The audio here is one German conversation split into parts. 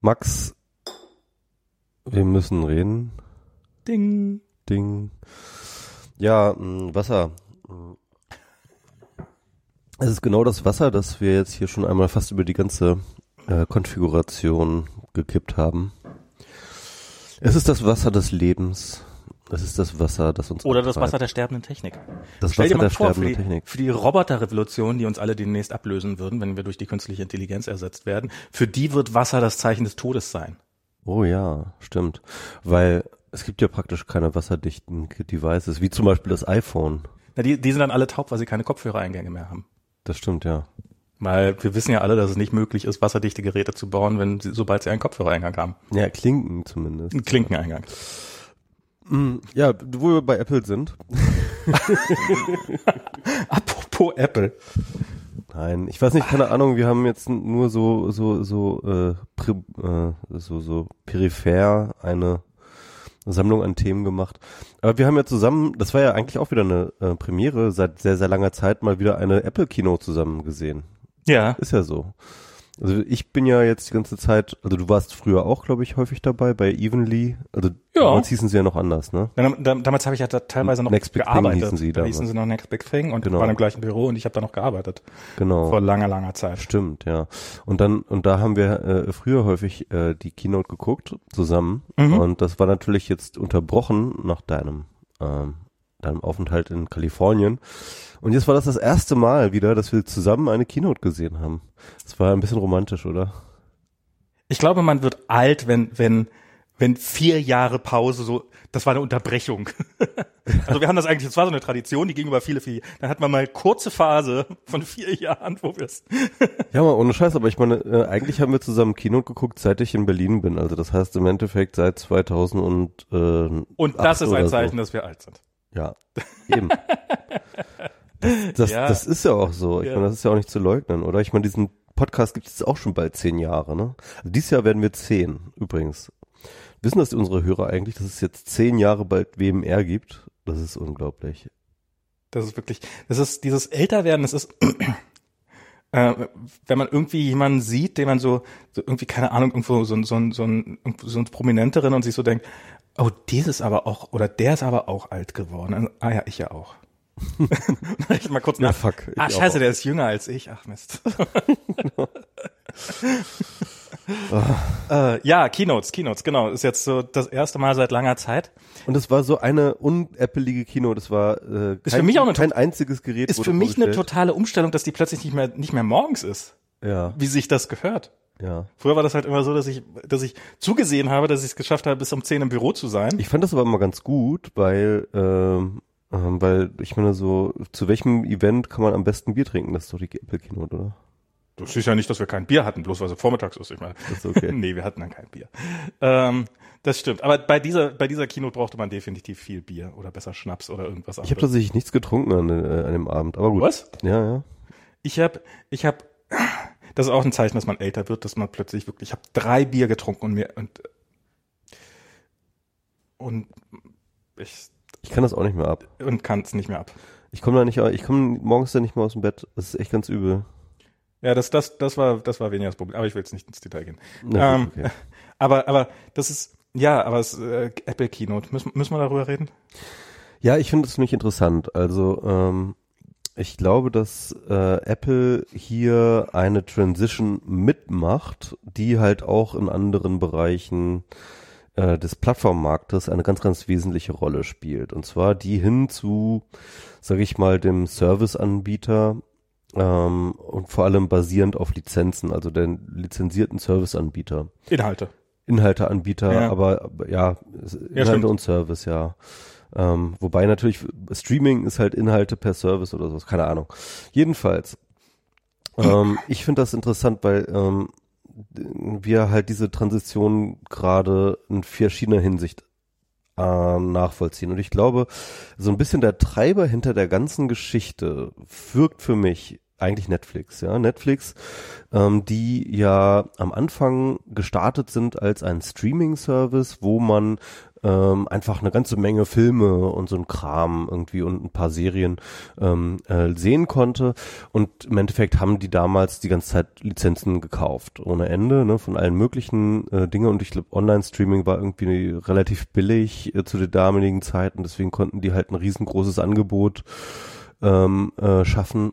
Max, wir müssen reden. Ding. Ding. Ja, mh, Wasser. Es ist genau das Wasser, das wir jetzt hier schon einmal fast über die ganze äh, Konfiguration gekippt haben. Es ist das Wasser des Lebens. Es ist das Wasser, das uns Oder das antreibt. Wasser der sterbenden Technik. das Stell Wasser dir mal der vor, für sterbenden die, Technik. für die Roboterrevolution, die uns alle demnächst ablösen würden, wenn wir durch die künstliche Intelligenz ersetzt werden, für die wird Wasser das Zeichen des Todes sein. Oh ja, stimmt. Weil es gibt ja praktisch keine wasserdichten Devices, wie zum Beispiel das iPhone. Na, die, die sind dann alle taub, weil sie keine Kopfhörereingänge mehr haben. Das stimmt, ja. Weil wir wissen ja alle, dass es nicht möglich ist, wasserdichte Geräte zu bauen, wenn sie, sobald sie einen Kopfhörereingang haben. Ja, Klinken zumindest. Klinkeneingang. Mm, Ja, wo wir bei Apple sind. Apropos Apple. Nein, ich weiß nicht, keine Ahnung, wir haben jetzt nur so, so, so, äh, pri, äh, so, so peripher eine Sammlung an Themen gemacht. Aber wir haben ja zusammen, das war ja eigentlich auch wieder eine äh, Premiere, seit sehr, sehr langer Zeit mal wieder eine Apple Kino zusammen gesehen. Ja. Ist ja so. Also ich bin ja jetzt die ganze Zeit, also du warst früher auch, glaube ich, häufig dabei bei Evenly. Also Ja. damals hießen sie ja noch anders, ne? Dam- Damals habe ich ja da teilweise noch Next Big Thing gearbeitet. hießen sie da hießen sie noch Next Big Thing und Genau. waren im gleichen Büro und ich habe da noch gearbeitet. Genau. Vor langer, langer Zeit. Stimmt, ja. Und dann, und da haben wir äh, früher häufig äh, die Keynote geguckt, zusammen. Mhm. Und das war natürlich jetzt unterbrochen nach deinem, ähm, deinem Aufenthalt in Kalifornien. Und jetzt war das das erste Mal wieder, dass wir zusammen eine Keynote gesehen haben. Das war ein bisschen romantisch, oder? Ich glaube, man wird alt, wenn, wenn, wenn vier Jahre Pause so, das war eine Unterbrechung. also wir haben das eigentlich, das war so eine Tradition, die ging über viele, viele, dann hat man mal kurze Phase von vier Jahren, wo wir es, Ja, mal ohne Scheiß, aber ich meine, äh, eigentlich haben wir zusammen Keynote geguckt, seit ich in Berlin bin. Also das heißt im Endeffekt seit 2000 und äh, und das ist ein so. Zeichen, dass wir alt sind. Ja, eben. Das, das, Ja. das ist ja auch so. Ich Ja. meine, das ist ja auch nicht zu leugnen, oder? Ich meine, diesen Podcast gibt es auch schon bald zehn Jahre, ne? Also dieses Jahr werden wir zehn, übrigens. Wissen das unsere Hörer eigentlich, dass es jetzt zehn Jahre bald WMR gibt? Das ist unglaublich. Das ist wirklich, das ist dieses Älterwerden, das ist, äh, wenn man irgendwie jemanden sieht, den man so, so irgendwie, keine Ahnung, irgendwo so, ein- so, so, ein, irgendwo so ein Prominenteren und sich so denkt, oh, dieses aber auch, oder der ist aber auch alt geworden. Also, ah ja, ich ja auch. Ich mal kurz Ja, nach. fuck. Ich Ah, auch. scheiße, der ist jünger als ich. Ach Mist. äh, ja, Keynotes, Keynotes, genau. Ist jetzt so das erste Mal seit langer Zeit. Und es war so eine unappelige Kino. Das war äh, Ist kein, für mich auch eine kein einziges Gerät. Ist für mich eine totale Umstellung, dass die plötzlich nicht mehr, nicht mehr morgens ist. Ja, Wie sich das gehört. ja. Früher war das halt immer so, dass ich, dass ich zugesehen habe, dass ich es geschafft habe, bis um 10 im Büro zu sein. Ich fand das aber immer ganz gut, weil, ähm, ähm, weil ich meine so, zu welchem Event kann man am besten Bier trinken? Das ist doch die Apple Keynote, oder? Das ist ja nicht, dass wir kein Bier hatten, bloß weil es vormittags ist. Ich meine, ist okay. nee, wir hatten dann kein Bier. Ähm, das stimmt. Aber bei dieser, bei dieser Keynote brauchte man definitiv viel Bier oder besser Schnaps oder irgendwas Ich habe anderes. tatsächlich nichts getrunken an, äh, an dem Abend, aber gut. Was? Ja, ja. Ich habe, ich habe, das ist auch ein Zeichen, dass man älter wird, dass man plötzlich wirklich, ich habe drei Bier getrunken und mir und und ich Ich kann das auch nicht mehr ab. und kann es nicht mehr ab. Ich komme da nicht, ich komme morgens da nicht mehr aus dem Bett. Das ist echt ganz übel. Ja, das, das, das war, das war weniger das Problem. Aber ich will jetzt nicht ins Detail gehen. Na Ähm, okay. Aber, aber das ist, ja, aber es, äh, Apple Keynote. Müssen, müssen wir darüber reden? Ja, ich finde es nicht interessant. Also, ähm, ich glaube, dass äh, Apple hier eine Transition mitmacht, die halt auch in anderen Bereichen äh, des Plattformmarktes eine ganz, ganz wesentliche Rolle spielt. Und zwar die hin zu, sage ich mal, dem Serviceanbieter ähm, und vor allem basierend auf Lizenzen, also den lizenzierten Serviceanbieter. Inhalte. Inhalteanbieter, Ja. aber, ja, Inhalte stimmt. und Service, ja. Ähm, wobei natürlich Streaming ist halt Inhalte per Service oder so, keine Ahnung. Jedenfalls, ähm, ich finde das interessant, weil ähm, wir halt diese Transition gerade in verschiedener Hinsicht äh, nachvollziehen. Und ich glaube, so ein bisschen der Treiber hinter der ganzen Geschichte wirkt für mich eigentlich Netflix, ja. Netflix, ähm, die ja am Anfang gestartet sind als ein Streaming-Service, wo man ähm, einfach eine ganze Menge Filme und so ein Kram irgendwie und ein paar Serien ähm, äh, sehen konnte. Und im Endeffekt haben die damals die ganze Zeit Lizenzen gekauft, ohne Ende, ne, von allen möglichen äh, Dingen. Und ich glaube, Online-Streaming war irgendwie relativ billig äh, zu der damaligen Zeit und deswegen konnten die halt ein riesengroßes Angebot ähm, äh, schaffen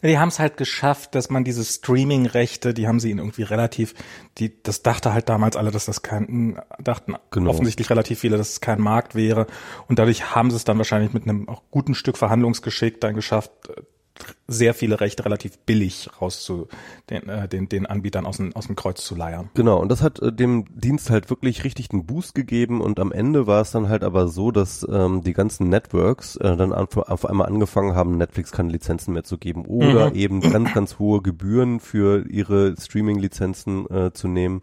ja, die haben es halt geschafft, dass man diese Streaming-Rechte, die haben sie ihnen irgendwie relativ, die, das dachte halt damals alle, dass das kein, dachten genau. offensichtlich relativ viele, dass es kein Markt wäre. Und dadurch haben sie es dann wahrscheinlich mit einem auch guten Stück Verhandlungsgeschick dann geschafft, sehr viele Rechte relativ billig raus zu den, äh, den, den Anbietern aus dem, aus dem Kreuz zu leiern. Genau, und das hat äh, dem Dienst halt wirklich richtig einen Boost gegeben und am Ende war es dann halt aber so, dass ähm, die ganzen Networks äh, dann auf, auf einmal angefangen haben, Netflix keine Lizenzen mehr zu geben oder mhm. eben ganz, ganz hohe Gebühren für ihre Streaming-Lizenzen äh, zu nehmen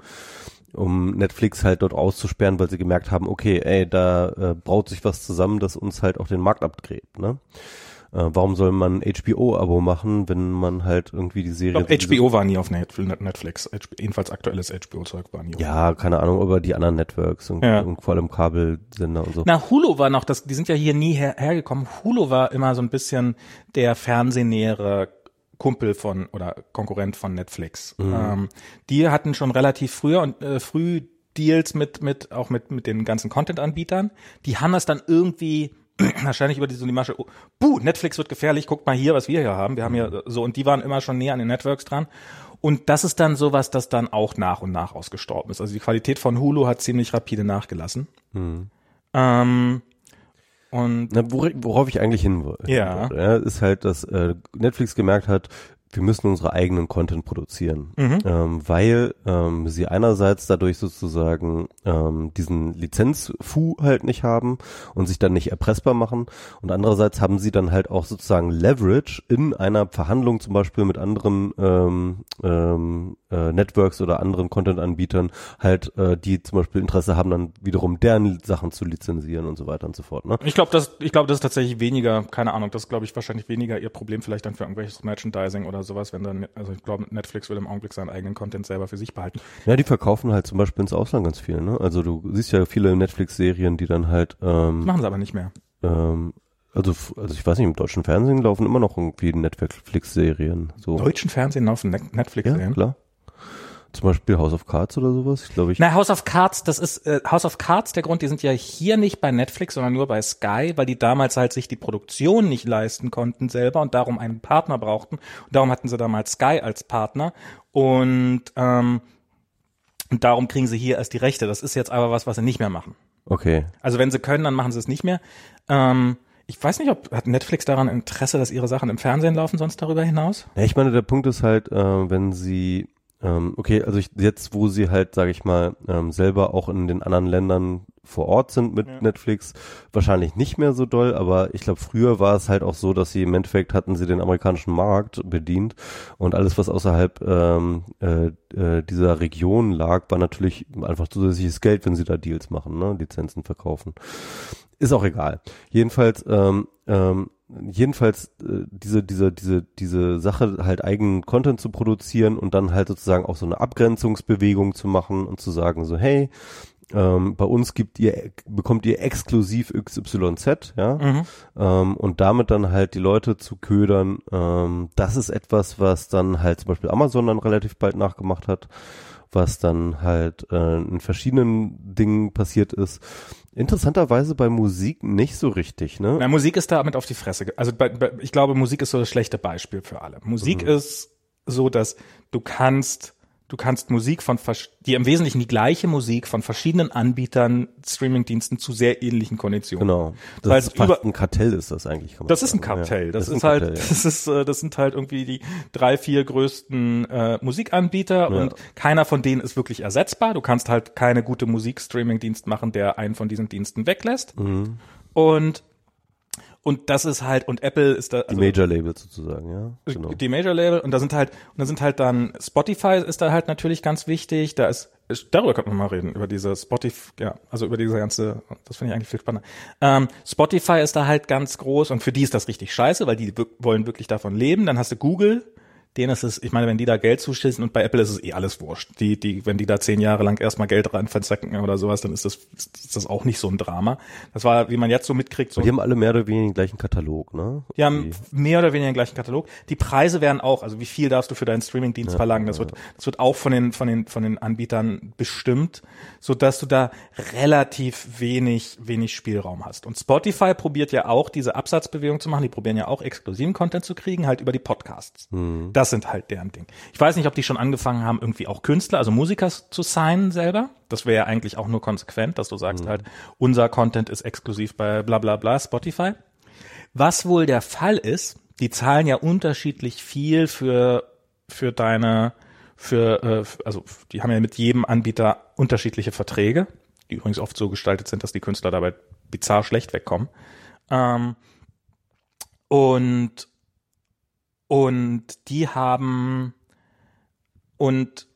um Netflix halt dort auszusperren, weil sie gemerkt haben, okay, ey, da äh, braut sich was zusammen, das uns halt auch den Markt abgräbt, ne? Äh, warum soll man HBO-Abo machen, wenn man halt irgendwie die Serie. Ich glaub, HBO war nie auf Netflix. jedenfalls aktuelles HBO-Zeug war nie. Ja, keine Ahnung, aber die anderen Networks und, ja. und vor allem Kabelsender und so. Na, Hulu war noch das, die sind ja hier nie her, hergekommen. Hulu war immer so ein bisschen der fernsehnähere Kumpel von oder Konkurrent von Netflix. Mhm. Ähm, die hatten schon relativ früher und äh, früh Deals mit mit auch mit mit den ganzen Content-Anbietern. Die haben das dann irgendwie wahrscheinlich über die, so die Masche, oh, buh, Netflix wird gefährlich, guckt mal hier, was wir hier haben. Wir haben hier so, und die waren immer schon näher an den Networks dran. Und das ist dann sowas, das dann auch nach und nach ausgestorben ist. Also die Qualität von Hulu hat ziemlich rapide nachgelassen. Mhm. Ähm, und Na, worauf ich eigentlich hin wollte, ja. ja. ist halt, dass äh, Netflix gemerkt hat, wir müssen unsere eigenen Content produzieren, mhm. ähm, weil ähm, sie einerseits dadurch sozusagen ähm, diesen Lizenzfu halt nicht haben und sich dann nicht erpressbar machen und andererseits haben sie dann halt auch sozusagen Leverage in einer Verhandlung zum Beispiel mit anderen ähm, ähm, äh, Networks oder anderen Content-Anbietern halt, äh, die zum Beispiel Interesse haben, dann wiederum deren Sachen zu lizenzieren und so weiter und so fort. Ne? Ich glaube, das, ich glaube, das ist tatsächlich weniger, keine Ahnung, das ist, glaube ich wahrscheinlich weniger ihr Problem vielleicht dann für irgendwelches Merchandising oder sowas, wenn dann, also ich glaube, Netflix will im Augenblick seinen eigenen Content selber für sich behalten. Ja, die verkaufen halt zum Beispiel ins Ausland ganz viel. Ne? Also du siehst ja viele Netflix-Serien, die dann halt. Ähm, machen sie aber nicht mehr. Ähm, also, also ich weiß nicht, im deutschen Fernsehen laufen immer noch irgendwie Netflix-Serien. So. Deutschen Fernsehen laufen Netflix-Serien? Ja, klar. Zum Beispiel House of Cards oder sowas, ich glaube ich. Na, House of Cards, das ist äh, House of Cards, der Grund, die sind ja hier nicht bei Netflix, sondern nur bei Sky, weil die damals halt sich die Produktion nicht leisten konnten selber und darum einen Partner brauchten. Und darum hatten sie damals Sky als Partner. Und, ähm, und darum kriegen sie hier erst die Rechte. Das ist jetzt aber was, was sie nicht mehr machen. Okay. Also wenn sie können, dann machen sie es nicht mehr. Ähm, ich weiß nicht, ob hat Netflix daran Interesse, dass ihre Sachen im Fernsehen laufen, sonst darüber hinaus? Ja, ich meine, der Punkt ist halt, äh, wenn sie ähm, okay, also ich, jetzt, wo sie halt, sage ich mal, ähm, selber auch in den anderen Ländern vor Ort sind mit ja. Netflix, wahrscheinlich nicht mehr so doll, aber ich glaube, früher war es halt auch so, dass sie im Endeffekt hatten sie den amerikanischen Markt bedient und alles, was außerhalb ähm, äh, äh, dieser Region lag, war natürlich einfach zusätzliches Geld, wenn sie da Deals machen, ne? Lizenzen verkaufen. Ist auch egal. Jedenfalls, ähm, ähm, jedenfalls äh, diese diese diese diese Sache halt eigenen Content zu produzieren und dann halt sozusagen auch so eine Abgrenzungsbewegung zu machen und zu sagen so hey ähm, bei uns gibt ihr bekommt ihr exklusiv XYZ ja mhm. ähm, und damit dann halt die Leute zu ködern ähm, das ist etwas was dann halt zum Beispiel Amazon dann relativ bald nachgemacht hat was dann halt äh, in verschiedenen Dingen passiert ist Interessanterweise bei Musik nicht so richtig, ne? Na, Musik ist damit auf die Fresse. Also bei, bei, ich glaube, Musik ist so das schlechte Beispiel für alle. Musik mhm. ist so, dass du kannst du kannst Musik von, die im Wesentlichen die gleiche Musik von verschiedenen Anbietern, Streamingdiensten zu sehr ähnlichen Konditionen. Genau. Das Weil ist fast über, ein Kartell ist das eigentlich. das ist ein Kartell. Ja, das, das, ist, halt, Kartell, ja. das ist, äh, das sind halt irgendwie die drei, vier größten äh, Musikanbieter ja. und keiner von denen ist wirklich ersetzbar. Du kannst halt keine gute Musik-Streaming-Dienst machen, der einen von diesen Diensten weglässt. Mhm. Und und das ist halt, und Apple ist da. Also, die Major Labels sozusagen, ja. Genau. Die Major Label, und da sind halt, und da sind halt dann, Spotify ist da halt natürlich ganz wichtig, da ist, darüber könnte man mal reden, über diese Spotify, ja, also über diese ganze, das finde ich eigentlich viel spannender. Ähm, Spotify ist da halt ganz groß und für die ist das richtig scheiße, weil die wollen wirklich davon leben. Dann hast du Google, denen ist es, ich meine, wenn die da Geld zuschießen und bei Apple ist es eh alles wurscht. Die, die, wenn die da zehn Jahre lang erstmal Geld rein verzecken oder sowas, dann ist das, ist das auch nicht so ein Drama. Das war, wie man jetzt so mitkriegt, so. Die haben alle mehr oder weniger den gleichen Katalog, ne? Die haben mehr oder weniger den gleichen Katalog. Die Preise werden auch, also wie viel darfst du für deinen Streamingdienst Ja, verlangen, das wird, das wird auch von den, von den, von den Anbietern bestimmt, so dass du da relativ wenig, wenig Spielraum hast. Und Spotify probiert ja auch diese Absatzbewegung zu machen. Die probieren ja auch exklusiven Content zu kriegen, halt über die Podcasts. Mhm. Das sind halt deren Ding. Ich weiß nicht, ob die schon angefangen haben, irgendwie auch Künstler, also Musiker zu signen selber. Das wäre ja eigentlich auch nur konsequent, dass du sagst halt, unser Content ist exklusiv bei bla bla bla Spotify. Was wohl der Fall ist, die zahlen ja unterschiedlich viel für, für deine, für, äh, also die haben ja mit jedem Anbieter unterschiedliche Verträge, die übrigens oft so gestaltet sind, dass die Künstler dabei bizarr schlecht wegkommen. Ähm, und, und die haben, und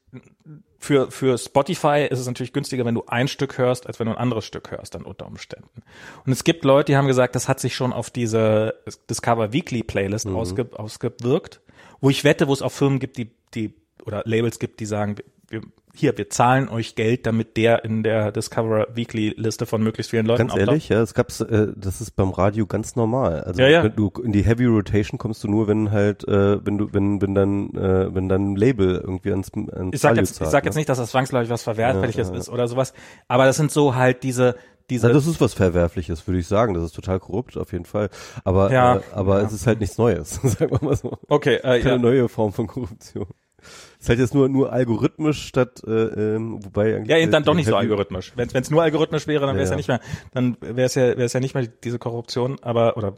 für, für Spotify ist es natürlich günstiger, wenn du ein Stück hörst, als wenn du ein anderes Stück hörst, dann unter Umständen. Und es gibt Leute, die haben gesagt, das hat sich schon auf diese Discover Weekly Playlist ausge, ausgewirkt, wo ich wette, wo es auch Firmen gibt, die, die, oder Labels gibt, die sagen, wir, hier, wir zahlen euch Geld, damit der in der Discover Weekly Liste von möglichst vielen Leuten Ganz ehrlich, ja, es gab's, äh, das ist beim Radio ganz normal. Also Ja, ja. wenn du in die Heavy Rotation kommst du nur, wenn halt, äh, wenn du, wenn, wenn dann, äh, wenn dann ein Label irgendwie ans, ans ich sag Radio jetzt, ich zahlt, sag ne? jetzt nicht, dass das zwangsläufig was Verwerfliches ja. ist oder sowas, aber das sind so halt diese, diese, Na, das ist was Verwerfliches, würde ich sagen. Das ist total korrupt, auf jeden Fall. Aber, Ja, äh, aber ja. es ist halt nichts Neues, sagen wir mal so. okay, äh, Keine ja. neue Form von Korruption. Es ist halt jetzt nur, nur algorithmisch statt, äh, ähm, wobei eigentlich. Ja, dann doch nicht so algorithmisch. Wenn es nur algorithmisch wäre, dann wäre es ja. Ja, nicht mehr, dann wäre es ja, wäre es ja nicht mehr diese Korruption, aber oder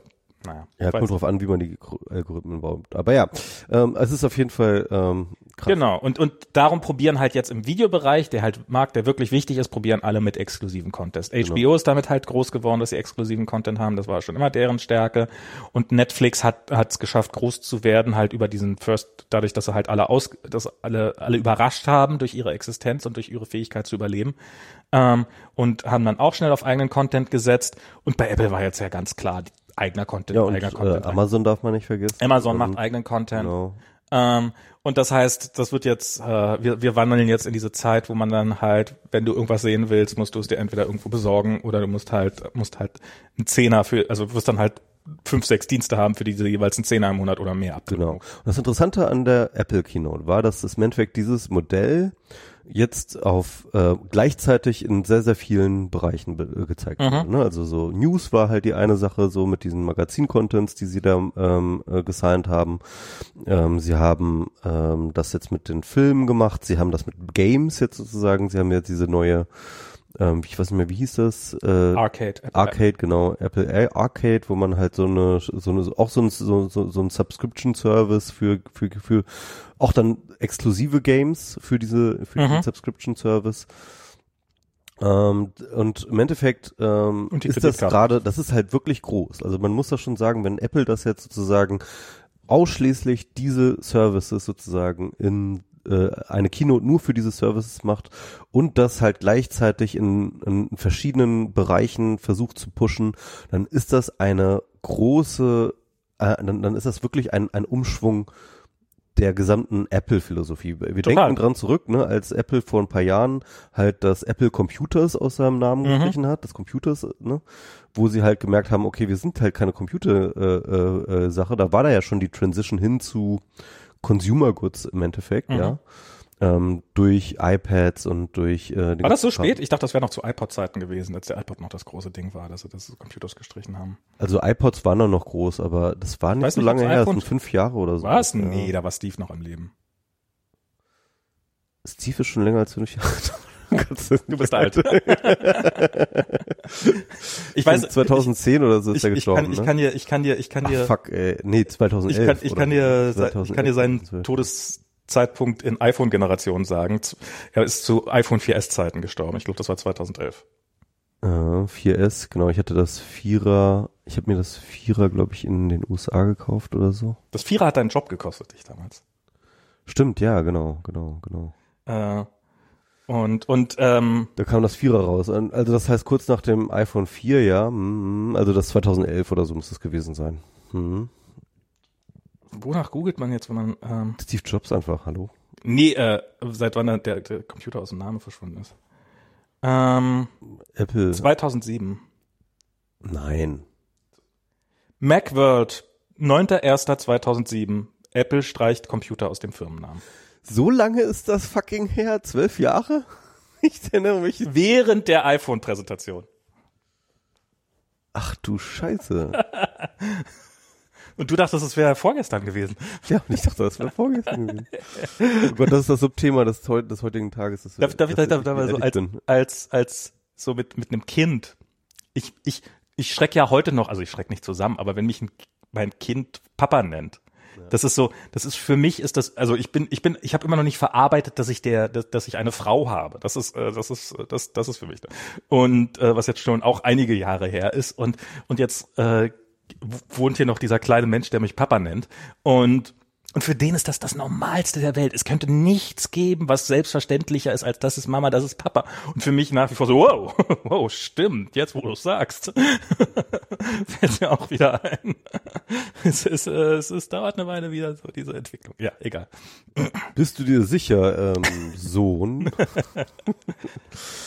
naja. Ja, kommt drauf an, wie man die Algorithmen baut. Aber ja, ähm, es ist auf jeden Fall ähm, krass. Genau, und, und darum probieren halt jetzt im Videobereich, der halt mag, der wirklich wichtig ist, probieren alle mit exklusiven Content. HBO Genau. ist damit halt groß geworden, dass sie exklusiven Content haben, das war schon immer deren Stärke. Und Netflix hat es geschafft, groß zu werden, halt über diesen First, dadurch, dass sie halt alle aus, dass alle, alle überrascht haben durch ihre Existenz und durch ihre Fähigkeit zu überleben. Ähm, und haben dann auch schnell auf eigenen Content gesetzt. Und bei Apple war jetzt ja ganz klar, eigener Content, Ja, und eigener äh, Content. Amazon darf man nicht vergessen. Amazon Ähm, macht eigenen Content. Genau. Ähm, und das heißt, das wird jetzt, äh, wir, wir wandeln jetzt in diese Zeit, wo man dann halt, wenn du irgendwas sehen willst, musst du es dir entweder irgendwo besorgen oder du musst halt, musst halt einen Zehner für, also du wirst dann halt fünf, sechs Dienste haben, für die du jeweils einen Zehner im Monat oder mehr abdrücken. Genau. Und das Interessante an der Apple Keynote war, dass das im Endeffekt dieses Modell jetzt auf äh, gleichzeitig in sehr, sehr vielen Bereichen be äh, gezeigt Mhm. wurde. Ne? Also so News war halt die eine Sache, so mit diesen Magazin-Contents, die sie da ähm, äh, gesigned haben. Ähm, sie haben ähm, das jetzt mit den Filmen gemacht, sie haben das mit Games jetzt sozusagen, sie haben jetzt diese neue, ähm, ich weiß nicht mehr, wie hieß das? Äh, Arcade. Apple- Arcade, genau, Apple A- Arcade, wo man halt so eine, so eine, auch so ein, so, so, so ein Subscription-Service für, für, für auch dann exklusive Games für diese, für Mhm. diesen Subscription-Service. Ähm, und im Endeffekt ähm, ist das gerade, das ist halt wirklich groß. Also man muss das schon sagen, wenn Apple das jetzt sozusagen ausschließlich diese Services sozusagen in äh, eine Keynote nur für diese Services macht und das halt gleichzeitig in, in verschiedenen Bereichen versucht zu pushen, dann ist das eine große, äh, dann, dann ist das wirklich ein, ein Umschwung der gesamten Apple-Philosophie. Wir Total. denken dran zurück, ne, als Apple vor ein paar Jahren halt das Apple Computers aus seinem Namen Mhm. gestrichen hat, das Computers, ne, wo sie halt gemerkt haben, okay, wir sind halt keine Computer-Sache, äh, äh, Sache. da war da ja schon die Transition hin zu Consumer Goods im Endeffekt, Mhm. ja, ähm, durch iPads und durch äh, den War das so spät? Ich dachte, das wäre noch zu iPod-Zeiten gewesen, als der iPod noch das große Ding war, dass sie das Computers gestrichen haben. Also iPods waren noch noch groß, aber das war nicht Weiß so nicht, lange her, das sind fünf Jahre oder so. Was? Ja. Nee, da war Steve noch am Leben. Steve ist schon länger als fünf Jahre. Du bist alt. ich weiß, 2010 oder so ist ich, er ich, gestorben, kann, ich ne? kann dir, ich kann dir, ich kann dir, Ach, fuck, ey. Nee, 2011. ich kann, ich kann dir, so. se- ich kann dir seinen 2011. Todeszeitpunkt in iPhone-Generation sagen. Er ist zu iPhone 4S-Zeiten gestorben. Ich glaube, das war 2011. Äh, 4S, genau. Ich hatte das Vierer, ich habe mir das Vierer, glaube ich, in den USA gekauft oder so. Das Vierer hat deinen Job gekostet, dich damals. Stimmt, ja, genau, genau, genau. Äh, und, und, ähm, Da kam das Vierer raus. Also das heißt kurz nach dem iPhone 4, ja. mhm, Also das 2011 oder so muss es gewesen sein. Mhm. wonach googelt man jetzt, wenn man, ähm, Steve Jobs einfach, hallo. nee, äh, seit wann der, der Computer aus dem Namen verschwunden ist? Ähm, Apple. 2007. Nein. Macworld, 9.1.2007. Apple streicht Computer aus dem Firmennamen. So lange ist das fucking her? Zwölf Jahre? Ich erinnere mich. Während der iPhone-Präsentation. Ach du Scheiße. Und du dachtest, es wäre vorgestern gewesen. Ja, und ich dachte, das wäre vorgestern gewesen. Oh Gott, das ist das Subthema des, heut- des heutigen Tages. Das Darf, darf ich da, dass da, da mal so als, bin. als, als so mit, mit einem Kind. Ich, ich, ich schrecke ja heute noch, also ich schrecke nicht zusammen, aber wenn mich ein, mein Kind Papa nennt, das ist so, das ist für mich ist das, also ich bin, ich bin, ich habe immer noch nicht verarbeitet, dass ich der, dass, dass ich eine Frau habe. Das ist, äh, das ist, das, das ist für mich. da. Und äh, was jetzt schon auch einige Jahre her ist und und jetzt äh, wohnt hier noch dieser kleine Mensch, der mich Papa nennt und und für den ist das das Normalste der Welt. Es könnte nichts geben, was selbstverständlicher ist, als das ist Mama, das ist Papa. Und für mich nach wie vor so, wow, wow, stimmt, jetzt wo du es sagst. Fällt mir auch wieder ein. Es, ist, äh, es, es dauert eine Weile wieder so, diese Entwicklung. Ja, egal. Bist du dir sicher, ähm, Sohn?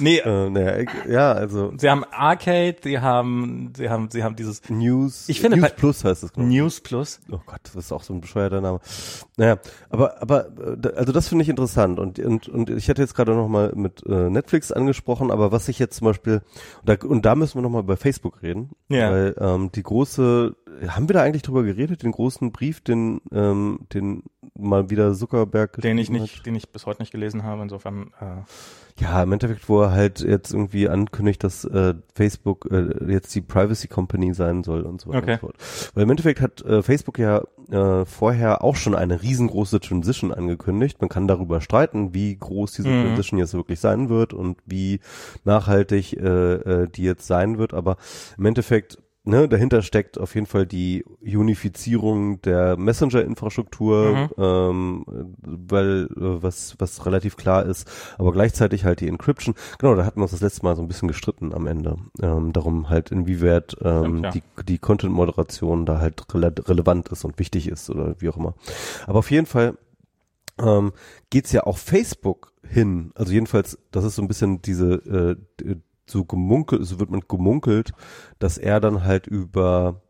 Nee, äh, naja, ja, also sie haben Arcade, sie haben, sie haben, sie haben dieses News, Ich finde, News bei- Plus heißt es. News Plus. Oh Gott, das ist auch so ein bescheuerter Name. Naja, aber aber äh, also das finde ich interessant und und und ich hatte jetzt gerade noch mal mit äh, Netflix angesprochen, aber was ich jetzt zum Beispiel und da, und da müssen wir noch mal bei Facebook reden, Ja. weil ähm, die große haben wir da eigentlich drüber geredet, den großen Brief, den ähm, den mal wieder Zuckerberg Den ich nicht, den ich bis heute nicht gelesen habe, insofern, äh, hat. Ja, im Endeffekt, wo er halt jetzt irgendwie ankündigt, dass äh, Facebook äh, jetzt die Privacy Company sein soll und so weiter Okay. und so fort. Weil im Endeffekt hat äh, Facebook ja äh, vorher auch schon eine riesengroße Transition angekündigt. Man kann darüber streiten, wie groß diese Mhm. Transition jetzt wirklich sein wird und wie nachhaltig äh, äh, die jetzt sein wird. Aber im Endeffekt Ne, dahinter steckt auf jeden Fall die Unifizierung der Messenger-Infrastruktur, ähm, weil äh, was was relativ klar ist, aber gleichzeitig halt die Encryption. Genau, da hatten wir uns das letzte Mal so ein bisschen gestritten am Ende. Ähm, darum halt inwieweit ähm, ja. die die Content-Moderation da halt rele relevant ist und wichtig ist oder wie auch immer. Aber auf jeden Fall ähm, geht's ja auch Facebook hin. Also jedenfalls, das ist so ein bisschen diese äh, so gemunkelt, so wird man gemunkelt, dass er dann halt über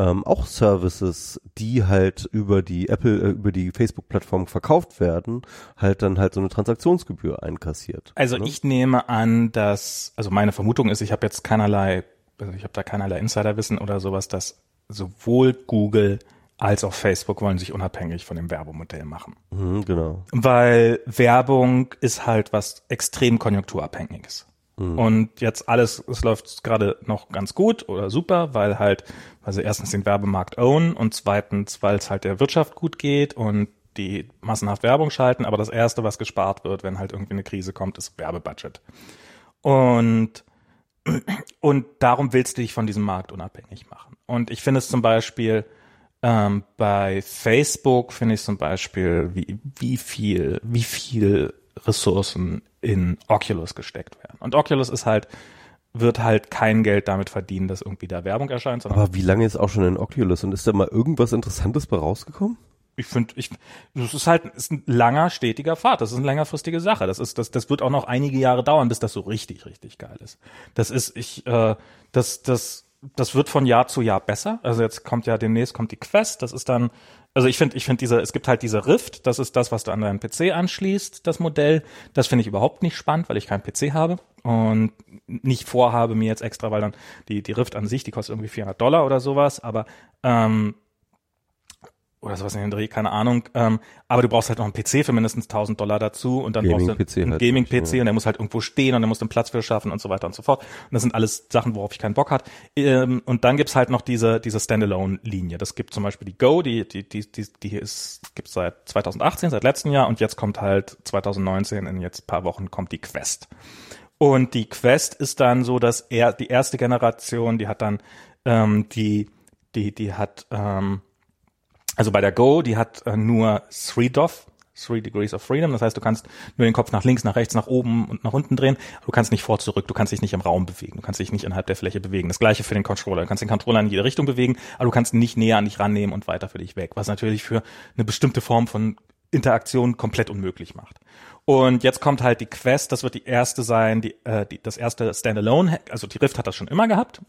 ähm, auch Services, die halt über die Apple, äh, über die Facebook-Plattform verkauft werden, halt dann halt so eine Transaktionsgebühr einkassiert. Also ne? ich nehme an, dass, also meine Vermutung ist, ich habe jetzt keinerlei, also ich habe da keinerlei Insiderwissen oder sowas, dass sowohl Google als auch Facebook wollen sich unabhängig von dem Werbemodell machen. Mhm, genau. Weil Werbung ist halt was extrem konjunkturabhängiges. Und jetzt alles, es läuft gerade noch ganz gut oder super, weil halt, sie erstens den Werbemarkt own und zweitens, weil es halt der Wirtschaft gut geht und die massenhaft Werbung schalten. Aber das erste, was gespart wird, wenn halt irgendwie eine Krise kommt, ist Werbebudget. Und und darum willst du dich von diesem Markt unabhängig machen. Und ich finde es zum Beispiel ähm, bei Facebook finde ich zum Beispiel, wie, wie viel, wie viel Ressourcen in Oculus gesteckt werden. Und Oculus ist halt, wird halt kein Geld damit verdienen, dass irgendwie da Werbung erscheint, sondern Aber wie lange ist auch schon in Oculus und ist da mal irgendwas Interessantes bei rausgekommen? ich finde, ich, das ist halt ist ein langer, stetiger Pfad. Das ist eine längerfristige Sache. Das ist, das, das wird auch noch einige Jahre dauern, bis das so richtig, richtig geil ist. Das ist, ich, äh, das, das, das wird von Jahr zu Jahr besser. Also jetzt kommt ja demnächst kommt die Quest. Das ist dann, also ich finde, ich finde diese, es gibt halt diese Rift. Das ist das, was du an deinen PC anschließt, das Modell. Das finde ich überhaupt nicht spannend, weil ich keinen PC habe und nicht vorhabe, mir jetzt extra, weil dann die, die Rift an sich, die kostet irgendwie 400 Dollar oder sowas, aber, ähm, oder sowas in den Dreh, keine Ahnung. Ähm, aber du brauchst halt noch einen PC für mindestens 1000 Dollar dazu und dann brauchst du einen halt, Gaming-PC ja. und der muss halt irgendwo stehen und der muss den Platz für schaffen und so weiter und so fort. Und das sind alles Sachen, worauf ich keinen Bock hat. Ähm, und dann gibt's halt noch diese diese Standalone-Linie. Das gibt zum Beispiel die Go, die die die die, die ist gibt's seit 2018, seit letztem Jahr und jetzt kommt halt 2019 in jetzt paar Wochen kommt die Quest. Und die Quest ist dann so, dass er die erste Generation, die hat dann ähm, die die die hat ähm, also bei der Go, die hat äh, nur 3DOF Three Degrees of Freedom. Das heißt, du kannst nur den Kopf nach links, nach rechts, nach oben und nach unten drehen. Du kannst nicht vor, zurück. Du kannst dich nicht im Raum bewegen. Du kannst dich nicht innerhalb der Fläche bewegen. Das gleiche für den Controller. Du kannst den Controller in jede Richtung bewegen, aber du kannst nicht näher an dich rannehmen und weiter für dich weg. Was natürlich für eine bestimmte Form von Interaktion komplett unmöglich macht. Und jetzt kommt halt die Quest, das wird die erste sein, die, äh, die, das erste Standalone, also die Rift hat das schon immer gehabt.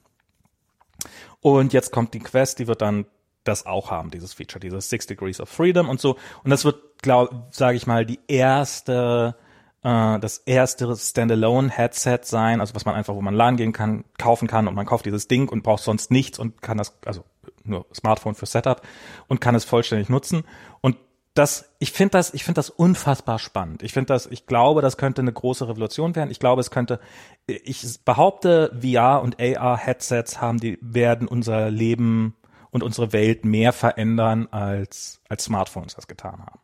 Und jetzt kommt die Quest, die wird dann das auch haben, dieses Feature, dieses Six Degrees of Freedom und so. Und das wird, glaube, sage ich mal, die erste, äh, das erste Standalone-Headset sein, also was man einfach, wo man LAN gehen kann, kaufen kann und man kauft dieses Ding und braucht sonst nichts und kann das, also nur Smartphone für Setup und kann es vollständig nutzen. Und das, ich finde das, ich finde das unfassbar spannend. Ich finde das, ich glaube, das könnte eine große Revolution werden. Ich glaube, es könnte, ich behaupte, VR und AR Headsets haben, die werden unser Leben und unsere Welt mehr verändern als, als Smartphones das getan haben.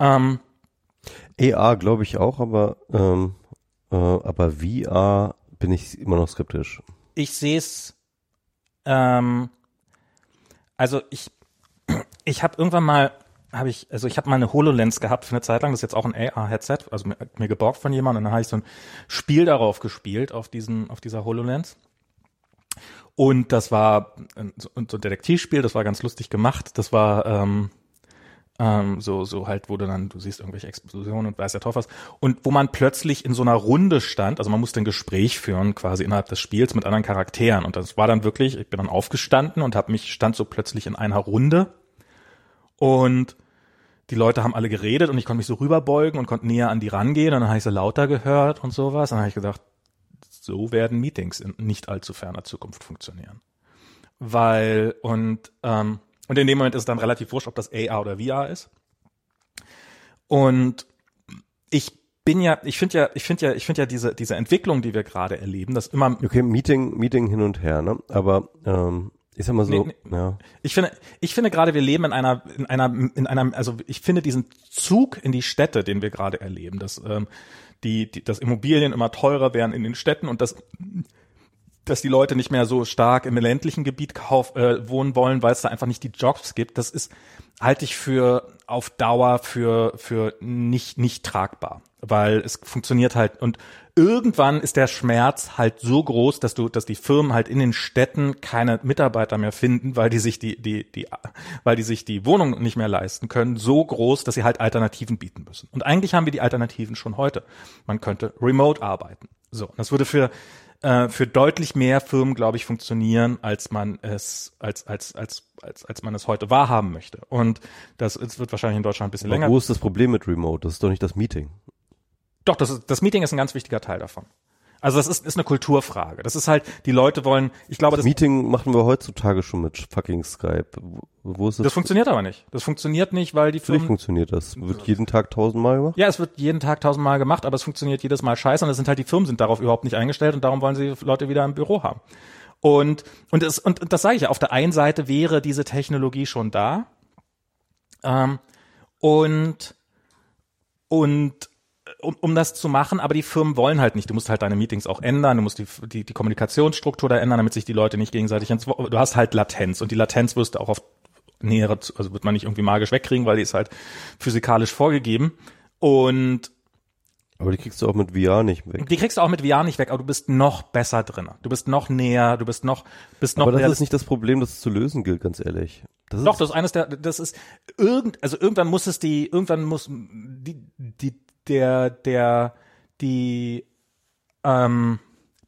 Ähm, AR glaube ich auch, aber, ähm, äh, aber VR bin ich immer noch skeptisch. Ich sehe es, ähm, also ich, ich habe irgendwann mal habe ich, also ich habe mal eine HoloLens gehabt für eine Zeit lang, das ist jetzt auch ein AR-Headset, also mir, mir geborgt von jemandem und dann habe ich so ein Spiel darauf gespielt, auf diesen, auf dieser HoloLens. Und das war so ein Detektivspiel, das war ganz lustig gemacht. Das war ähm, ähm, so, so halt, wo du dann, du siehst irgendwelche Explosionen und weiß ja drauf was. Und wo man plötzlich in so einer Runde stand, also man musste ein Gespräch führen, quasi innerhalb des Spiels mit anderen Charakteren. Und das war dann wirklich, ich bin dann aufgestanden und habe mich, stand so plötzlich in einer Runde. Und die Leute haben alle geredet und ich konnte mich so rüberbeugen und konnte näher an die rangehen und dann habe ich so lauter gehört und sowas. Und dann habe ich gedacht, so werden Meetings in nicht allzu ferner Zukunft funktionieren. Weil, und, ähm, und in dem Moment ist es dann relativ wurscht, ob das AR oder VR ist. Und ich bin ja, ich finde ja, ich finde ja, ich finde ja diese diese Entwicklung, die wir gerade erleben, das immer. Okay, Meeting, Meeting hin und her, ne? Aber ähm, ich sag mal so, nee, nee. ja. Ich finde, ich finde gerade, wir leben in einer, in einer, in einer, also ich finde diesen Zug in die Städte, den wir gerade erleben, dass ähm, die, die, dass Immobilien immer teurer werden in den Städten und dass dass die Leute nicht mehr so stark im ländlichen Gebiet kauf, äh, wohnen wollen, weil es da einfach nicht die Jobs gibt. Das ist halte ich für auf Dauer für für nicht nicht tragbar, weil es funktioniert halt und irgendwann ist der Schmerz halt so groß, dass du, dass die Firmen halt in den Städten keine Mitarbeiter mehr finden, weil die sich die, die, die, weil die sich die Wohnung nicht mehr leisten können, so groß, dass sie halt Alternativen bieten müssen. Und eigentlich haben wir die Alternativen schon heute. Man könnte remote arbeiten. So, das würde für äh, für deutlich mehr Firmen, glaube ich, funktionieren, als man es, als, als, als, als, als man es heute wahrhaben möchte. Und das, das wird wahrscheinlich in Deutschland ein bisschen Aber länger. Wo ist das Problem mit Remote? Das ist doch nicht das Meeting. Doch, das, ist, das Meeting ist ein ganz wichtiger Teil davon. Also das ist, ist eine Kulturfrage. Das ist halt, die Leute wollen, ich glaube, das, das Meeting machen wir heutzutage schon mit fucking Skype. Wo ist das? Das funktioniert aber nicht. Das funktioniert nicht, weil die Firmen. Wie funktioniert das? Wird jeden Tag tausendmal gemacht? Ja, es wird jeden Tag tausendmal gemacht, aber es funktioniert jedes Mal scheiße und es sind halt die Firmen sind darauf überhaupt nicht eingestellt und darum wollen sie Leute wieder im Büro haben. Und und es, und, und das sage ich ja. Auf der einen Seite wäre diese Technologie schon da ähm, und und um, um das zu machen, aber die Firmen wollen halt nicht. Du musst halt deine Meetings auch ändern, du musst die, die, die Kommunikationsstruktur da ändern, damit sich die Leute nicht gegenseitig ins Du hast halt Latenz und die Latenz wirst du auch auf nähere, also wird man nicht irgendwie magisch wegkriegen, weil die ist halt physikalisch vorgegeben. Und aber die kriegst du auch mit VR nicht weg. Die kriegst du auch mit VR nicht weg, aber du bist noch besser drin. Du bist noch näher, du bist noch, bist noch. Aber das ist nicht das Problem, das es zu lösen gilt, ganz ehrlich. Das Doch, das ist eines der, das ist irgend, also irgendwann muss es die, irgendwann muss die, die der, der, die, ähm,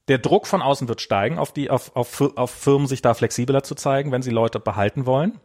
der Druck von außen wird steigen, auf die, auf, auf, auf Firmen sich da flexibler zu zeigen, wenn sie Leute behalten wollen.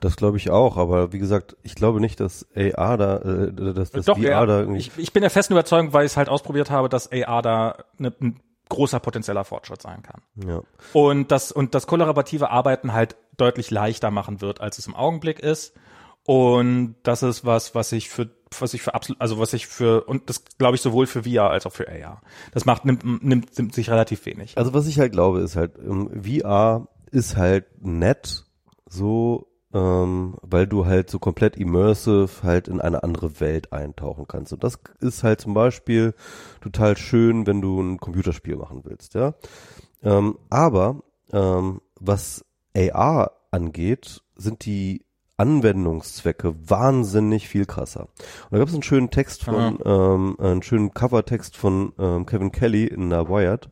Das glaube ich auch, aber wie gesagt, ich glaube nicht, dass AR da, äh, dass das Doch, VR ja, da irgendwie. Ich, ich bin der festen Überzeugung, weil ich es halt ausprobiert habe, dass AR da ne, ein großer potenzieller Fortschritt sein kann. Ja. Und das und das kollaborative Arbeiten halt deutlich leichter machen wird, als es im Augenblick ist. Und das ist was, was ich für was ich für absolut, also was ich für, und das glaube ich sowohl für VR als auch für AR. Das macht, nimmt, nimmt, nimmt sich relativ wenig. Also was ich halt glaube, ist halt, ähm, VR ist halt nett, so, ähm, weil du halt so komplett immersive halt in eine andere Welt eintauchen kannst. Und das ist halt zum Beispiel total schön, wenn du ein Computerspiel machen willst, ja. Ähm, aber ähm, was AR angeht, sind die Anwendungszwecke wahnsinnig viel krasser. Und da gab es einen schönen Text von, ähm, einen schönen Covertext von ähm, Kevin Kelly in der Wired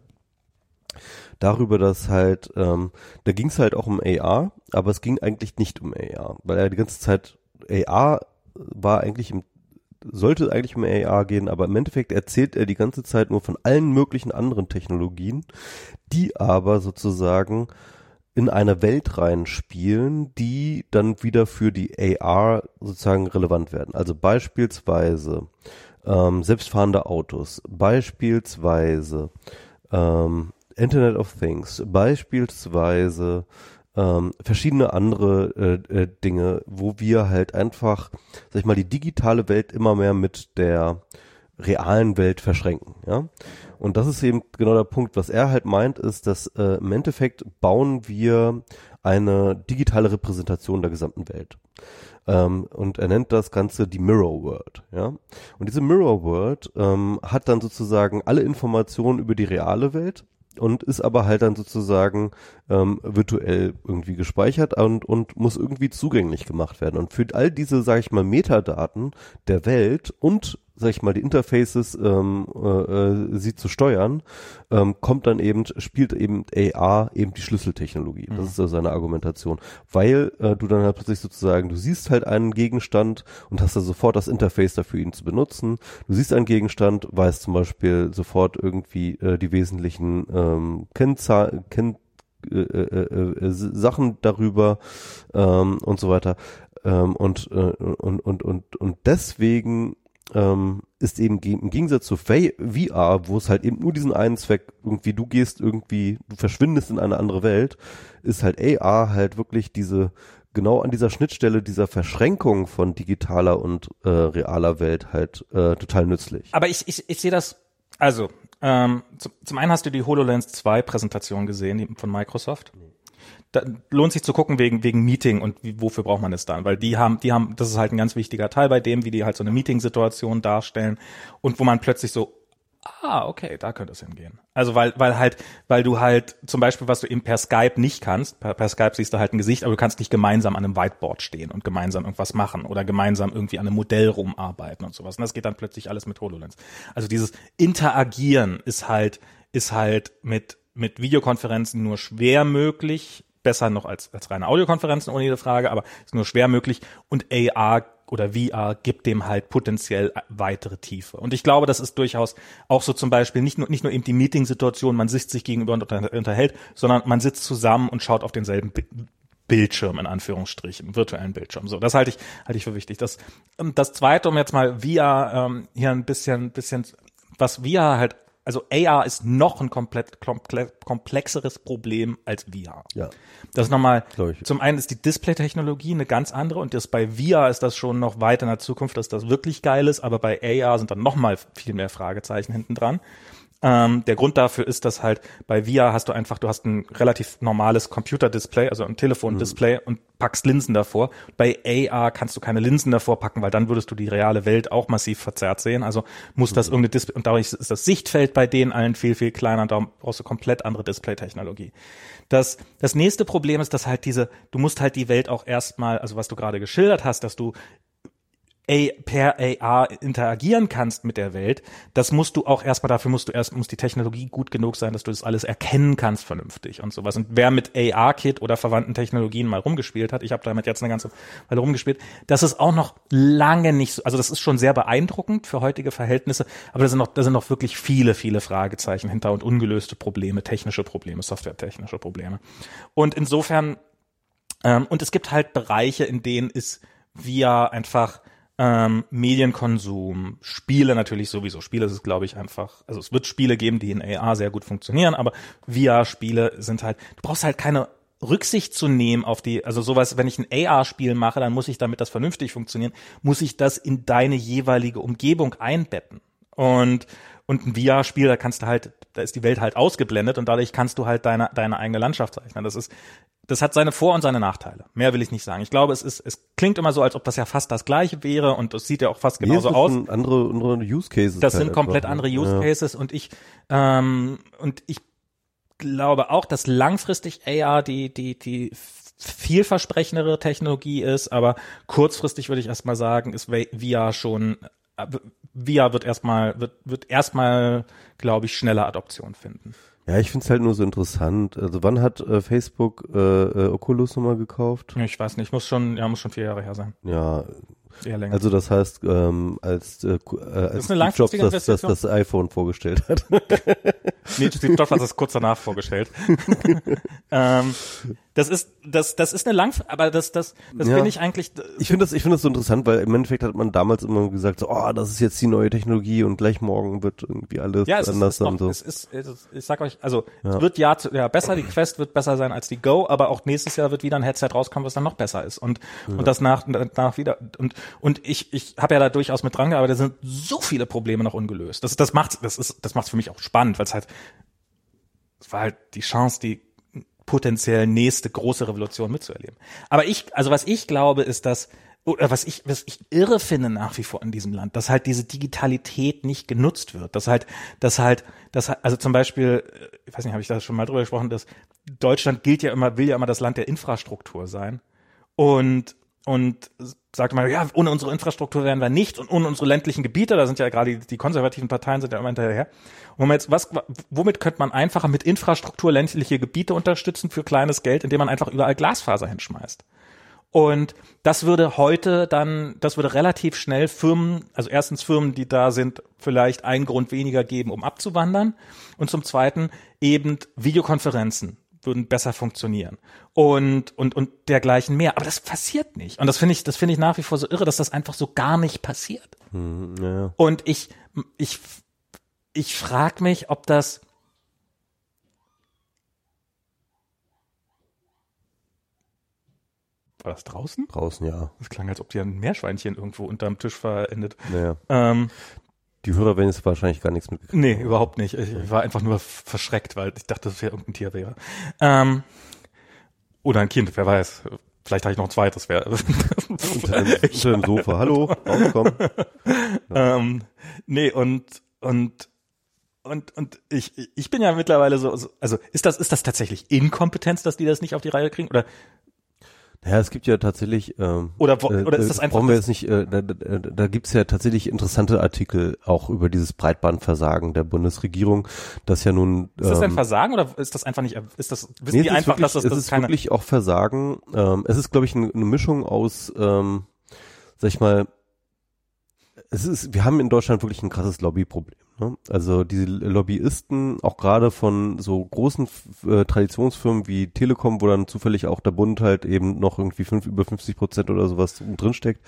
darüber, dass halt, ähm, da ging es halt auch um AR, aber es ging eigentlich nicht um AR, weil er die ganze Zeit AR war eigentlich im sollte eigentlich um AR gehen, aber im Endeffekt erzählt er die ganze Zeit nur von allen möglichen anderen Technologien, die aber sozusagen in eine Welt reinspielen, die dann wieder für die AR sozusagen relevant werden. Also beispielsweise ähm, selbstfahrende Autos, beispielsweise ähm, Internet of Things, beispielsweise ähm, verschiedene andere äh, äh, Dinge, wo wir halt einfach, sag ich mal, die digitale Welt immer mehr mit der realen Welt verschränken, ja. Und das ist eben genau der Punkt, was er halt meint, ist, dass äh, im Endeffekt bauen wir eine digitale Repräsentation der gesamten Welt. Ähm, und er nennt das Ganze die Mirror World, ja. Und diese Mirror World ähm, hat dann sozusagen alle Informationen über die reale Welt und ist aber halt dann sozusagen ähm, virtuell irgendwie gespeichert und, und muss irgendwie zugänglich gemacht werden. Und für all diese, sage ich mal, Metadaten der Welt und sag ich mal, die Interfaces ähm, äh, äh, sie zu steuern, ähm, kommt dann eben, spielt eben AR eben die Schlüsseltechnologie. Das mhm. ist so seine Argumentation. Weil äh, du dann halt plötzlich sozusagen, du siehst halt einen Gegenstand und hast da sofort das Interface dafür, ihn zu benutzen. Du siehst einen Gegenstand, weißt zum Beispiel sofort irgendwie äh, die wesentlichen ähm, Kennzahlen, Kenn äh, äh, äh, Sachen darüber ähm, und so weiter. Ähm, und, äh, und, und, und, und deswegen ähm, ist eben im Gegensatz zu VR, wo es halt eben nur diesen einen Zweck, irgendwie du gehst irgendwie, du verschwindest in eine andere Welt, ist halt AR halt wirklich diese, genau an dieser Schnittstelle dieser Verschränkung von digitaler und äh, realer Welt halt äh, total nützlich. Aber ich, ich, ich sehe das, also ähm, zum, zum einen hast du die HoloLens 2 Präsentation gesehen die, von Microsoft. Nee da lohnt sich zu gucken wegen wegen Meeting und wie, wofür braucht man es dann, weil die haben die haben das ist halt ein ganz wichtiger Teil bei dem, wie die halt so eine Meeting-Situation darstellen und wo man plötzlich so ah okay da könnte es hingehen. Also weil weil halt weil du halt zum Beispiel was du eben per Skype nicht kannst per, per Skype siehst du halt ein Gesicht, aber du kannst nicht gemeinsam an einem Whiteboard stehen und gemeinsam irgendwas machen oder gemeinsam irgendwie an einem Modell rumarbeiten und sowas. Und das geht dann plötzlich alles mit Hololens. Also dieses Interagieren ist halt ist halt mit mit Videokonferenzen nur schwer möglich besser noch als, als reine Audiokonferenzen, ohne jede Frage, aber ist nur schwer möglich. Und AR oder VR gibt dem halt potenziell weitere Tiefe. Und ich glaube, das ist durchaus auch so zum Beispiel nicht nur, nicht nur eben die Meeting-Situation, man sitzt sich gegenüber und unterhält, sondern man sitzt zusammen und schaut auf denselben Bildschirm, in Anführungsstrichen, virtuellen Bildschirm. So, das halte ich, halte ich für wichtig. Das, das zweite, um jetzt mal VR ähm, hier ein bisschen, bisschen, was VR halt also AR ist noch ein komplett komplexeres Problem als VR. Ja. Das ist nochmal, zum einen ist die Display-Technologie eine ganz andere und das bei VR ist das schon noch weit in der Zukunft, dass das wirklich geil ist, aber bei AR sind dann nochmal viel mehr Fragezeichen hinten dran. Ähm, der Grund dafür ist, dass halt bei VR hast du einfach, du hast ein relativ normales Computerdisplay, also ein Telefondisplay mhm. und packst Linsen davor. Bei AR kannst du keine Linsen davor packen, weil dann würdest du die reale Welt auch massiv verzerrt sehen. Also muss mhm. das irgendeine Display, und dadurch ist das Sichtfeld bei denen allen viel, viel kleiner und darum brauchst du komplett andere Display-Technologie. Das, das nächste Problem ist, dass halt diese, du musst halt die Welt auch erstmal, also was du gerade geschildert hast, dass du per AR interagieren kannst mit der Welt, das musst du auch erstmal, dafür musst du erst, muss die Technologie gut genug sein, dass du das alles erkennen kannst vernünftig und sowas. Und wer mit AR-Kit oder verwandten Technologien mal rumgespielt hat, ich habe damit jetzt eine ganze Weile rumgespielt, das ist auch noch lange nicht so, also das ist schon sehr beeindruckend für heutige Verhältnisse, aber da sind noch, da sind noch wirklich viele, viele Fragezeichen hinter und ungelöste Probleme, technische Probleme, softwaretechnische Probleme. Und insofern, ähm, und es gibt halt Bereiche, in denen ist via einfach ähm, Medienkonsum, Spiele natürlich sowieso. Spiele ist es, glaube ich, einfach, also es wird Spiele geben, die in AR sehr gut funktionieren, aber VR-Spiele sind halt, du brauchst halt keine Rücksicht zu nehmen auf die, also sowas, wenn ich ein AR-Spiel mache, dann muss ich, damit das vernünftig funktionieren, muss ich das in deine jeweilige Umgebung einbetten. Und, und ein VR-Spiel, da kannst du halt, da ist die Welt halt ausgeblendet und dadurch kannst du halt deine, deine eigene Landschaft zeichnen. Das ist, das hat seine Vor- und seine Nachteile. Mehr will ich nicht sagen. Ich glaube, es ist, es klingt immer so, als ob das ja fast das Gleiche wäre und es sieht ja auch fast genauso nee, aus. Andere, andere Use Cases. Das halt sind komplett einfach. andere Use Cases ja. und ich, ähm, und ich glaube auch, dass langfristig AR die, die, die vielversprechendere Technologie ist, aber kurzfristig würde ich erstmal sagen, ist VR schon äh, VR wird erstmal wird wird erstmal glaube ich schneller Adoption finden. Ja, ich find's halt nur so interessant. Also wann hat äh, Facebook äh, äh, Oculus nochmal gekauft? Ich weiß nicht, muss schon, ja, muss schon vier Jahre her sein. Ja. Also das heißt, ähm, als, äh, äh, als eine Steve Jobs das, das, das iPhone vorgestellt hat. Nee, Steve Jobs hat das kurz danach vorgestellt. ähm, das ist, das, das ist eine lang, aber das, das, das Ja. bin ich eigentlich. Ich finde das, ich finde das so interessant, weil im Endeffekt hat man damals immer gesagt, so, oh, das ist jetzt die neue Technologie und gleich morgen wird irgendwie alles Ja, es ist, anders ist noch, und so. es ist, es ist, ich sag euch, also es wird ja, ja besser, die Quest wird besser sein als die Go, aber auch nächstes Jahr wird wieder ein Headset rauskommen, was dann noch besser ist und und das nach nach wieder und und ich ich habe ja da durchaus mit dran gearbeitet, da sind so viele Probleme noch ungelöst. Das das macht das ist das macht's für mich auch spannend, weil es halt es war halt die Chance, die potenziell nächste große Revolution mitzuerleben. Aber ich, also was ich glaube, ist, dass oder was ich, was ich irre finde nach wie vor in diesem Land, dass halt diese Digitalität nicht genutzt wird. Dass halt, dass halt, dass halt, also zum Beispiel, ich weiß nicht, habe ich da schon mal drüber gesprochen, dass Deutschland gilt ja immer, will ja immer das Land der Infrastruktur sein. Und, und sagt man, ja, ohne unsere Infrastruktur wären wir nicht und ohne unsere ländlichen Gebiete, da sind ja gerade die, die konservativen Parteien sind ja immer hinterher. Und wenn man jetzt, was, womit könnte man einfacher mit Infrastruktur ländliche Gebiete unterstützen für kleines Geld, indem man einfach überall Glasfaser hinschmeißt? Und das würde heute dann, das würde relativ schnell Firmen, also erstens Firmen, die da sind, vielleicht einen Grund weniger geben, um abzuwandern. Und zum Zweiten eben Videokonferenzen würden besser funktionieren. Und, und, und dergleichen mehr. Aber das passiert nicht. Und das finde ich, das finde ich nach wie vor so irre, dass das einfach so gar nicht passiert. Hm, ja. Und ich, ich, ich frage mich, ob das, war das draußen? Draußen, ja. Das klang, als ob die ein Meerschweinchen irgendwo unterm Tisch verendet. Naja. Ähm, Die Hörer werden jetzt wahrscheinlich gar nichts mitgekriegt. nee, überhaupt nicht. Ich, ich war einfach nur verschreckt, weil ich dachte, das wäre irgendein Tier wäre. Ähm, oder ein Kind, wer weiß. Vielleicht habe ich noch ein zweites. Wer, Unter unter dem Sofa. Hallo, rauskommen. ähm, nee, und, und, und, und ich, ich bin ja mittlerweile so, so, also ist das, ist das tatsächlich Inkompetenz, dass die das nicht auf die Reihe kriegen? Oder, Naja, es gibt ja tatsächlich. Ähm, Oder wo- oder ist das äh, einfach Brauchen wir jetzt nicht. Äh, da da, da gibt's ja tatsächlich interessante Artikel auch über dieses Breitbandversagen der Bundesregierung, das ja nun. ist das ein ähm, Versagen oder ist das einfach nicht, ist das, wissen Nee, die es ist einfach, wirklich, dass das, es das ist keine, wirklich auch Versagen. Ähm, es ist, glaube ich, eine, eine Mischung aus, ähm, sag ich mal, es ist, wir haben in Deutschland wirklich ein krasses Lobbyproblem. Ne? Also diese Lobbyisten, auch gerade von so großen äh, Traditionsfirmen wie Telekom, wo dann zufällig auch der Bund halt eben noch irgendwie fünf, über 50 Prozent oder sowas drinsteckt.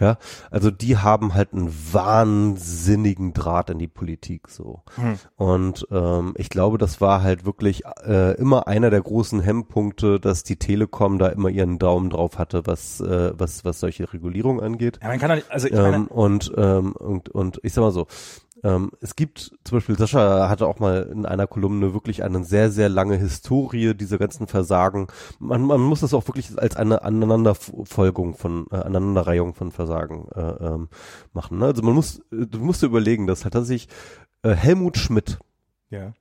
Ja, also die haben halt einen wahnsinnigen Draht in die Politik so. Hm. Und ähm, ich glaube, das war halt wirklich äh, immer einer der großen Hemmpunkte, dass die Telekom da immer ihren Daumen drauf hatte, was äh, was was solche Regulierung angeht. ja, man kann doch nicht, also ich meine, Ähm, und, ähm, und, und ich sag mal so, ähm, es gibt zum Beispiel, Sascha hatte auch mal in einer Kolumne wirklich eine sehr, sehr lange Historie dieser ganzen Versagen. Man, man muss das auch wirklich als eine Aneinanderfolgung von, äh, Aneinanderreihung von Versagen äh, ähm, machen. Ne? Also man muss, du musst dir überlegen, dass halt tatsächlich äh, Helmut Schmidt, ja,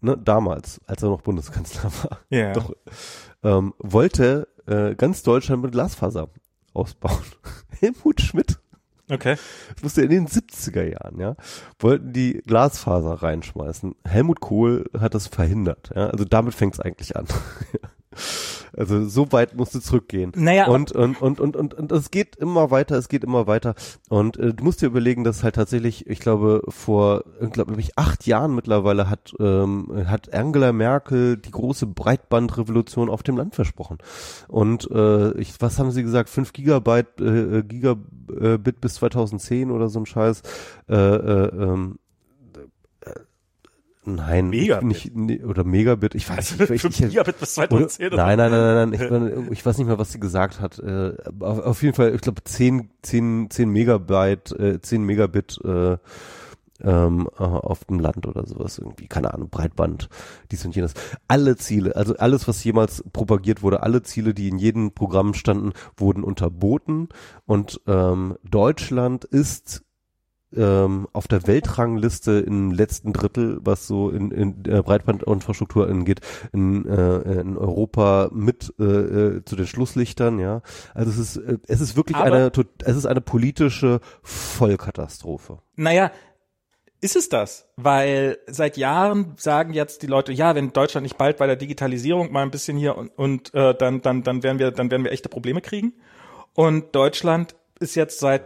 ne, damals, als er noch Bundeskanzler war, ja, doch, ähm, wollte äh, ganz Deutschland mit Glasfaser ausbauen. Helmut Schmidt okay, das musste in den 70er Jahren, ja, wollten die Glasfaser reinschmeißen. Helmut Kohl hat das verhindert, ja, also damit fängt es eigentlich an. also so weit musste zurückgehen. Naja, und, und, und, und, und, und es geht immer weiter, es geht immer weiter. Und äh, du musst dir überlegen, dass halt tatsächlich, ich glaube, vor, ich glaube, ich acht Jahren mittlerweile hat, ähm, hat Angela Merkel die große Breitbandrevolution auf dem Land versprochen. Und äh, ich, was haben sie gesagt? 5 Gigabyte, äh, Gigabit bis 2010 oder so ein Scheiß. Äh, äh, ähm, äh, nein, Megabit. Nicht, oder Megabit, ich weiß nicht. Ich, 5 ich, Gigabit bis oder, 2010. nein, nein, nein, nein, nein. Ich, ich weiß nicht mehr, was sie gesagt hat. Äh, auf, auf jeden Fall, ich glaube 10, 10, 10 Megabyte, äh, 10 Megabit äh, ähm, äh, auf dem Land oder sowas irgendwie, keine Ahnung, Breitband, dies und jenes. Alle Ziele, also alles, was jemals propagiert wurde, alle Ziele, die in jedem Programm standen, wurden unterboten und ähm, Deutschland ist ähm, auf der Weltrangliste im letzten Drittel, was so in, in äh, Breitbandinfrastruktur angeht, in, äh, in Europa mit äh, äh, zu den Schlusslichtern, ja. Also es ist äh, es ist wirklich Aber- eine es ist eine politische Vollkatastrophe. Naja, ist es das? Weil seit Jahren sagen jetzt die Leute, ja, wenn Deutschland nicht bald bei der Digitalisierung mal ein bisschen hier und, und äh, dann, dann, dann werden wir, dann werden wir echte Probleme kriegen. Und Deutschland ist jetzt seit,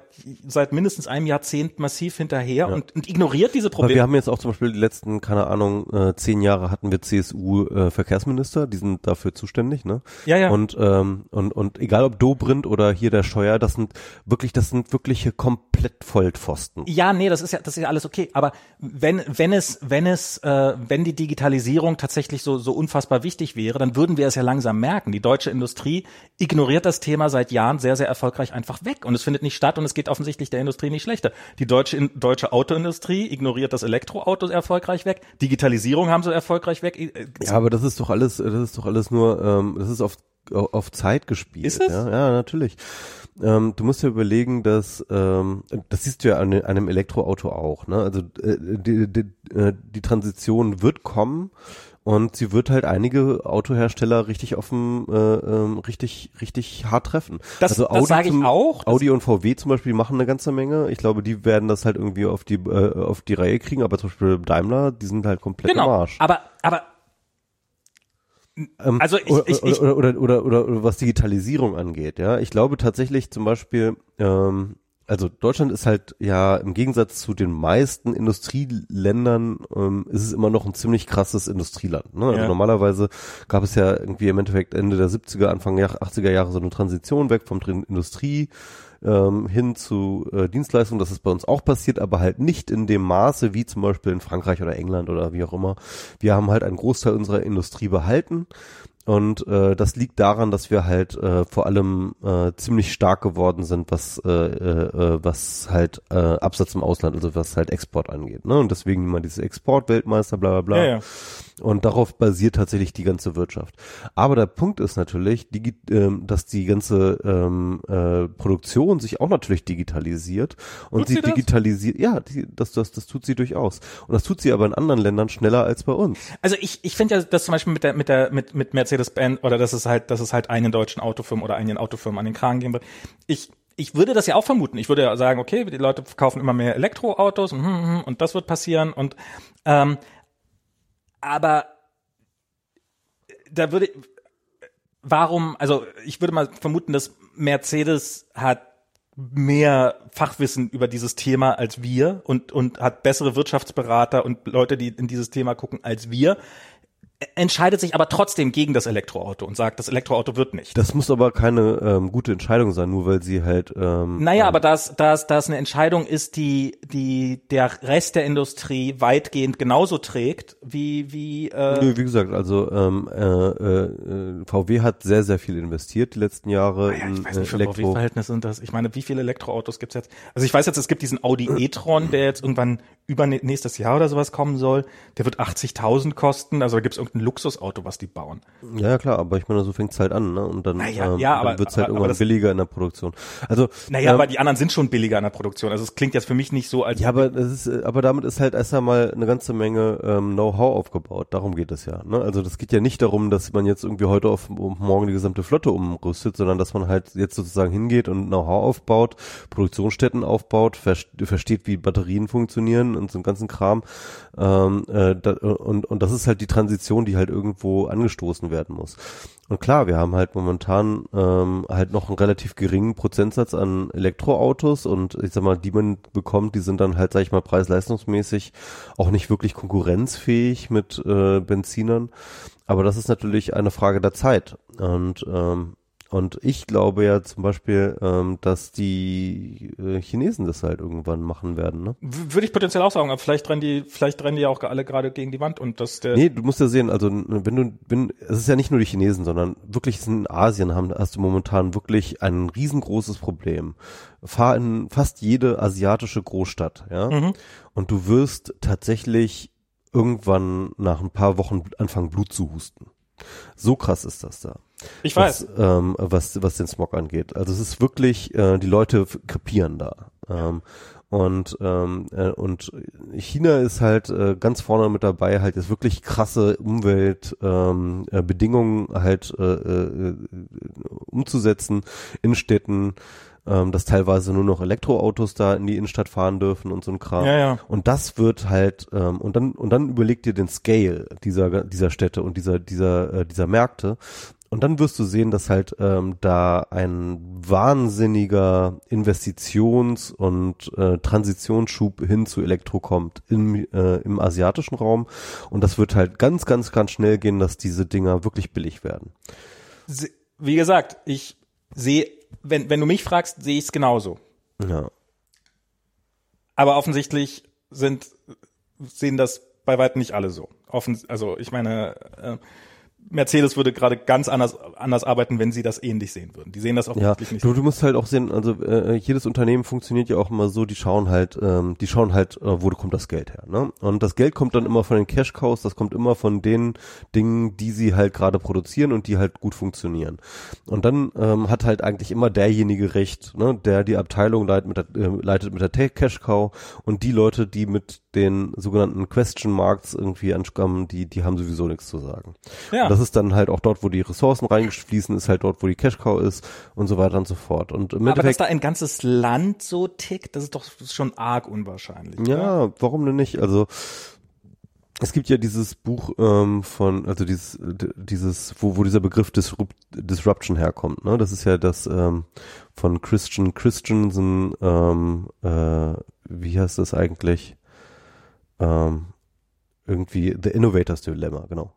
seit mindestens einem Jahrzehnt massiv hinterher und, und ignoriert diese Aber Probleme. wir haben jetzt auch zum Beispiel die letzten, keine Ahnung, äh, zehn Jahre hatten wir CSU-Verkehrsminister, die sind dafür zuständig, ne? Ja, ja. Und, ähm, und, und egal ob Dobrindt oder hier der Scheuer, das sind wirklich, das sind wirkliche komplett Vollpfosten. Ja, nee, das ist ja, das ist ja alles okay. Aber wenn, wenn es, wenn es, äh, wenn die Digitalisierung tatsächlich so, so unfassbar wichtig wäre, dann würden wir es ja langsam merken. Die deutsche Industrie ignoriert das Thema seit Jahren sehr, sehr erfolgreich einfach weg. Und es findet nicht statt und es geht offensichtlich der Industrie nicht schlechter. Die deutsche, deutsche Autoindustrie ignoriert das Elektroauto erfolgreich weg. Digitalisierung haben sie erfolgreich weg. Äh, Ja, aber das ist doch alles, das ist doch alles nur, ähm, das ist auf, auf Zeit gespielt. Ist es? Ja, ja natürlich. Ähm, du musst ja überlegen, dass, ähm, das siehst du ja an einem Elektroauto auch, ne? Also äh, die, die, äh, die Transition wird kommen und sie wird halt einige Autohersteller richtig dem, äh, ähm, richtig, richtig hart treffen. Das- also das sage ich auch. Audi und VW zum Beispiel machen eine ganze Menge. Ich glaube, die werden das halt irgendwie auf die, äh, auf die Reihe kriegen, aber zum Beispiel Daimler, die sind halt komplett im Genau. Arsch. Aber, aber, Ähm, Also ich- oder, ich- ich- oder, oder, oder, oder, oder was Digitalisierung angeht, ja. Ich glaube tatsächlich zum Beispiel, ähm, also Deutschland ist halt ja im Gegensatz zu den meisten Industrieländern ähm, ist es immer noch ein ziemlich krasses Industrieland. Ne? Also Ja. normalerweise gab es ja irgendwie im Endeffekt Ende der 70er, Anfang der 80er Jahre so eine Transition weg vom Industrie ähm, hin zu äh, Dienstleistungen. Das ist bei uns auch passiert, aber halt nicht in dem Maße wie zum Beispiel in Frankreich oder England oder wie auch immer. Wir haben halt einen Großteil unserer Industrie behalten. Und äh, das liegt daran, dass wir halt äh, vor allem äh, ziemlich stark geworden sind, was äh, äh, was halt äh, Absatz im Ausland, also was halt Export angeht. Ne? Und deswegen immer diese Exportweltmeister, bla bla bla. Ja, ja. Und darauf basiert tatsächlich die ganze Wirtschaft. Aber der Punkt ist natürlich, digi ähm, dass die ganze ähm, äh, Produktion sich auch natürlich digitalisiert und Tut sie sie digitalisiert. Ja, die, das, das, das tut sie durchaus. Und das tut sie aber in anderen Ländern schneller als bei uns. Also ich, ich finde ja, dass zum Beispiel mit der mit der mit mit Mercedes-Benz oder dass es halt dass es halt einen deutschen Autofirmen oder einigen Autofirmen an den Kragen gehen wird. Ich ich würde das ja auch vermuten. Ich würde ja sagen, okay, die Leute kaufen immer mehr Elektroautos und, hm, hm, und das wird passieren und ähm, aber da würde warum, also ich würde mal vermuten, dass Mercedes hat mehr Fachwissen über dieses Thema als wir und, und hat bessere Wirtschaftsberater und Leute, die in dieses Thema gucken als wir, entscheidet sich aber trotzdem gegen das Elektroauto und sagt, das Elektroauto wird nicht. Das muss aber keine ähm, gute Entscheidung sein, nur weil sie halt. Ähm, Naja, aber das, das, das eine Entscheidung ist, die, die der Rest der Industrie weitgehend genauso trägt, wie, wie, äh, Nö, wie gesagt, also ähm, äh, äh, VW hat sehr, sehr viel investiert die letzten Jahre Naja, in ich weiß äh, nicht, für Elektro. Verhältnisse sind das. Ich meine, wie viele Elektroautos gibt's jetzt? Also ich weiß jetzt, es gibt diesen Audi e-tron, der jetzt irgendwann über nächstes Jahr oder sowas kommen soll. Der wird 80.000 kosten. Also da gibt's irgendein Luxusauto, was die bauen. Ja, ja, klar, aber ich meine, so fängt's halt an, ne? Und dann, Naja, ähm, ja, dann aber- wird's halt aber- aber irgendwann das- billiger in der Produktion. Also Naja, ähm, aber die anderen sind schon billiger in der Produktion. Also es klingt jetzt für mich nicht so, als ja, aber das ist, äh, aber damit ist halt erst einmal eine ganze Menge ähm, Know-how aufgebaut. Darum geht es ja. Ne? Also das geht ja nicht darum, dass man jetzt irgendwie heute auf um, morgen die gesamte Flotte umrüstet, sondern dass man halt jetzt sozusagen hingeht und Know-how aufbaut, Produktionsstätten aufbaut, vers versteht, wie Batterien funktionieren und so einen ganzen Kram. Ähm, äh, da, und, und das ist halt die Transition, die halt irgendwo angestoßen werden muss. Und klar, wir haben halt momentan ähm, halt noch einen relativ geringen Prozentsatz an Elektroautos und ich sag mal, die man bekommt, die sind dann halt, sag ich mal, preis-leistungsmäßig auch nicht wirklich konkurrenzfähig mit äh, Benzinern. Aber das ist natürlich eine Frage der Zeit. Und ähm, und ich glaube ja zum Beispiel, ähm, dass die äh, Chinesen das halt irgendwann machen werden. Ne? würde ich potenziell auch sagen, aber vielleicht rennen die, vielleicht rennen die ja auch alle gerade gegen die Wand und dass der Nee, du musst ja sehen, also wenn du, wenn, es ist ja nicht nur die Chinesen, sondern wirklich in Asien haben, hast du momentan wirklich ein riesengroßes Problem. Fahr in fast jede asiatische Großstadt, ja, Mhm. und du wirst tatsächlich irgendwann nach ein paar Wochen anfangen Blut zu husten. So krass ist das da. Ich weiß. Was, ähm, was, was den Smog angeht. Also es ist wirklich, äh, die Leute krepieren da. Ähm, Und, ähm, äh, und China ist halt äh, ganz vorne mit dabei, halt jetzt wirklich krasse Umweltbedingungen ähm, äh, Bedingungen halt äh, äh, umzusetzen in Städten, ähm, dass teilweise nur noch Elektroautos da in die Innenstadt fahren dürfen und so ein Kram. Ja, ja. Und das wird halt ähm, und dann und dann überleg dir den Scale dieser dieser Städte und dieser dieser äh, dieser Märkte und dann wirst du sehen, dass halt ähm, da ein wahnsinniger Investitions- und äh, Transitionsschub hin zu Elektro kommt im, äh, im asiatischen Raum. Und das wird halt ganz, ganz, ganz schnell gehen, dass diese Dinger wirklich billig werden. Wie gesagt, ich sehe, wenn, wenn du mich fragst, sehe ich es genauso. Ja. Aber offensichtlich sind, sehen das bei weitem nicht alle so. Offen, also ich meine, äh, Mercedes würde gerade ganz anders anders arbeiten, wenn sie das ähnlich sehen würden. Die sehen das auch ja, wirklich nicht. Du, du musst halt auch sehen, also äh, jedes Unternehmen funktioniert ja auch immer so, die schauen halt, ähm, die schauen halt, äh, wo kommt das Geld her, ne? Und das Geld kommt dann immer von den Cash Cows, das kommt immer von den Dingen, die sie halt gerade produzieren und die halt gut funktionieren. Und dann ähm, hat halt eigentlich immer derjenige recht, ne, der die Abteilung leitet mit der, äh, leitet mit der Cash Cow und die Leute, die mit den sogenannten Question Marks irgendwie anstammen, die die haben sowieso nichts zu sagen. Ja. Das ist dann halt auch dort, wo die Ressourcen reingefließen, ist halt dort, wo die Cash Cow ist und so weiter und so fort. Und im Aber dass da ein ganzes Land so tickt, das ist doch schon arg unwahrscheinlich. oder? ja, warum denn nicht? Also es gibt ja dieses Buch ähm, von, also dieses, dieses, wo, wo dieser Begriff Disrupt, Disruption herkommt, ne? Das ist ja das ähm, von Christian Christensen, ähm, äh, wie heißt das eigentlich? Ähm, irgendwie The Innovators Dilemma, genau.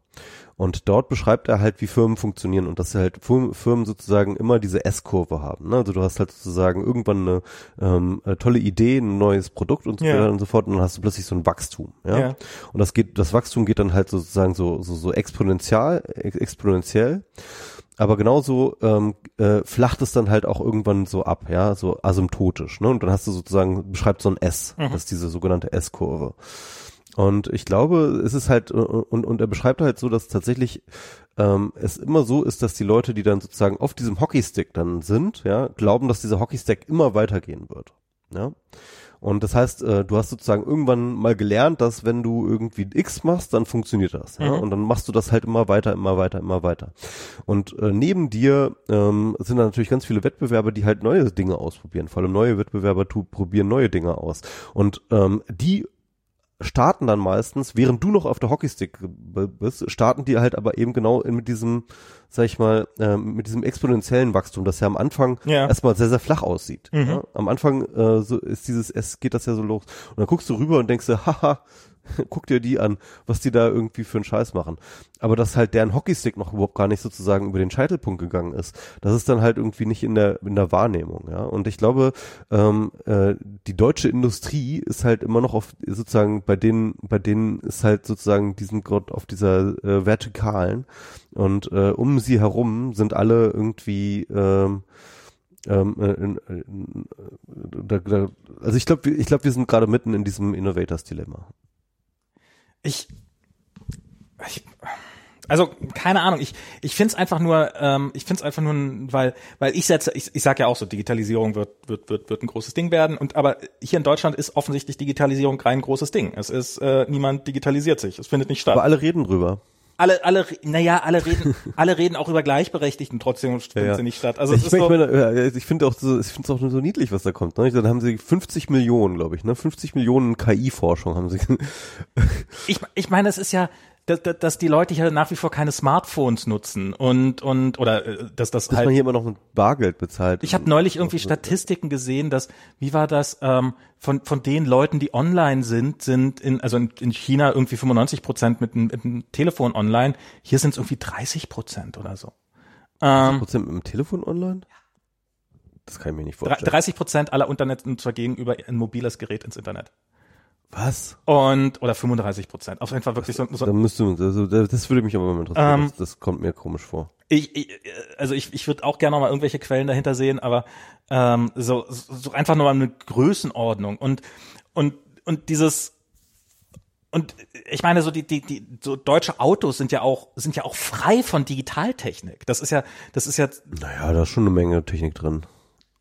Und dort beschreibt er halt, wie Firmen funktionieren und dass halt Firmen sozusagen immer diese S-Kurve haben. Ne? Also du hast halt sozusagen irgendwann eine, ähm, eine tolle Idee, ein neues Produkt und so Ja. weiter und so fort und dann hast du plötzlich so ein Wachstum. Ja? Ja. Und das geht, das Wachstum geht dann halt sozusagen so so, so exponentiell, ex exponentiell. Aber genauso ähm, äh, flacht es dann halt auch irgendwann so ab, ja, so asymptotisch. Ne? Und dann hast du sozusagen, beschreibt so ein S, Mhm. das ist diese sogenannte S-Kurve. Und ich glaube, es ist halt, und, und er beschreibt halt so, dass tatsächlich ähm, es immer so ist, dass die Leute, die dann sozusagen auf diesem Hockeystick dann sind, ja, glauben, dass dieser Hockeystick immer weitergehen wird. Ja. Und das heißt, äh, du hast sozusagen irgendwann mal gelernt, dass wenn du irgendwie ein X machst, dann funktioniert das. Ja? Mhm. Und dann machst du das halt immer weiter, immer weiter, immer weiter. Und äh, neben dir ähm, sind da natürlich ganz viele Wettbewerber, die halt neue Dinge ausprobieren. Vor allem neue Wettbewerber tu, probieren neue Dinge aus. Und ähm, die starten dann meistens, während du noch auf der Hockeystick bist, starten die halt aber eben genau in, mit diesem, sag ich mal, ähm, mit diesem exponentiellen Wachstum, das ja am Anfang Ja. erstmal sehr, sehr flach aussieht. Mhm. Ja? Am Anfang äh, so ist dieses, es geht das ja so los. Und dann guckst du rüber und denkst dir, haha, guck dir die an, was die da irgendwie für einen Scheiß machen. Aber dass halt deren Hockeystick noch überhaupt gar nicht sozusagen über den Scheitelpunkt gegangen ist, das ist dann halt irgendwie nicht in der in der Wahrnehmung, ja. Und ich glaube, ähm, äh, die deutsche Industrie ist halt immer noch auf sozusagen bei denen bei denen ist halt sozusagen diesen Gott auf dieser äh, vertikalen und äh, um sie herum sind alle irgendwie ähm, ähm, äh, in, in, da, da, also ich glaube, ich glaube, wir sind gerade mitten in diesem Innovators Dilemma. Ich, ich also keine Ahnung, ich ich find's einfach nur ähm, ich find's einfach nur weil weil ich setze ich, ich sag ja auch so Digitalisierung wird wird wird wird ein großes Ding werden und aber hier in Deutschland ist offensichtlich Digitalisierung kein großes Ding. Es ist äh, niemand digitalisiert sich. Es findet nicht statt. Aber alle reden drüber. Alle alle naja, alle reden alle reden auch über Gleichberechtigten trotzdem findet ja. sie nicht statt. Also ich ich meine, ja, ich finde auch so, ich finde es auch nur so niedlich, was da kommt. Ne? Dann haben sie 50 Millionen, glaube ich, ne? 50 Millionen KI-Forschung haben sie. ich, ich meine, es ist ja, dass, dass die Leute hier nach wie vor keine Smartphones nutzen und und oder äh, dass das dass halt man hier immer noch mit Bargeld bezahlt. Ich habe neulich irgendwie Statistiken gesehen, dass wie war das ähm, von von den Leuten, die online sind, sind in also in, in China irgendwie 95 Prozent mit, mit dem Telefon online. Hier sind es irgendwie 30 Prozent oder so. Ähm, Prozent mit dem Telefon online? Das kann ich mir nicht vorstellen. 30 Prozent aller Internetnutzer gehen über ein mobiles Gerät ins Internet. Was? Und oder 35 Prozent. Auf jeden Fall wirklich so, so Da müsste, also, das würde mich aber mal interessieren. Ähm, das, das kommt mir komisch vor. ich, ich also ich, ich würde auch gerne noch mal irgendwelche Quellen dahinter sehen, aber ähm, so, so einfach nur mal eine Größenordnung und und und dieses und ich meine so die die die so deutsche Autos sind ja auch sind ja auch frei von Digitaltechnik. Das ist ja das ist ja Naja, da ist schon eine Menge Technik drin.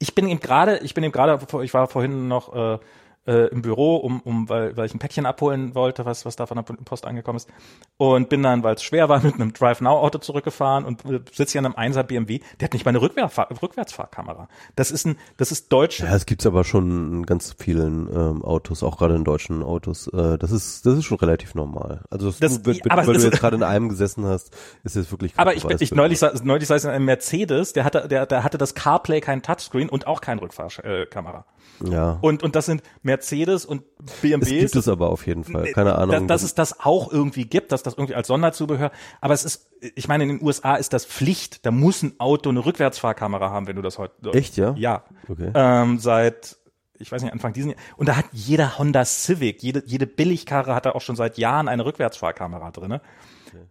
ich bin eben gerade ich bin eben gerade ich war vorhin noch äh, äh, im Büro, um, um weil, weil ich ein Päckchen abholen wollte, was, was da von der Post angekommen ist. Und bin dann, weil es schwer war, mit einem Drive-Now-Auto zurückgefahren und äh, sitze hier an einem 1er BMW. Der hat nicht mal eine Rückwärtsfahr Rückwärtsfahrkamera. Das ist ein, das ist deutsch. Ja, es gibt's aber schon in ganz vielen ähm, Autos, auch gerade in deutschen Autos. Äh, das ist, das ist schon relativ normal. Also das, mit, mit, aber weil du jetzt gerade in einem gesessen hast, ist jetzt wirklich. Aber ich, Beweis ich neulich, sa- neulich saß in einem Mercedes, der hatte, der, der hatte das CarPlay kein Touchscreen und auch keine Rückfahrkamera. Ja. Und, und das sind Mercedes und Es BMWs. gibt es aber auf jeden Fall. Keine Ahnung. Dass, dass es das auch irgendwie gibt, dass das irgendwie als Sonderzubehör. Aber es ist, ich meine, in den USA ist das Pflicht. Da muss ein Auto eine Rückwärtsfahrkamera haben, wenn du das heute. Echt, ja? Ja. Okay. Ähm, seit, ich weiß nicht, Anfang diesen Jahr. Und da hat jeder Honda Civic, jede, jede Billigkarre hat da auch schon seit Jahren eine Rückwärtsfahrkamera drinne.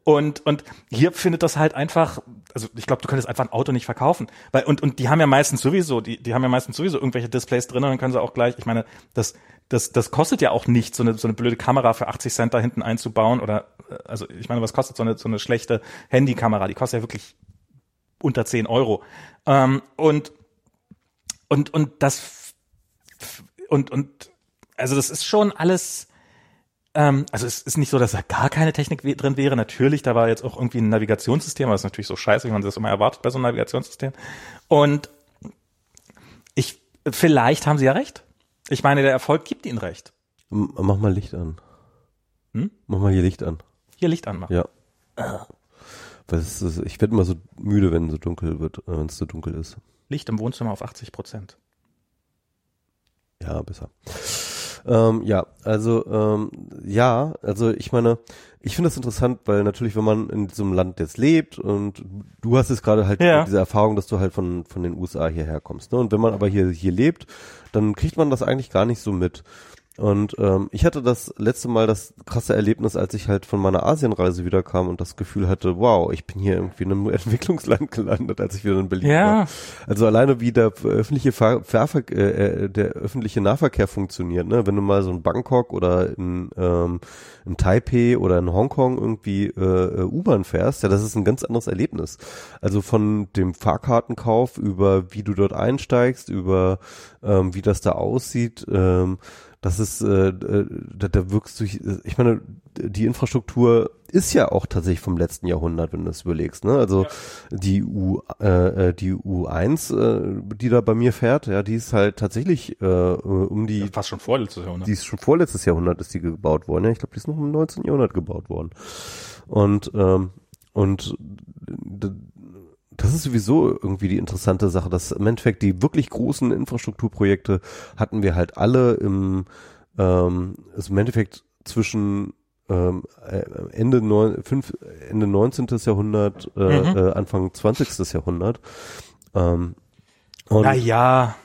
Und, und hier findet das halt einfach, also ich glaube, du könntest einfach ein Auto nicht verkaufen. Weil, und, und die haben ja meistens sowieso, die, die haben ja meistens sowieso irgendwelche Displays drin und dann können sie auch gleich, ich meine, das, das, das kostet ja auch nichts, so eine, so eine blöde Kamera für 80 Cent da hinten einzubauen oder, äh, also ich meine, was kostet so eine, so eine schlechte Handykamera? Die kostet ja wirklich unter 10 Euro. Ähm, und, und, und das, und, und, also das ist schon alles, ähm, also es ist nicht so, dass da gar keine Technik drin wäre. Natürlich, da war jetzt auch irgendwie ein Navigationssystem, aber das ist natürlich so scheiße, wie man das immer erwartet bei so einem Navigationssystem. Und ich, vielleicht haben sie ja recht. Ich meine, der Erfolg gibt ihnen recht. M- Mach mal Licht an. Hm? Mach mal hier Licht an. Hier Licht anmachen. Ja. Es ist, ich werde immer so müde, wenn es so dunkel wird, äh, wenn es so dunkel ist. Licht im Wohnzimmer auf 80 Prozent. Ja, besser. Ähm, ja, also ähm, ja, also ich meine, ich finde das interessant, weil natürlich, wenn man in diesem Land jetzt lebt und du hast jetzt gerade halt Ja. diese Erfahrung, dass du halt von von den USA hierher kommst, ne? Und wenn man aber hier hier lebt, dann kriegt man das eigentlich gar nicht so mit. Und ähm, ich hatte das letzte Mal das krasse Erlebnis, als ich halt von meiner Asienreise wiederkam und das Gefühl hatte, wow, ich bin hier irgendwie in einem Entwicklungsland gelandet, als ich wieder in Berlin Ja. war. Also alleine wie der öffentliche Fahr Fahrver äh, äh, der öffentliche Nahverkehr funktioniert, ne? Wenn du mal so in Bangkok oder in, ähm, in Taipei oder in Hongkong irgendwie äh, äh, U-Bahn fährst, ja, das ist ein ganz anderes Erlebnis. Also von dem Fahrkartenkauf über wie du dort einsteigst, über ähm, wie das da aussieht, ähm, das ist, äh, äh, da, da wirkst du, ich meine, die Infrastruktur ist ja auch tatsächlich vom letzten Jahrhundert, wenn du es überlegst, ne? Also die U, äh, äh, die U1, äh, die da bei mir fährt, ja, die ist halt tatsächlich äh, äh, um die, Fast schon vorletztes Jahrhundert. die ist schon vorletztes Jahrhundert ist die gebaut worden, ja. Ich glaube, die ist noch im 19. Jahrhundert gebaut worden. Und ähm, und das ist sowieso irgendwie die interessante Sache, dass im Endeffekt die wirklich großen Infrastrukturprojekte hatten wir halt alle im, ähm, also im Endeffekt zwischen ähm, äh, Ende, neun, fünf, Ende 19. Jahrhundert, äh, Mhm. äh, Anfang 20. Jahrhundert. Ähm, und Naja,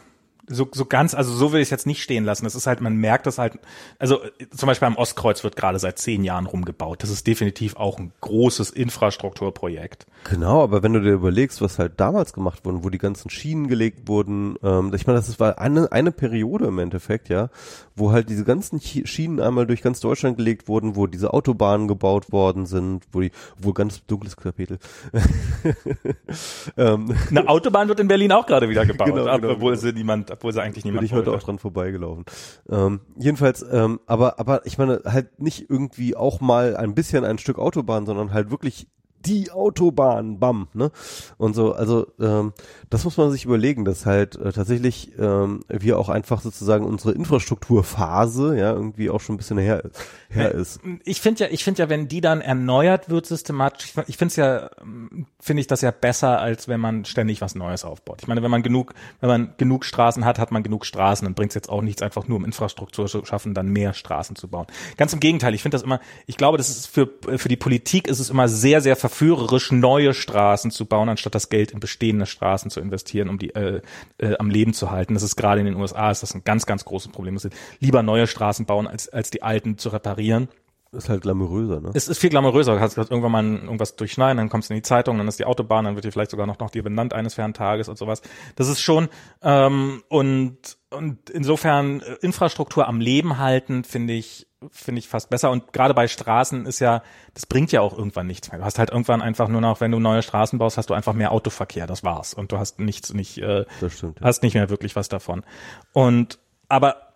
so, so ganz, also so will ich es jetzt nicht stehen lassen. Das ist halt, man merkt das halt, also zum Beispiel am Ostkreuz wird gerade seit zehn Jahren rumgebaut. Das ist definitiv auch ein großes Infrastrukturprojekt. Genau, aber wenn du dir überlegst, was halt damals gemacht wurde, wo die ganzen Schienen gelegt wurden, ähm, ich meine, das war eine, eine Periode im Endeffekt, ja, wo halt diese ganzen Chi- Schienen einmal durch ganz Deutschland gelegt wurden, wo diese Autobahnen gebaut worden sind, wo die, wo ganz dunkles Kapitel. ähm, Eine Autobahn wird in Berlin auch gerade wieder gebaut, Genau, genau, obwohl genau. sie niemand, obwohl sie eigentlich bin niemand ich heute wollte. auch dran vorbeigelaufen. Ähm, jedenfalls, ähm, aber, aber ich meine, halt nicht irgendwie auch mal ein bisschen ein Stück Autobahn, sondern halt wirklich die Autobahn, bam, ne? Und so, also ähm, das muss man sich überlegen, dass halt äh, tatsächlich ähm, wir auch einfach sozusagen unsere Infrastrukturphase ja irgendwie auch schon ein bisschen her, her ist. Ich finde ja, ich finde ja, wenn die dann erneuert wird systematisch, ich finde es ja, ähm, finde ich das ja besser, als wenn man ständig was Neues aufbaut. Ich meine, wenn man genug, wenn man genug Straßen hat, hat man genug Straßen, dann bringt es jetzt auch nichts, einfach nur um Infrastruktur zu schaffen, dann mehr Straßen zu bauen. Ganz im Gegenteil, ich finde das immer, ich glaube, das ist für, für die Politik ist es immer sehr, sehr verführerisch, neue Straßen zu bauen, anstatt das Geld in bestehende Straßen zu investieren, um die äh, äh, am Leben zu halten. Das ist gerade in den USA ist das ein ganz, ganz großes Problem. Es sind lieber neue Straßen bauen, als, als die alten zu reparieren. Ist halt glamouröser, ne? Es ist viel glamouröser. Du kannst irgendwann mal irgendwas durchschneiden, dann kommst du in die Zeitung, dann ist die Autobahn, dann wird dir vielleicht sogar noch, noch dir benannt eines fernen Tages und sowas. Das ist schon, ähm, und, und insofern äh, Infrastruktur am Leben halten, finde ich, finde ich fast besser. Und gerade bei Straßen ist ja, das bringt ja auch irgendwann nichts mehr. Du hast halt irgendwann einfach nur noch, wenn du neue Straßen baust, hast du einfach mehr Autoverkehr. Das war's. Und du hast nichts, nicht, äh, stimmt. Ja. hast nicht mehr wirklich was davon. Und aber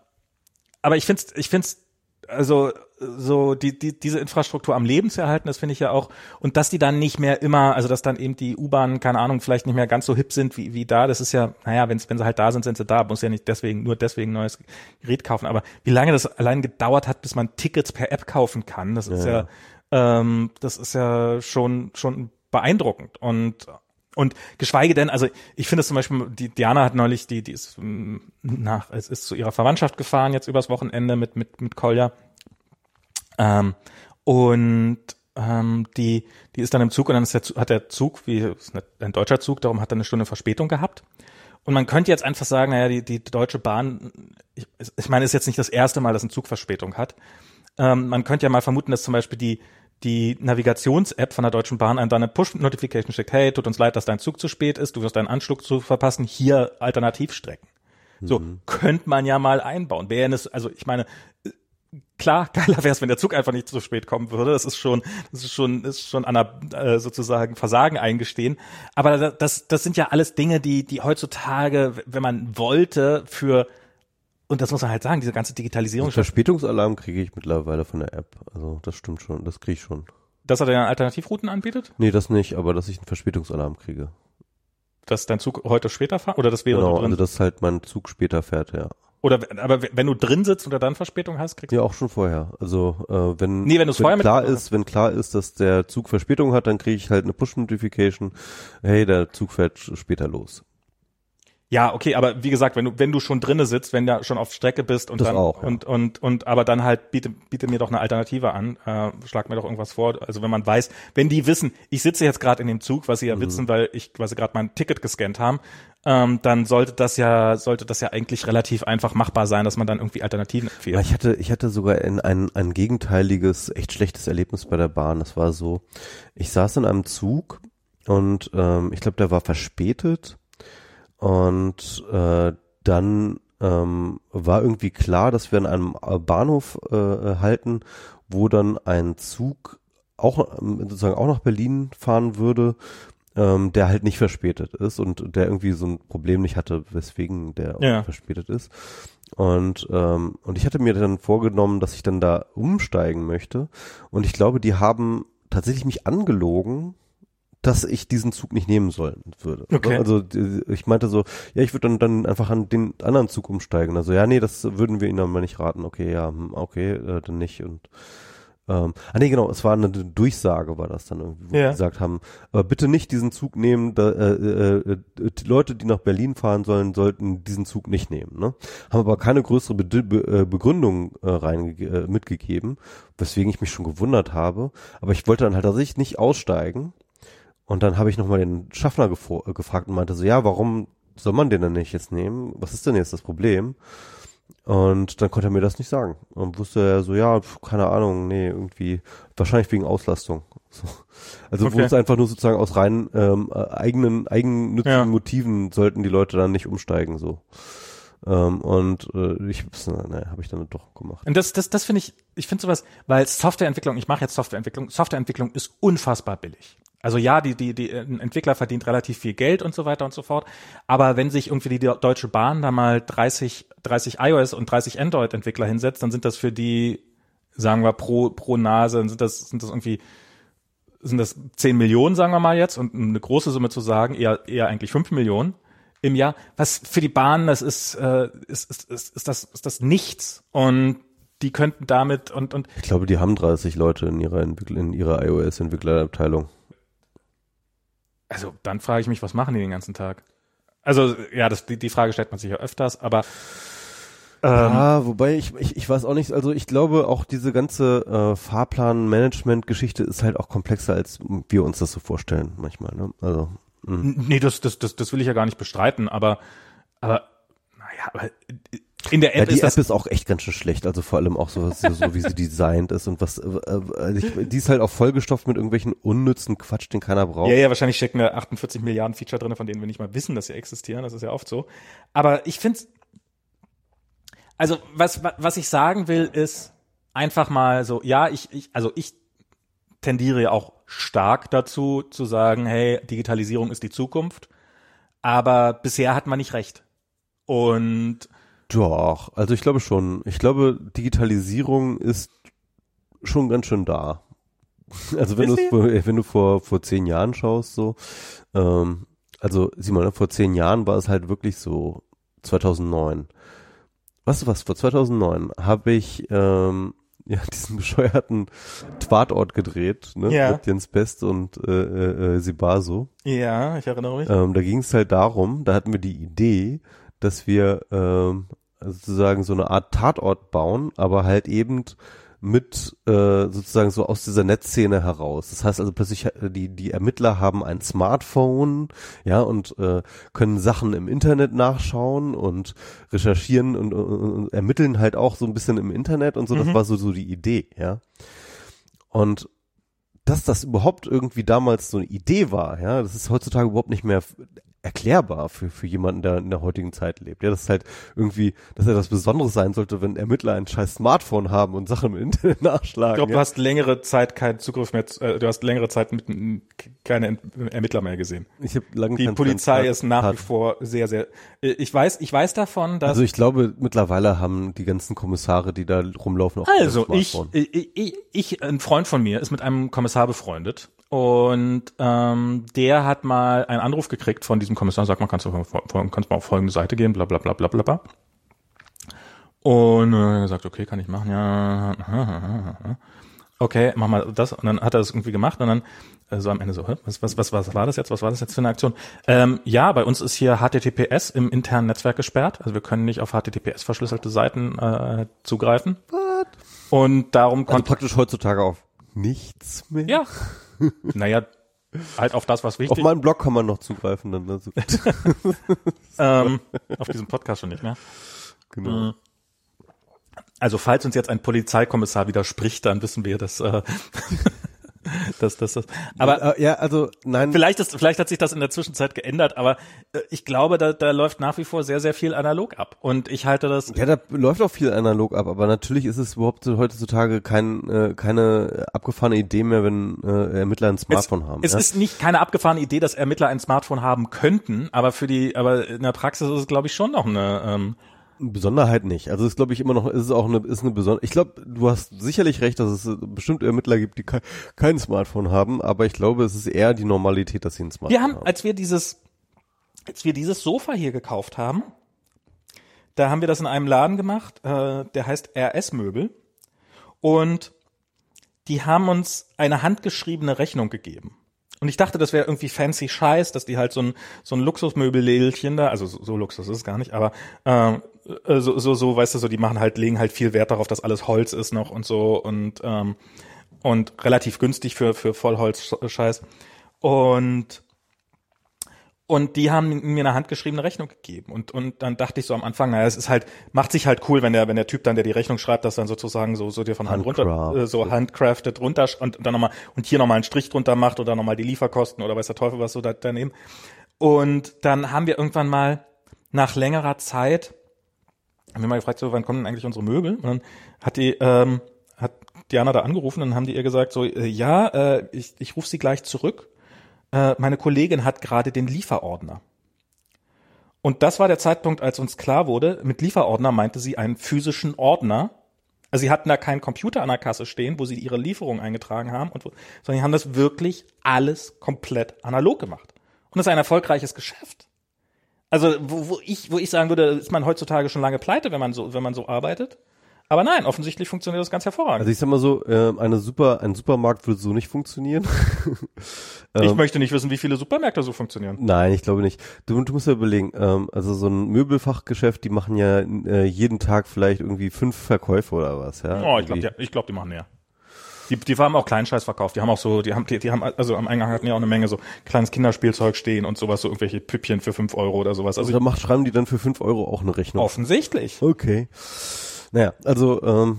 aber ich find's, ich find's, also so die, die diese Infrastruktur am Leben zu erhalten, das finde ich ja auch und dass die dann nicht mehr immer, also dass dann eben die U-Bahnen, keine Ahnung, vielleicht nicht mehr ganz so hip sind wie, wie da, das ist ja, naja, wenn wenn sie halt da sind, sind sie da, muss ja nicht deswegen nur deswegen neues Gerät kaufen, aber wie lange das allein gedauert hat, bis man Tickets per App kaufen kann, das ist ja, ja ähm, das ist ja schon schon beeindruckend und und geschweige denn, also ich finde es zum Beispiel, die Diana hat neulich, die, die ist mm, nach, es ist zu ihrer Verwandtschaft gefahren jetzt übers Wochenende mit, mit, mit Kolja. Ähm, und ähm, die, die ist dann im Zug und dann ist der, hat der Zug, wie ist ein deutscher Zug, darum hat er eine Stunde Verspätung gehabt. Und man könnte jetzt einfach sagen, naja, die, die Deutsche Bahn, ich, ich meine, ist jetzt nicht das erste Mal, dass ein Zug Verspätung hat. Ähm, man könnte ja mal vermuten, dass zum Beispiel die, die Navigations-App von der Deutschen Bahn einem dann eine Push-Notification schickt, hey, tut uns leid, dass dein Zug zu spät ist, du wirst deinen Anschluss zu verpassen, hier Alternativstrecken. So, mhm. könnte man ja mal einbauen. Wäre es, also ich meine, klar, geiler wäre es, wenn der Zug einfach nicht zu spät kommen würde. Das ist schon, das ist schon, ist schon an einer äh, sozusagen Versagen eingestehen. Aber das, das sind ja alles Dinge, die, die heutzutage, wenn man wollte, für und das muss man halt sagen, diese ganze Digitalisierung. Also Verspätungsalarm kriege ich mittlerweile von der App. Also das stimmt schon, das kriege ich schon. Dass er dir Alternativrouten anbietet? Nee, das nicht, aber dass ich einen Verspätungsalarm kriege. Dass dein Zug heute später fährt? Oder das wäre genau, also dass halt mein Zug später fährt, ja. Oder aber wenn du drin sitzt oder dann Verspätung hast, kriegst du. Ja, auch schon vorher. Also äh, wenn, nee, wenn, wenn vorher klar ist, wenn klar ist, dass der Zug Verspätung hat, dann kriege ich halt eine Push-Notification, hey, der Zug fährt später los. Ja, okay, aber wie gesagt, wenn du wenn du schon drinne sitzt, wenn du schon auf Strecke bist und das dann auch, ja. und und und aber dann halt biete biete mir doch eine Alternative an, äh, schlag mir doch irgendwas vor. Also wenn man weiß, wenn die wissen, ich sitze jetzt gerade in dem Zug, was sie ja mhm. wissen, weil ich weil sie gerade mein Ticket gescannt haben, ähm, dann sollte das ja sollte das ja eigentlich relativ einfach machbar sein, dass man dann irgendwie Alternativen empfiehlt. Ich hatte ich hatte sogar in ein ein gegenteiliges echt schlechtes Erlebnis bei der Bahn. Das war so, ich saß in einem Zug und ähm, ich glaube, der war verspätet und äh, dann ähm, war irgendwie klar, dass wir an einem äh, Bahnhof äh, halten, wo dann ein Zug auch ähm, sozusagen auch nach Berlin fahren würde, ähm, der halt nicht verspätet ist und der irgendwie so ein Problem nicht hatte, weswegen der ja. verspätet ist. Und ähm, und ich hatte mir dann vorgenommen, dass ich dann da umsteigen möchte. Und ich glaube, die haben tatsächlich mich angelogen, dass ich diesen Zug nicht nehmen sollen würde. Okay. Also ich meinte so, ja, ich würde dann, dann einfach an den anderen Zug umsteigen. Also ja, nee, das würden wir Ihnen dann mal nicht raten. Okay, ja, hm, okay, äh, dann nicht. Und ähm, ah nee, genau, es war eine Durchsage, war das dann irgendwie, wo ja. die gesagt haben, äh, bitte nicht diesen Zug nehmen, da, äh, äh, äh, die Leute, die nach Berlin fahren sollen, sollten diesen Zug nicht nehmen. Ne? Haben aber keine größere Be Be äh, Begründung äh, rein äh, mitgegeben, weswegen ich mich schon gewundert habe. Aber ich wollte dann halt tatsächlich nicht aussteigen und dann habe ich nochmal den Schaffner äh, gefragt und meinte so, ja, warum soll man den denn nicht jetzt nehmen? Was ist denn jetzt das Problem? Und dann konnte er mir das nicht sagen. Und wusste er so, ja, keine Ahnung, nee, irgendwie, wahrscheinlich wegen Auslastung. So. Also okay. wo es einfach nur sozusagen aus rein ähm, äh, eigenen, eigennützigen ja. Motiven sollten die Leute dann nicht umsteigen, so. Ähm, und äh, ich, naja, habe ich dann doch gemacht. Und das, das, das finde ich, ich finde sowas, weil Softwareentwicklung, ich mache jetzt Softwareentwicklung, Softwareentwicklung ist unfassbar billig. Also ja, die, die, die ein Entwickler verdient relativ viel Geld und so weiter und so fort. Aber wenn sich irgendwie die Deutsche Bahn da mal 30, 30 iOS und 30 Android-Entwickler hinsetzt, dann sind das für die, sagen wir, pro, pro Nase, sind das, sind das irgendwie, sind das 10 Millionen, sagen wir mal jetzt, und eine große Summe zu sagen, eher, eher eigentlich 5 Millionen im Jahr. Was für die Bahn, das ist, äh, ist, ist, ist, ist das, ist das nichts. Und die könnten damit und, und. Ich glaube, die haben 30 Leute in ihrer Entwickler, in ihrer iOS-Entwicklerabteilung. Also dann frage ich mich, was machen die den ganzen Tag? Also ja, das, die, die Frage stellt man sich ja öfters, aber ähm, ja, wobei ich, ich, ich weiß auch nicht, also ich glaube auch diese ganze äh, Fahrplan-Management-Geschichte ist halt auch komplexer, als wir uns das so vorstellen manchmal. Ne? Also mh. nee, das, das, das, das will ich ja gar nicht bestreiten, aber aber naja, aber in der App ja, die ist App ist auch echt ganz schön schlecht, also vor allem auch so, so wie sie designt ist und was, äh, also ich, die ist halt auch vollgestopft mit irgendwelchen unnützen Quatsch, den keiner braucht. Ja, ja, wahrscheinlich stecken da 48 Milliarden Feature drin, von denen wir nicht mal wissen, dass sie existieren, das ist ja oft so. Aber ich finde also was, was ich sagen will, ist einfach mal so, ja, ich, ich also ich tendiere ja auch stark dazu, zu sagen, hey, Digitalisierung ist die Zukunft, aber bisher hat man nicht recht. Und Doch, also ich glaube schon. Ich glaube, Digitalisierung ist schon ganz schön da. Also wenn vor, wenn du vor vor zehn Jahren schaust, so, ähm, also sieh mal, ne, vor zehn Jahren war es halt wirklich so 2009. Weißt du was? Vor 2009 habe ich ähm, ja diesen bescheuerten Tatort gedreht, ne, Ja. mit Jens Best und äh, äh, äh, Sibaso. Ja, ich erinnere mich. Ähm, da ging es halt darum, da hatten wir die Idee, dass wir ähm, sozusagen so eine Art Tatort bauen, aber halt eben mit äh, sozusagen so aus dieser Netzszene heraus. Das heißt also plötzlich äh, die die Ermittler haben ein Smartphone, ja und äh, können Sachen im Internet nachschauen und recherchieren und, und, und ermitteln halt auch so ein bisschen im Internet und so. Das Mhm. war so so die Idee, ja. Und dass das überhaupt irgendwie damals so eine Idee war, ja, das ist heutzutage überhaupt nicht mehr erklärbar für, für jemanden, der in der heutigen Zeit lebt. Ja, das ist halt irgendwie, dass etwas Besonderes sein sollte, wenn Ermittler ein scheiß Smartphone haben und Sachen im Internet nachschlagen. Ich glaube, ja. du hast längere Zeit keinen Zugriff mehr, äh, du hast längere Zeit mit keine Ermittler mehr gesehen. ich habe lange Die Polizei ist nach wie hat- vor sehr, sehr. äh, Ich weiß, ich weiß davon, dass Also ich glaube, mittlerweile haben die ganzen Kommissare, die da rumlaufen, auch Also ich, ich, ich, ich, ein Freund von mir ist mit einem Kommissar befreundet und ähm, der hat mal einen Anruf gekriegt von diesem Kommissar, sagt man, kannst du kannst mal auf folgende Seite gehen, bla bla bla bla bla bla. Und äh, er gesagt, okay, kann ich machen, ja. Okay, mach mal das. Und dann hat er das irgendwie gemacht und dann äh, so am Ende so, was, was, was, was war das jetzt? Was war das jetzt für eine Aktion? Ähm, ja, bei uns ist hier HTTPS im internen Netzwerk gesperrt. Also wir können nicht auf HTTPS verschlüsselte Seiten äh, zugreifen. What? Und darum Also konnte praktisch heutzutage auf nichts mehr. ja, naja, halt auf das, was Auf wichtig meinen Blog kann man noch zugreifen dann. Also, ähm, auf diesem Podcast schon nicht mehr. genau. Also falls uns jetzt ein Polizeikommissar widerspricht, dann wissen wir, dass äh, dass das das. Aber Äh, ja, also nein. vielleicht ist vielleicht hat sich das in der Zwischenzeit geändert, aber äh, ich glaube, da, da läuft nach wie vor sehr sehr viel analog ab und ich halte das Ja, da läuft auch viel analog ab, aber natürlich ist es überhaupt heutzutage kein, äh, keine abgefahrene Idee mehr, wenn äh, Ermittler ein Smartphone haben. Es ja? ist nicht keine abgefahrene Idee, dass Ermittler ein Smartphone haben könnten, aber für die, aber in der Praxis ist es, glaube ich, schon noch eine. Ähm, Besonderheit nicht. Also ist glaube ich immer noch, ist es auch eine, ist eine Besonderheit. Ich glaube, du hast sicherlich recht, dass es äh, bestimmt Ermittler gibt, die ke kein Smartphone haben, aber ich glaube, es ist eher die Normalität, dass sie ein Smartphone wir haben, haben. als wir dieses, als wir dieses Sofa hier gekauft haben, da haben wir das in einem Laden gemacht, äh, der heißt RS Möbel und die haben uns eine handgeschriebene Rechnung gegeben. Und ich dachte, das wäre irgendwie fancy Scheiß, dass die halt so ein, so ein Luxusmöbellädelchen da, also so, so Luxus ist es gar nicht, aber ähm, äh, so, so, so, weißt du, so, die machen halt, legen halt viel Wert darauf, dass alles Holz ist noch und so und, ähm, und relativ günstig für, für Vollholz-Scheiß. Und und die haben mir eine handgeschriebene Rechnung gegeben. Und, und dann dachte ich so am Anfang, naja, es ist halt, macht sich halt cool, wenn der, wenn der Typ dann, der die Rechnung schreibt, das dann sozusagen so, so dir von Hand runter, äh, so handcrafted runter und dann nochmal, und hier nochmal einen Strich drunter macht oder nochmal die Lieferkosten oder weiß der Teufel was so da, daneben. Und dann haben wir irgendwann mal nach längerer Zeit, haben wir mal gefragt, so, wann kommen denn eigentlich unsere Möbel? Und dann hat die, ähm, hat Diana da angerufen dann haben die ihr gesagt, so, äh, ja, äh, ich, ich rufe sie gleich zurück äh, meine Kollegin hat gerade den Lieferordner. Und das war der Zeitpunkt, als uns klar wurde, mit Lieferordner meinte sie einen physischen Ordner. Also sie hatten da keinen Computer an der Kasse stehen, wo sie ihre Lieferung eingetragen haben, und wo, sondern die haben das wirklich alles komplett analog gemacht. Und das ist ein erfolgreiches Geschäft. Also wo, wo ich, wo ich sagen würde, ist man heutzutage schon lange pleite, wenn man so, wenn man so arbeitet. Aber nein, offensichtlich funktioniert das ganz hervorragend. Also ich sag mal so, äh, eine super, ein Supermarkt würde so nicht funktionieren. ich ähm, möchte nicht wissen, wie viele Supermärkte so funktionieren. Nein, ich glaube nicht. Du, du musst ja überlegen, ähm, also so ein Möbelfachgeschäft, die machen ja äh, jeden Tag vielleicht irgendwie fünf Verkäufe oder was, ja. Oh, ich glaube, ich glaub, die machen mehr. Die, die haben auch Kleinscheiß verkauft. Die haben auch so, die haben, die, die haben, also am Eingang hatten ja auch eine Menge so kleines Kinderspielzeug stehen und sowas, so irgendwelche Püppchen für fünf Euro oder sowas. Also Also da macht, schreiben die dann für fünf Euro auch eine Rechnung. offensichtlich. Okay. Naja, also ähm,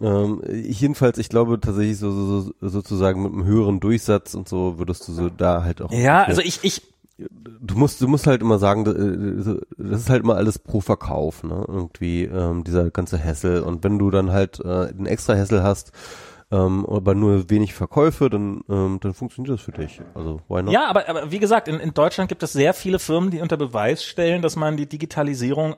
ähm, ich jedenfalls, ich glaube tatsächlich so, so, so sozusagen mit einem höheren Durchsatz und so würdest du so da halt auch. Ja, also ich, ich, du musst, du musst halt immer sagen, äh, das ist halt immer alles pro Verkauf, ne? Irgendwie ähm, dieser ganze Hassel. Und wenn du dann halt äh, einen extra Hassel hast, ähm, aber nur wenig Verkäufe, dann, ähm, dann funktioniert das für dich. Also why not? ja, aber, aber wie gesagt, in, in Deutschland gibt es sehr viele Firmen, die unter Beweis stellen, dass man die Digitalisierung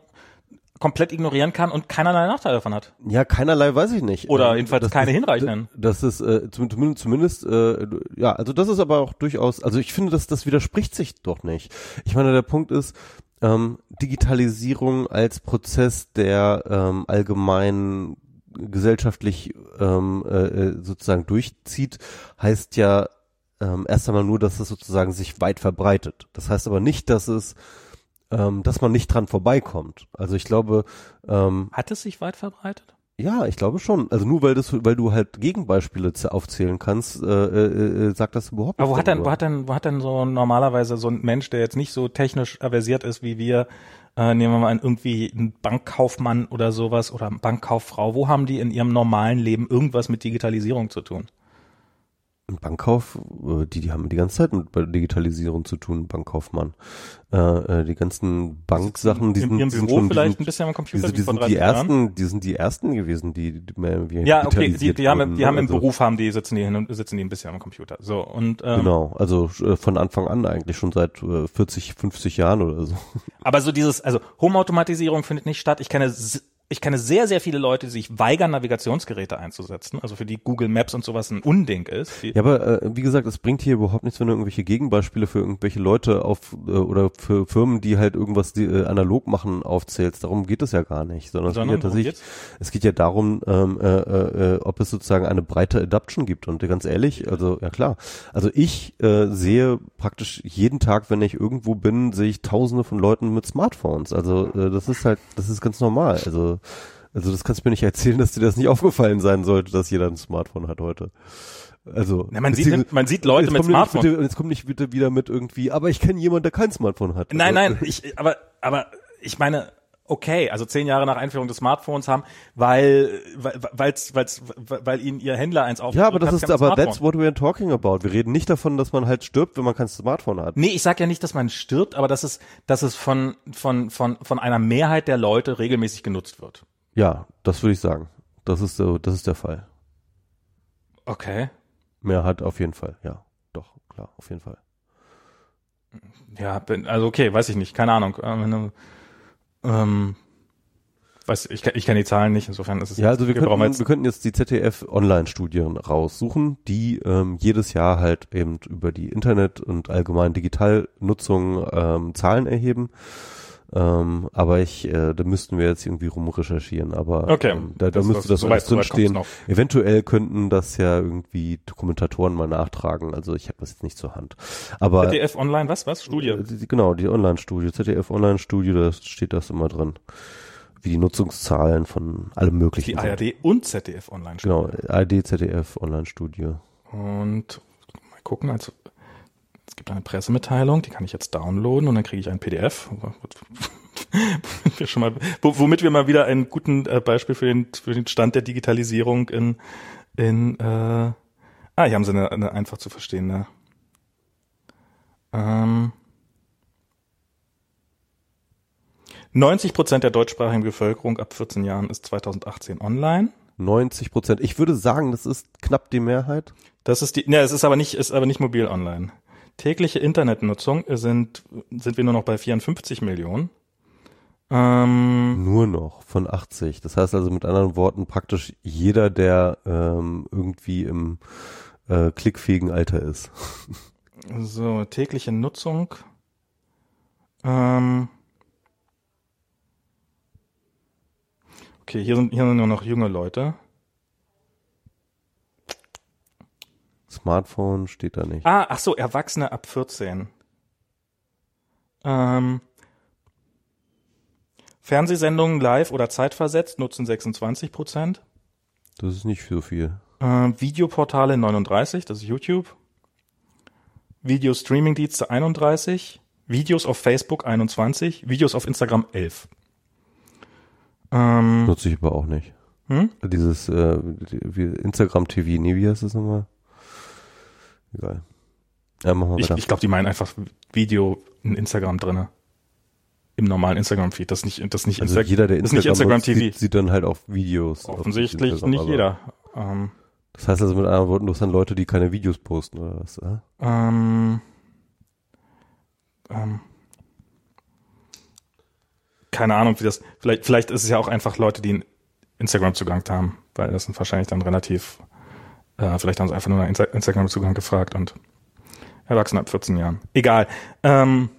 komplett ignorieren kann und keinerlei Nachteile davon hat. Ja, keinerlei weiß ich nicht. Oder Ähm, jedenfalls das keine ist, hinreichenden. Das ist äh, zum- zumindest, zumindest äh, ja, also das ist aber auch durchaus, also ich finde, dass das widerspricht sich doch nicht. Ich meine, der Punkt ist, ähm, Digitalisierung als Prozess, der ähm, allgemein gesellschaftlich ähm, äh, äh, sozusagen durchzieht, heißt ja ähm, erst einmal nur, dass es sozusagen sich weit verbreitet. Das heißt aber nicht, dass es ähm, dass man nicht dran vorbeikommt. Also ich glaube, ähm, Hat es sich weit verbreitet? ja, ich glaube schon. Also nur weil das, weil du halt Gegenbeispiele aufzählen kannst, äh, äh, äh, sagt das überhaupt Aber wo hat denn, wo hat denn, wo hat denn so normalerweise so ein Mensch, der jetzt nicht so technisch aversiert ist wie wir, äh, nehmen wir mal einen, irgendwie einen Bankkaufmann oder sowas oder Bankkauffrau, wo haben die in ihrem normalen Leben irgendwas mit Digitalisierung zu tun? Ein Bankkauf, äh, die, die haben die ganze Zeit mit Digitalisierung zu tun, Bankkaufmann. Äh, äh, die ganzen Banksachen, die in sind, sind schon, die vielleicht sind, ein bisschen am die Computer sind, die vor sind 30 die Jahren? ersten, die sind die ersten gewesen, die, die mehr wie Ja, okay, die, die haben, wurden, die haben im also, Beruf haben die sitzen die hin, sitzen die ein bisschen am Computer. So und ähm, Genau, also äh, von Anfang an eigentlich schon seit äh, 40, 50 Jahren oder so. Aber so dieses, also Home-Automatisierung findet nicht statt. Ich kenne, ich kenne sehr, sehr viele Leute, die sich weigern, Navigationsgeräte einzusetzen. Also für die Google Maps und sowas ein Unding ist. Ja, aber äh, wie gesagt, es bringt hier überhaupt nichts, wenn du irgendwelche Gegenbeispiele für irgendwelche Leute auf äh, oder für Firmen, die halt irgendwas die, äh, analog machen, aufzählst. Darum geht es ja gar nicht, sondern, Sondern es, geht ja tatsächlich, es geht ja darum, ähm, äh, äh, äh, ob es sozusagen eine breite Adoption gibt. Und ganz ehrlich, also ja klar, also ich äh, sehe praktisch jeden Tag, wenn ich irgendwo bin, sehe ich Tausende von Leuten mit Smartphones. Also äh, das ist halt, das ist ganz normal. Also also das kannst du mir nicht erzählen, dass dir das nicht aufgefallen sein sollte, dass jeder ein Smartphone hat heute. Also Na, man, sieht, man sieht Leute mit Smartphone. Bitte, jetzt komm nicht bitte wieder mit irgendwie, aber ich kenne jemanden, der kein Smartphone hat. Nein, Also, nein, ich, aber, aber ich meine, okay, also zehn Jahre nach Einführung des Smartphones haben, weil, weil, weil's, weil's, weil ihnen ihr Händler eins auf. Ja, aber das ist, aber that's what we're talking about. Wir reden nicht davon, dass man halt stirbt, wenn man kein Smartphone hat. Nee, ich sag ja nicht, dass man stirbt, aber dass es, dass es von, von, von, von einer Mehrheit der Leute regelmäßig genutzt wird. Ja, das würde ich sagen. Das ist so, das ist der Fall. Okay. Mehrheit auf jeden Fall, ja. Doch, klar, auf jeden Fall. Ja, bin, also okay, weiß ich nicht, keine Ahnung. Ähm, weiß, ich, ich kenne die Zahlen nicht, insofern ist es. Ja, also wir könnten, jetzt, wir könnten jetzt die ZDF-Online-Studien raussuchen, die ähm, jedes Jahr halt eben über die Internet- und allgemein Digitalnutzung ähm, Zahlen erheben. Ähm, aber ich, äh, da müssten wir jetzt irgendwie rumrecherchieren. Aber Okay, ähm, da, da das- müsste das- das alles drinstehen. Eventuell könnten das ja irgendwie Dokumentatoren mal nachtragen. Also ich habe das jetzt nicht zur Hand. Aber ZDF Online, was, was? Studie. äh, genau, die Online-Studie, ZDF Online-Studie, da steht das immer drin. Wie die Nutzungszahlen von allem möglichen. Die sind. ARD und ZDF Online. Genau, ARD, ZDF, Online-Studio. Und mal gucken, also es gibt eine Pressemitteilung, die kann ich jetzt downloaden und dann kriege ich ein PDF. Womit wir mal, wo- womit wir mal wieder ein guten äh, Beispiel für den, für den Stand der Digitalisierung in, in äh, ah, hier haben sie eine, eine einfach zu verstehende. Ähm, 90 Prozent der deutschsprachigen Bevölkerung ab 14 Jahren ist 2018 online. 90 Prozent. Ich würde sagen, das ist knapp die Mehrheit. Das ist die, ne, es ist aber nicht, ist aber nicht mobil online. Tägliche Internetnutzung sind, sind wir nur noch bei 54 Millionen. Ähm, Nur noch von 80. Das heißt also mit anderen Worten praktisch jeder, der ähm, irgendwie im äh, klickfähigen Alter ist. so, tägliche Nutzung. Ähm, okay, hier sind, hier sind nur noch junge Leute. Smartphone steht da nicht. Ah, ach so, Erwachsene ab 14. Ähm, Fernsehsendungen live oder zeitversetzt nutzen 26 Prozent. Das ist nicht so viel. Äh, Videoportale 39, das ist YouTube. Video-Streaming-Dienste 31. Videos auf Facebook 21. Videos auf Instagram 11. Ähm, Nutze ich aber auch nicht. hm? Dieses äh, Instagram TV, nee, wie heißt das nochmal? Egal. Ja, machen wir Ich, weiter. ich glaube, die meinen einfach Video in Instagram drinne. Im normalen Instagram-Feed. Das ist nicht, das nicht, also Insta jeder, der das Instagram, Instagram TV. Sieht, sieht dann halt auch Videos. auf Offensichtlich Instagram, nicht aber- jeder. Ähm, Das heißt also mit anderen Worten, du hast dann Leute, die keine Videos posten oder was? Äh? ähm, ähm, keine Ahnung, wie das, vielleicht, vielleicht ist es ja auch einfach Leute, die einen Instagram-Zugang haben, weil das sind wahrscheinlich dann relativ, äh, vielleicht haben sie einfach nur einen Insta- Instagram-Zugang gefragt und erwachsen ab 14 Jahren. Egal. Ähm,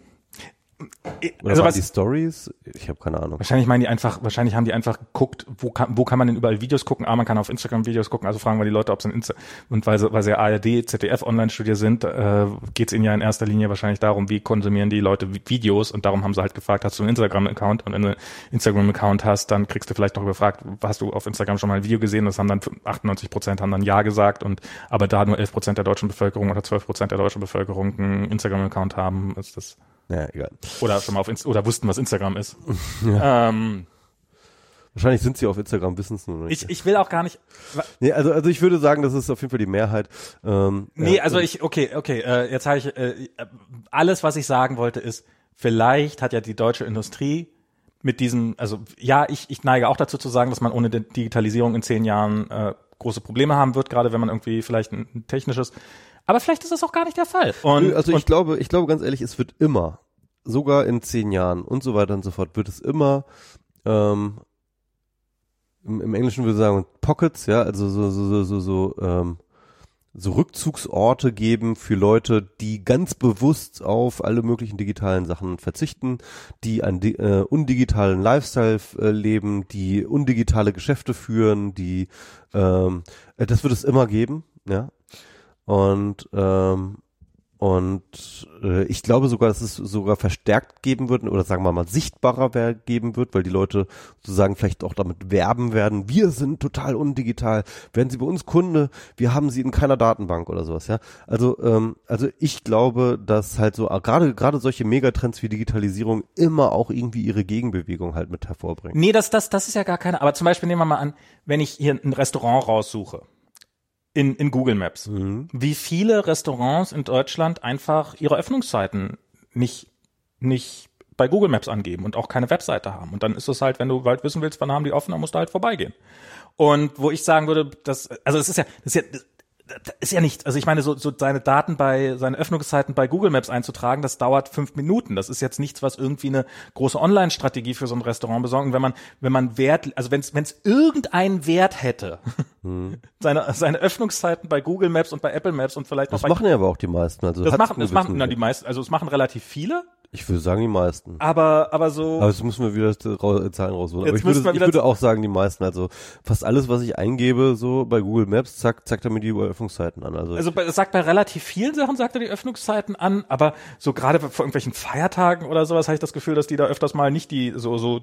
Oder also was, die Stories? Ich habe keine Ahnung. Wahrscheinlich meinen die einfach, wahrscheinlich haben die einfach geguckt, wo kann, wo kann man denn überall Videos gucken? Ah, man kann auf Instagram Videos gucken, also fragen wir die Leute, ob es ein Insta und weil sie, weil sie ARD, ZDF Online-Studio sind, äh, geht es ihnen ja in erster Linie wahrscheinlich darum, wie konsumieren die Leute Vi- Videos und darum haben sie halt gefragt, hast du einen Instagram-Account? Und wenn du einen Instagram-Account hast, dann kriegst du vielleicht noch gefragt, hast du auf Instagram schon mal ein Video gesehen? Das haben dann 98 Prozent haben dann Ja gesagt und aber da nur 11 Prozent der deutschen Bevölkerung oder 12 Prozent der deutschen Bevölkerung einen Instagram-Account haben, ist das Naja, egal. oder schon mal auf Inst oder wussten, was Instagram ist. Ähm, Wahrscheinlich sind sie auf Instagram, wissen es nur nicht. ich, ich will auch gar nicht. nee, also, also ich würde sagen, das ist auf jeden Fall die Mehrheit. Ähm, Nee, ja, also ich, okay, okay, äh, jetzt habe ich, äh, alles, was ich sagen wollte, ist, vielleicht hat ja die deutsche Industrie mit diesem, also ja, ich, ich neige auch dazu zu sagen, dass man ohne Digitalisierung in zehn Jahren äh, große Probleme haben wird, gerade wenn man irgendwie vielleicht ein, ein technisches, aber vielleicht ist das auch gar nicht der Fall. Und, Nö, also ich und glaube, ich glaube ganz ehrlich, es wird immer, sogar in zehn Jahren und so weiter und so fort, wird es immer ähm, im, im Englischen würde ich sagen Pockets, ja, also so so so so so, ähm, so Rückzugsorte geben für Leute, die ganz bewusst auf alle möglichen digitalen Sachen verzichten, die einen di- äh, undigitalen Lifestyle äh, leben, die undigitale Geschäfte führen, die ähm, äh, das wird es immer geben, ja. Und ähm, und äh, ich glaube sogar, dass es sogar verstärkt geben wird oder sagen wir mal sichtbarer geben wird, weil die Leute sozusagen vielleicht auch damit werben werden, wir sind total undigital, werden Sie bei uns Kunde, wir haben Sie in keiner Datenbank oder sowas, ja. Also ähm, also ich glaube, dass halt so äh, gerade gerade solche Megatrends wie Digitalisierung immer auch irgendwie ihre Gegenbewegung halt mit hervorbringen. Nee, das, das, das ist ja gar keine. Aber zum Beispiel nehmen wir mal an, wenn ich hier ein Restaurant raussuche in, in Google Maps, Mhm. wie viele Restaurants in Deutschland einfach ihre Öffnungszeiten nicht, nicht bei Google Maps angeben und auch keine Webseite haben. Und dann ist es halt, wenn du halt wissen willst, wann haben die offen, dann musst du halt vorbeigehen. Und wo ich sagen würde, dass, also es ist ja, das ist ja, ist ja nicht, also ich meine, so, so seine Daten bei, seine Öffnungszeiten bei Google Maps einzutragen, das dauert fünf Minuten. Das ist jetzt nichts, was irgendwie eine große Online-Strategie für so ein Restaurant besorgt. Und wenn man, wenn man Wert, also wenn es, wenn es irgendeinen Wert hätte, seine, seine Öffnungszeiten bei Google Maps und bei Apple Maps und vielleicht noch Das machen ja aber auch die meisten. Also das machen, das machen, na, die meisten, also es machen relativ viele, Ich würde sagen die meisten. aber, aber so. Aber jetzt müssen wir wieder Ra- Zahlen rausholen. Aber ich würde, ich würde auch sagen, die meisten. Also fast alles, was ich eingebe, so bei Google Maps, zack, zeigt er mir die Öffnungszeiten an. Also, Also bei, es sagt bei relativ vielen Sachen, sagt er die Öffnungszeiten an, aber so gerade vor irgendwelchen Feiertagen oder sowas habe ich das Gefühl, dass die da öfters mal nicht die so so äh,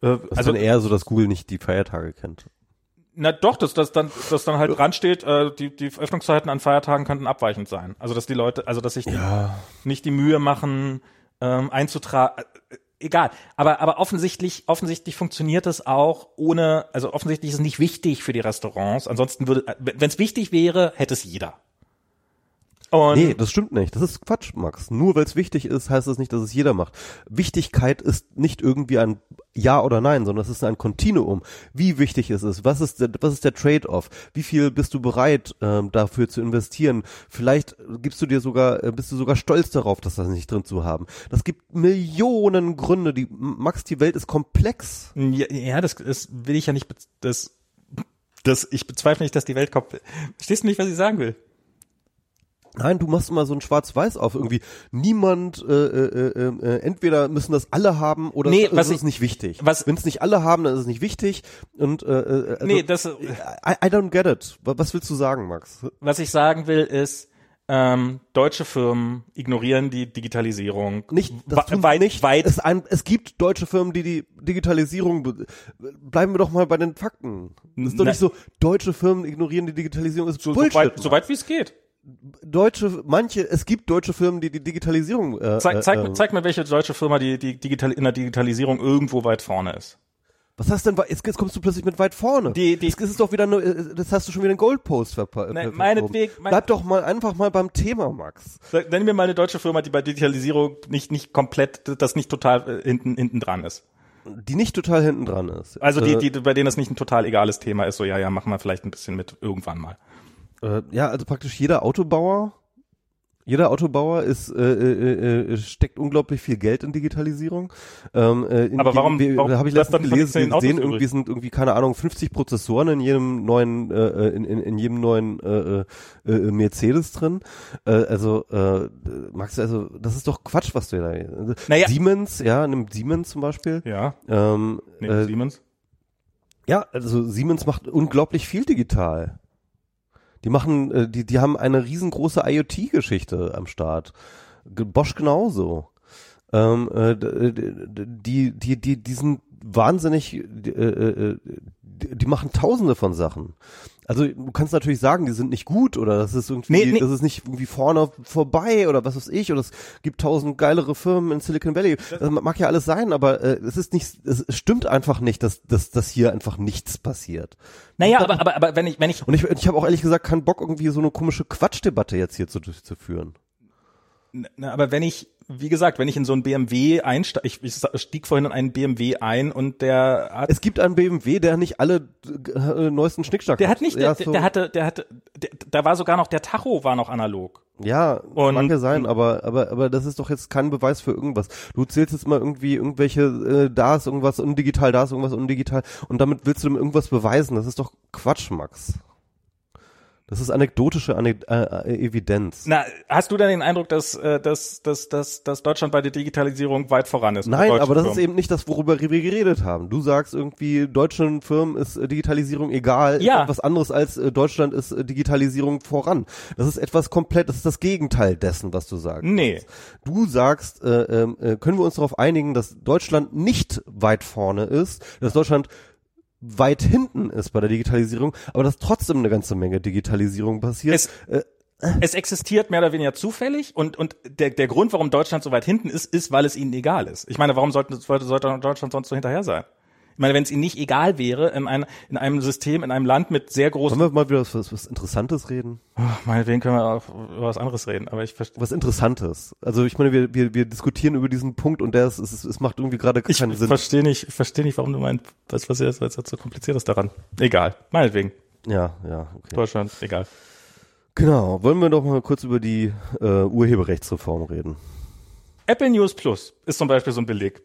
das also ist dann eher so, dass Google nicht die Feiertage kennt. na doch, dass das dann dass dann halt dran steht, äh, die die Öffnungszeiten an Feiertagen könnten abweichend sein. Also dass die Leute, also dass sich die nicht die Mühe machen ähm, einzutragen. Egal, aber aber offensichtlich offensichtlich funktioniert es auch ohne, also offensichtlich ist es nicht wichtig für die Restaurants. Ansonsten würde, wenn es wichtig wäre, hätte es jeder. Und Nee, das stimmt nicht. Das ist Quatsch, Max. Nur weil es wichtig ist, heißt das nicht, dass es jeder macht. Wichtigkeit ist nicht irgendwie ein Ja oder Nein, sondern es ist ein Kontinuum. Wie wichtig ist es? Was ist der, was ist der Trade-off? Wie viel bist du bereit, ähm, dafür zu investieren? Vielleicht gibst du dir sogar, äh, bist du sogar stolz darauf, das da nicht drin zu haben. Das gibt Millionen Gründe. Die, Max, die Welt ist komplex. Ja, ja das, das will ich ja nicht, das, das, ich bezweifle nicht, dass die Welt kommt. Verstehst du nicht, was ich sagen will? Nein, du machst immer so ein Schwarz-Weiß auf irgendwie. Niemand, äh, äh, äh, äh, entweder müssen das alle haben oder Nee, es, was ist ich- nicht wichtig. was- Wenn es nicht alle haben, dann ist es nicht wichtig. Und äh, äh, also, Nee, das- I, I don't get it. Wa- Was willst du sagen, Max? Was ich sagen will, ist, ähm, deutsche Firmen ignorieren die Digitalisierung. Nicht, das tun weit, nicht. weit, Es, ein, es gibt deutsche Firmen, die die Digitalisierung. be- Bleiben wir doch mal bei den Fakten. Es ist doch Na- nicht so, deutsche Firmen ignorieren die Digitalisierung. Das ist so, so Bullshit. weit, so weit wie es geht. Deutsche, manche, es gibt deutsche Firmen, die die Digitalisierung. Äh, Zeig, zeig, äh, mir- zeig mir, welche deutsche Firma die, die digital, in der Digitalisierung irgendwo weit vorne ist. Was hast denn, jetzt, jetzt kommst du plötzlich mit weit vorne. Die- die- das ist doch wieder, nur, äh, das hast du schon wieder einen Goldpost verpa Nein, ver- meinetwegen- mein- Bleib doch mal einfach mal beim Thema, Max. Nenn mir mal eine deutsche Firma, die bei Digitalisierung nicht, nicht komplett, das nicht total äh, hinten, hinten dran ist. Die nicht total hinten dran ist. Also die, äh, die, bei denen das nicht ein total egales Thema ist, so ja, ja, machen wir vielleicht ein bisschen mit irgendwann mal. Äh, ja, also praktisch jeder Autobauer Jeder Autobauer ist äh, äh, äh, steckt unglaublich viel Geld in Digitalisierung. Ähm, äh, in Aber warum- wie- warum habe ich letztens gelesen, wir sehen irgendwie sind irgendwie keine Ahnung 50 Prozessoren in jedem neuen äh, in, in, in jedem neuen äh, äh, äh, Mercedes drin. Äh, also äh, Max, also das ist doch Quatsch, was du da. Also, Naja. Siemens, ja, nimm Siemens zum Beispiel. Ja, Ähm, nee, äh, Siemens. ja, also Siemens macht unglaublich viel digital. Die machen, äh, die, die haben eine riesengroße IoT-Geschichte am Start. Bosch genauso. Ähm, äh, d- die, die, die, die sind wahnsinnig, äh, äh, die machen tausende von Sachen. Also du kannst natürlich sagen, die sind nicht gut oder das ist irgendwie, Nee, nee. das ist nicht irgendwie vorne vorbei oder was weiß ich oder es gibt tausend geilere Firmen in Silicon Valley. Das mag ja alles sein, aber äh, es ist nicht, es stimmt einfach nicht, dass, dass, dass hier einfach nichts passiert. Naja, aber, aber, aber wenn ich, wenn ich, Und ich, ich habe auch ehrlich gesagt keinen Bock, irgendwie so eine komische Quatschdebatte jetzt hier zu, durchzuführen. Na, aber wenn ich, wie gesagt, wenn ich in so ein BMW einsteige, ich, ich stieg vorhin in einen BMW ein und der hat, Es gibt einen BMW, der nicht alle äh, neuesten Schnickschnack der hat nicht, der, der, der hatte, der hatte, der, da war sogar noch, der Tacho war noch analog. Ja, Und- mag ja sein, aber, aber, aber das ist doch jetzt kein Beweis für irgendwas. Du zählst jetzt mal irgendwie irgendwelche, äh, da ist irgendwas undigital, da ist irgendwas undigital und damit willst du dem irgendwas beweisen. Das ist doch Quatsch, Max. Das ist anekdotische Anek äh, äh, Evidenz. Na, hast du denn den Eindruck, dass, äh, dass, dass, dass, dass Deutschland bei der Digitalisierung weit voran ist? Nein, aber das Firmen? ist eben nicht das, worüber wir geredet haben. Du sagst irgendwie, deutschen Firmen ist äh, Digitalisierung egal, Ja. ist etwas anderes als äh, Deutschland ist Digitalisierung voran. Das ist etwas komplett, das ist das Gegenteil dessen, was du sagst. Nee. Du sagst, äh, ähm, äh, können wir uns darauf einigen, dass Deutschland nicht weit vorne ist, dass Deutschland weit hinten ist bei der Digitalisierung, aber dass trotzdem eine ganze Menge Digitalisierung passiert. Es, es existiert mehr oder weniger zufällig und, und der, der Grund, warum Deutschland so weit hinten ist, ist, weil es ihnen egal ist. Ich meine, warum sollte, sollte, sollte Deutschland sonst so hinterher sein? Ich meine, wenn es ihnen nicht egal wäre, in, ein, in einem System, in einem Land mit sehr großen, Wollen wir mal wieder was, was, was Interessantes reden? oh, meinetwegen können wir auch über was anderes reden, aber ich verstehe. Was Interessantes. Also ich meine, wir, wir, wir diskutieren über diesen Punkt und der ist, es, es macht irgendwie gerade Ich keinen Sinn. verstehe nicht, ich verstehe nicht, warum du meinst, was, was jetzt, was jetzt so kompliziert ist daran. Egal, meinetwegen. Ja, ja, okay. Deutschland, egal. Genau. Wollen wir doch mal kurz über die äh, Urheberrechtsreform reden. Apple News Plus ist zum Beispiel so ein Beleg.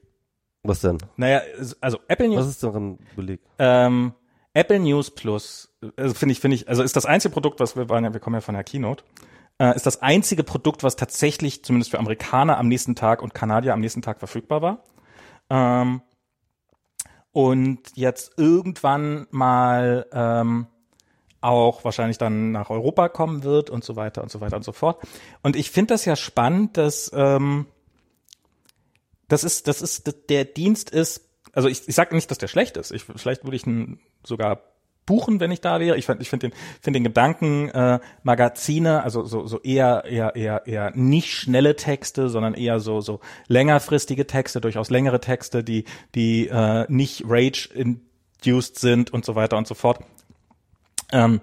Was denn? Naja, also Apple News Was ist daran belegt? Ähm, Apple News Plus, also finde ich, finde ich, also ist das einzige Produkt, was wir waren ja, wir kommen ja von der Keynote, äh, ist das einzige Produkt, was tatsächlich zumindest für Amerikaner am nächsten Tag und Kanadier am nächsten Tag verfügbar war. Ähm, und jetzt irgendwann mal ähm, auch wahrscheinlich dann nach Europa kommen wird und so weiter und so weiter und so fort. Und ich finde das ja spannend, dass ähm, das ist, das ist, der Dienst ist, also ich, ich sage nicht, dass der schlecht ist. Ich, vielleicht würde ich ihn sogar buchen, wenn ich da wäre. Ich finde ich finde den, finde den Gedanken, äh, Magazine, also so, so eher, eher, eher, eher nicht schnelle Texte, sondern eher so, so längerfristige Texte, durchaus längere Texte, die, die äh, nicht rage-induced sind und so weiter und so fort. Ähm,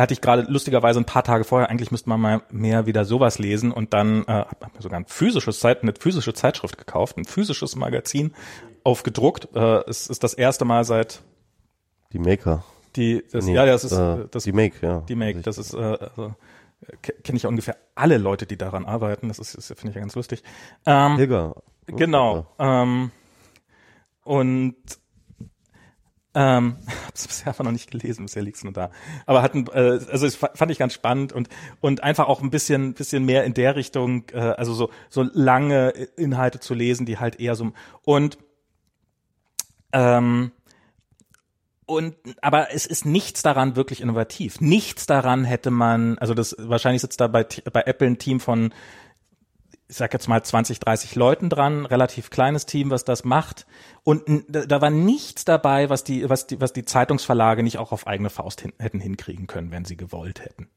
hatte ich gerade lustigerweise ein paar Tage vorher, eigentlich müsste man mal mehr wieder sowas lesen und dann äh, habe hab mir sogar ein physisches Zeit, eine physische Zeitschrift gekauft, ein physisches Magazin aufgedruckt. Äh, es ist das erste Mal seit Die Maker. die, das, Nee, ja, das ist äh, äh, das, die Make, ja. die Make, das ist, äh, also, kenne ich ja ungefähr alle Leute, die daran arbeiten. Das ist, ist finde ich ja ganz lustig. Ähm, Hilger. Genau. Ähm, und ähm, hab's bisher einfach noch nicht gelesen, bisher liegt's nur da. Aber hatten, äh, also es fa- fand ich ganz spannend und und einfach auch ein bisschen bisschen mehr in der Richtung, äh, also so so lange Inhalte zu lesen, die halt eher so und ähm, und aber es ist nichts daran wirklich innovativ. Nichts daran hätte man, also das wahrscheinlich sitzt da bei, bei Apple ein Team von ich sag jetzt mal 20, 30 Leuten dran, relativ kleines Team, was das macht. Und da war nichts dabei, was die, was die, was die Zeitungsverlage nicht auch auf eigene Faust hin, hätten hinkriegen können, wenn sie gewollt hätten.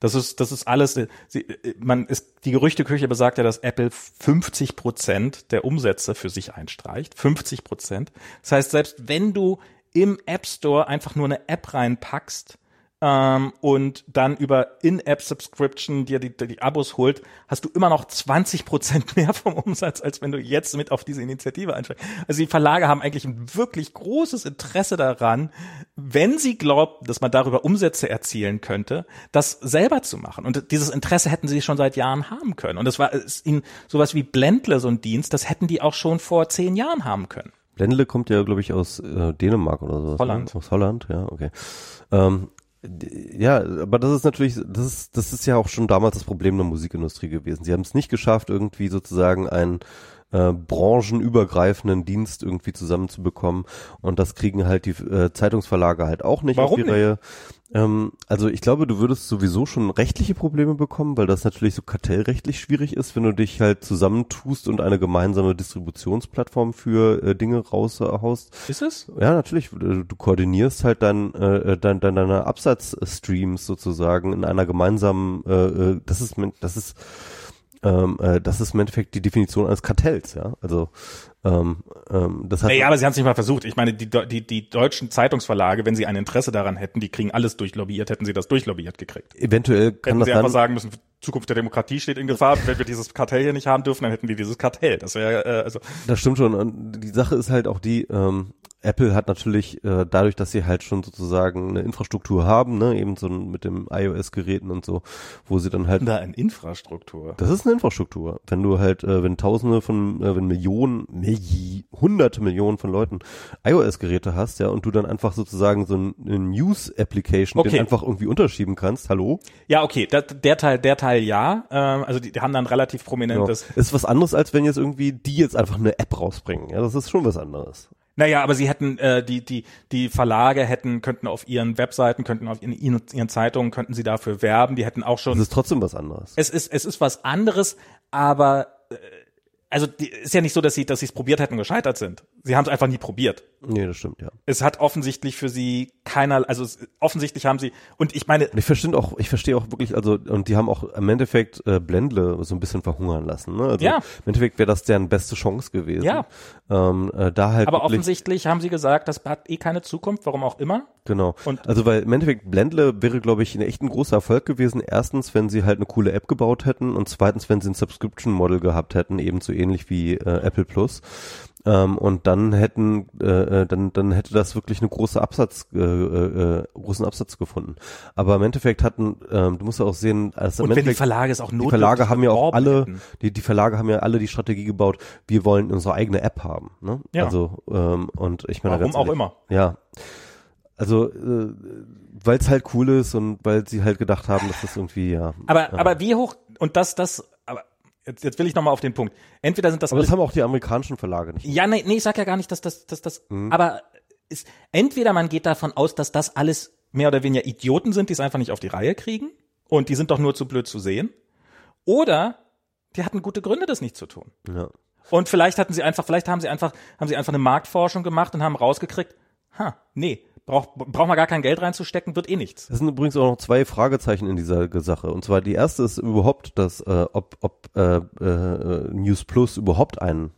Das ist, das ist alles, äh, sie, äh, man ist, die Gerüchteküche besagt ja, dass Apple 50 Prozent der Umsätze für sich einstreicht. 50 Prozent. Das heißt, selbst wenn du im App Store einfach nur eine App reinpackst, ähm, und dann über In-App-Subscription dir die, die Abos holt, hast du immer noch 20 Prozent mehr vom Umsatz, als wenn du jetzt mit auf diese Initiative einsteigst. Also die Verlage haben eigentlich ein wirklich großes Interesse daran, wenn sie glauben, dass man darüber Umsätze erzielen könnte, das selber zu machen. Und dieses Interesse hätten sie schon seit Jahren haben können. Und das war ist ihnen sowas wie Blendle, so ein Dienst, das hätten die auch schon vor zehn Jahren haben können. Blendle kommt ja, glaube ich, aus äh, Dänemark oder so. Holland. Ne? Aus Holland, ja, okay. Ähm, ja, aber das ist natürlich, das ist, das ist ja auch schon damals das Problem der Musikindustrie gewesen. Sie haben es nicht geschafft, irgendwie sozusagen einen äh, branchenübergreifenden Dienst irgendwie zusammenzubekommen. Und das kriegen halt die äh, Zeitungsverlage halt auch nicht Warum auf die nicht? Reihe. Ähm, also ich glaube, du würdest sowieso schon rechtliche Probleme bekommen, weil das natürlich so kartellrechtlich schwierig ist, wenn du dich halt zusammentust und eine gemeinsame Distributionsplattform für äh, Dinge raushaust. Ist es? Ja, natürlich. Du du koordinierst halt dein, äh, dein, dein, deine Absatzstreams sozusagen in einer gemeinsamen, äh, äh, das ist, das ist, ähm, äh, das ist im Endeffekt die Definition eines Kartells, ja. Also ähm, ähm, das hat Naja, aber sie haben es nicht mal versucht. Ich meine, die, die, die deutschen Zeitungsverlage, wenn sie ein Interesse daran hätten, die kriegen alles durchlobbyiert, hätten sie das durchlobbyiert gekriegt. eventuell kann Hätten das sie einfach dann, sagen müssen, Zukunft der Demokratie steht in Gefahr. Wenn wir dieses Kartell hier nicht haben dürfen, dann hätten wir dieses Kartell. Das wäre, äh, also, das stimmt schon. Und die Sache ist halt auch die, ähm, Apple hat natürlich äh, dadurch, dass sie halt schon sozusagen eine Infrastruktur haben, ne, eben so mit dem iOS-Geräten und so, wo sie dann halt da in Infrastruktur. Das ist eine Infrastruktur. Wenn du halt, äh, wenn Tausende von, äh, wenn Millionen, Milli, Hunderte Millionen von Leuten iOS-Geräte hast, ja, und du dann einfach sozusagen so ein, eine News-Application Okay. den einfach irgendwie unterschieben kannst, hallo? Ja, okay, da, der Teil, der Teil ja. Ähm, also die, die haben dann relativ Genau. prominentes. Ist was anderes, als wenn jetzt irgendwie die jetzt einfach eine App rausbringen. Ja, das ist schon was anderes. Naja, aber sie hätten äh, die die die Verlage hätten könnten auf ihren Webseiten, könnten auf ihren, ihren Zeitungen könnten sie dafür werben. Die hätten auch Das schon. ist trotzdem was anderes. Es ist es ist was anderes, aber äh, also die, ist ja nicht so, dass sie dass sie es probiert hätten und gescheitert sind. Sie haben es einfach nie probiert. Nee, das stimmt, ja. Es hat offensichtlich für sie keiner, also es, offensichtlich haben sie und ich meine, ich verstehe auch, ich verstehe auch wirklich, also, und die haben auch im Endeffekt äh, Blendle so ein bisschen verhungern lassen. Ne? Also Ja. im Endeffekt wäre das deren beste Chance gewesen. Ja. Ähm, äh, da halt aber offensichtlich haben sie gesagt, das hat eh keine Zukunft, warum auch immer. Genau. Und- also weil im Endeffekt Blendle wäre, glaube ich, ein echt ein großer Erfolg gewesen. Erstens, wenn sie halt eine coole App gebaut hätten und zweitens, wenn sie ein Subscription-Model gehabt hätten, ebenso ähnlich wie äh, Apple Plus. Ähm, und dann hätten, äh, äh, dann, dann hätte das wirklich eine große Absatz, äh, äh, großen Absatz gefunden. Aber im Endeffekt hatten, ähm, du musst ja auch sehen, also im Und wenn die Endeffekt, Verlage es auch die notdürftig Verlage haben ja auch alle, hätten. die, die Verlage haben ja alle die Strategie gebaut, wir wollen unsere eigene App haben. Ne? Ja. Also, ähm, und ich meine, Warum ganz auch ehrlich, immer. Ja. Also, äh, weil es halt cool ist und weil sie halt gedacht haben, dass das irgendwie, ja. Aber, ja. aber wie hoch, und das, das, jetzt, jetzt will ich nochmal auf den Punkt. Entweder sind das aber das haben auch die amerikanischen Verlage nicht. ja, nee, nee, ich sag ja gar nicht, dass das, dass das, Mhm. aber ist, entweder man geht davon aus, dass das alles mehr oder weniger Idioten sind, die es einfach nicht auf die Reihe kriegen und die sind doch nur zu blöd zu sehen. Oder die hatten gute Gründe, das nicht zu tun. Ja. Und vielleicht hatten sie einfach, vielleicht haben sie einfach, haben sie einfach eine Marktforschung gemacht und haben rausgekriegt, ha, nee, braucht, braucht man gar kein Geld reinzustecken, wird eh nichts. Es sind übrigens auch noch zwei Fragezeichen in dieser Sache. Und zwar die erste ist überhaupt, dass äh, ob, ob äh, äh, News Plus überhaupt ein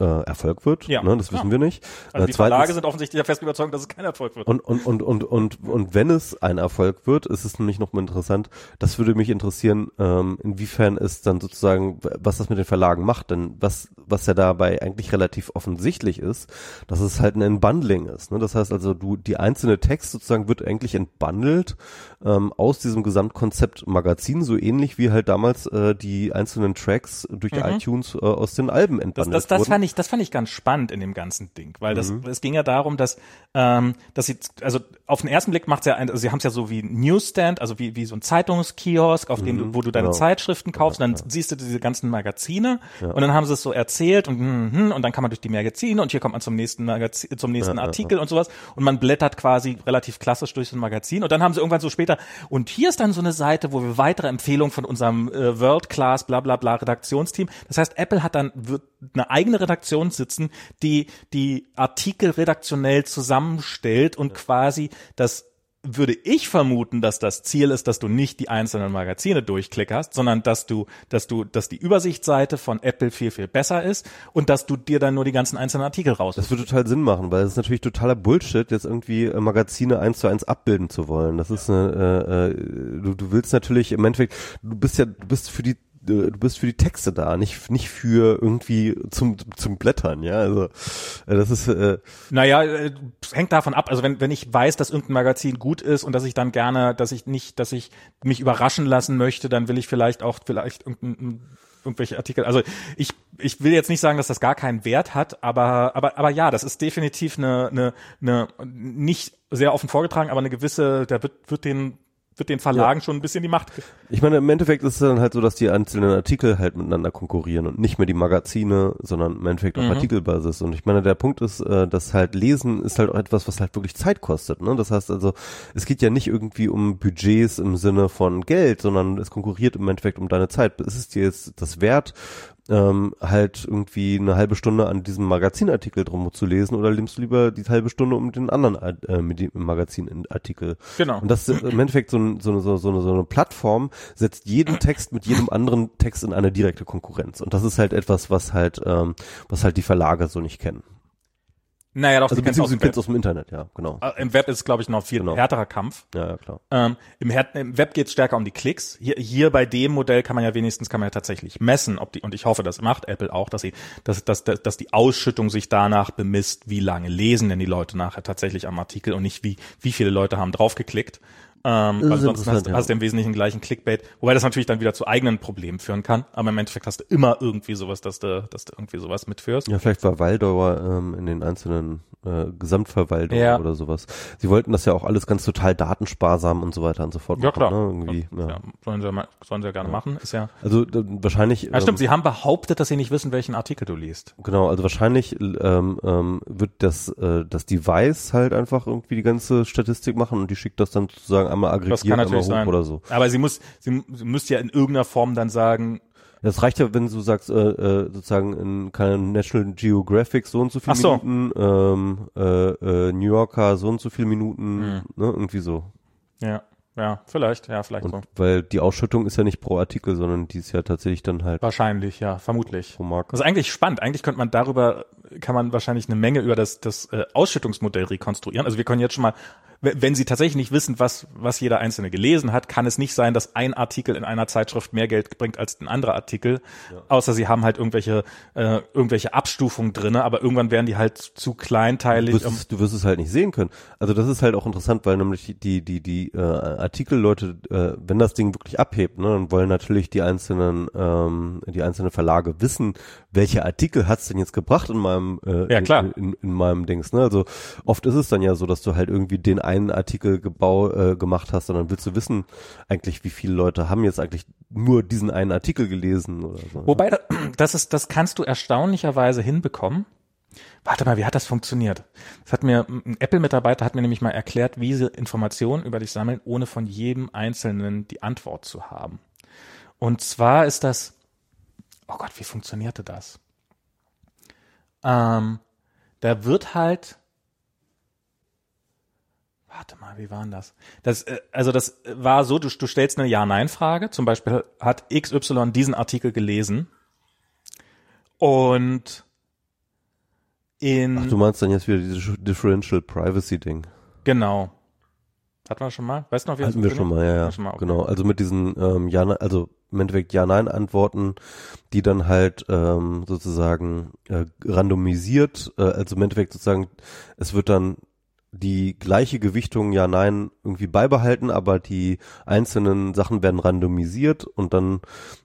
äh, Erfolg wird. Ja. Ne, das wissen Ja. wir nicht. Also Äh, die zweitens- Verlage sind offensichtlich der festen Überzeugung, dass es kein Erfolg wird. Und, und, und, und, und, und wenn es ein Erfolg wird, ist es nämlich noch mal interessant, das würde mich interessieren, ähm, inwiefern es dann sozusagen, was das mit den Verlagen macht, denn was, was ja dabei eigentlich relativ offensichtlich ist, dass es halt ein Unbundling ist. Ne? Das heißt also, du, die einzelne Text sozusagen wird eigentlich entbundelt ähm, aus diesem Gesamtkonzept Magazin, so ähnlich wie halt damals äh, die einzelnen Tracks durch die iTunes äh, aus den Alben Das, entbundelt das, das wurden. fand ich, das fand ich ganz spannend in dem ganzen Ding, weil das, Mhm. es ging ja darum, dass, ähm, dass sie, also auf den ersten Blick macht's ja, ein, also sie haben es ja so wie ein Newsstand, also wie, wie so ein Zeitungskiosk, auf dem du, wo du deine genau. Zeitschriften kaufst, und dann siehst du diese ganzen Magazine und dann haben sie es so erzählt und, hm, hm, und dann kann man durch die Magazine und hier kommt man zum nächsten Magazin, zum nächsten Artikel und sowas und man blättert quasi relativ klassisch durch so ein Magazin und dann haben sie irgendwann so später und hier ist dann so eine Seite, wo wir weitere Empfehlungen von unserem äh, World Class bla bla bla Redaktionsteam. Das heißt, Apple hat dann wird eine eigene Redaktion sitzen, die die Artikel redaktionell zusammenstellt und quasi das würde ich vermuten, dass das Ziel ist, dass du nicht die einzelnen Magazine durchklickerst, sondern dass du, dass du, dass die Übersichtsseite von Apple viel, viel besser ist und dass du dir dann nur die ganzen einzelnen Artikel raus. Das würde total Sinn machen, weil es ist natürlich totaler Bullshit, jetzt irgendwie äh, Magazine eins zu eins abbilden zu wollen. Das ist eine, äh, äh, du, du willst natürlich im Endeffekt, du bist ja, du bist für die du bist für die Texte da, nicht nicht für irgendwie zum zum Blättern, ja. Also äh, das ist äh, naja, äh, hängt davon ab. Also wenn wenn ich weiß, dass irgendein Magazin gut ist und dass ich dann gerne, dass ich nicht, dass ich mich überraschen lassen möchte, dann will ich vielleicht auch vielleicht irgendein irgendwelche Artikel. Also ich ich will jetzt nicht sagen, dass das gar keinen Wert hat, aber aber aber ja, das ist definitiv eine eine, eine nicht sehr offen vorgetragen, aber eine gewisse, da wird wird den wird den Verlagen ja. schon ein bisschen die Macht. Ich meine, im Endeffekt ist es dann halt so, dass die einzelnen Artikel halt miteinander konkurrieren und nicht mehr die Magazine, sondern im Endeffekt auf mhm. Artikelbasis. Und ich meine, der Punkt ist, äh, dass halt Lesen ist halt auch etwas, was halt wirklich Zeit kostet. Ne? Das heißt also, es geht ja nicht irgendwie um Budgets im Sinne von Geld, sondern es konkurriert im Endeffekt um deine Zeit. Ist es dir jetzt das wert, ähm, halt irgendwie eine halbe Stunde an diesem Magazinartikel drum zu lesen oder nimmst du lieber die halbe Stunde um den anderen äh, mit dem Magazinartikel? Genau. Und das ist im Endeffekt so, ein, so, eine, so, eine, so eine Plattform setzt jeden Text mit jedem anderen Text in eine direkte Konkurrenz. Und das ist halt etwas, was halt, ähm, was halt die Verlage so nicht kennen. Naja, doch, also, die kennst aus, kennst aus dem Internet, ja, genau. Äh, Im Web ist, glaube ich, noch viel genau. härterer Kampf. Ja, ja klar. Ähm, im, im, Web geht es stärker um die Klicks. Hier, hier bei dem Modell kann man ja wenigstens, kann man ja tatsächlich messen, ob die, und ich hoffe, das macht Apple auch, dass sie, dass, dass, dass, dass die Ausschüttung sich danach bemisst, wie lange lesen denn die Leute nachher tatsächlich am Artikel und nicht wie, wie viele Leute haben draufgeklickt. Ähm, weil sonst hast, ja. hast du im Wesentlichen gleichen Clickbait, wobei das natürlich dann wieder zu eigenen Problemen führen kann. Aber im Endeffekt hast du immer irgendwie sowas, dass du, dass du irgendwie sowas mitführst. Ja, vielleicht war Waldauer ähm, in den einzelnen äh, Gesamtverwaltung ja. oder sowas. Sie wollten das ja auch alles ganz total datensparsam und so weiter und so fort. Ja, klar. Ne? Irgendwie, ja. ja. sollen, sie, sollen sie ja gerne ja. machen. Ist ja. Also wahrscheinlich. Ja, stimmt. Ähm, sie haben behauptet, dass sie nicht wissen, welchen Artikel du liest. Genau. Also wahrscheinlich ähm, ähm, wird das äh, das Device halt einfach irgendwie die ganze Statistik machen und die schickt das dann sozusagen einmal aggregiert, einmal hoch sein. oder so. Aber sie muss, sie, sie müsste ja in irgendeiner Form dann sagen, das reicht ja, wenn du sagst, äh, äh, sozusagen in National Geographic so und so viele so. Minuten, ähm, äh, äh, New Yorker so und so viele Minuten, mhm. ne, irgendwie so. Ja. Ja, vielleicht, ja, vielleicht und so. Weil die Ausschüttung ist ja nicht pro Artikel, sondern die ist ja tatsächlich dann halt. Wahrscheinlich, ja, vermutlich. Pro Marke. Das ist eigentlich spannend. Eigentlich könnte man darüber, kann man wahrscheinlich eine Menge über das, das äh, Ausschüttungsmodell rekonstruieren. Also wir können jetzt schon mal wenn sie tatsächlich nicht wissen, was, was jeder Einzelne gelesen hat, kann es nicht sein, dass ein Artikel in einer Zeitschrift mehr Geld bringt als ein anderer Artikel, ja. außer sie haben halt irgendwelche, äh, irgendwelche Abstufungen drinne, aber irgendwann werden die halt zu kleinteilig. Du wirst, es, du wirst es halt nicht sehen können. Also das ist halt auch interessant, weil nämlich die, die, die äh, Artikelleute, äh, wenn das Ding wirklich abhebt, ne, dann wollen natürlich die einzelnen, ähm, die einzelnen Verlage wissen, welche Artikel hat's denn jetzt gebracht in meinem, äh, ja, klar. In, in, in meinem Dings, ne? Also oft ist es dann ja so, dass du halt irgendwie den einen Artikel gebau, äh, gemacht hast, sondern willst du wissen eigentlich, wie viele Leute haben jetzt eigentlich nur diesen einen Artikel gelesen oder so. Wobei, das ist, das kannst du erstaunlicherweise hinbekommen. Warte mal, wie hat das funktioniert? Das hat mir, ein Apple-Mitarbeiter hat mir nämlich mal erklärt, wie sie Informationen über dich sammeln, ohne von jedem Einzelnen die Antwort zu haben. Und zwar ist das, oh Gott, wie funktionierte das? Ähm, da wird halt Warte mal, wie war denn das? das äh, also das war so, du, du stellst eine Ja-Nein-Frage. Zum Beispiel hat XY diesen Artikel gelesen und in. Ach, du meinst dann jetzt wieder dieses Differential Privacy Ding. Genau. Hatten wir schon mal? Weißt du noch, wie Hatten das wir schon mal, ja, ja. Schon mal, okay. Genau. Also mit diesen ähm, Ja, also im Endeffekt Ja-Nein-Antworten, die dann halt ähm, sozusagen äh, randomisiert, äh, also im Endeffekt sozusagen, es wird dann die gleiche Gewichtung ja nein irgendwie beibehalten, aber die einzelnen Sachen werden randomisiert und dann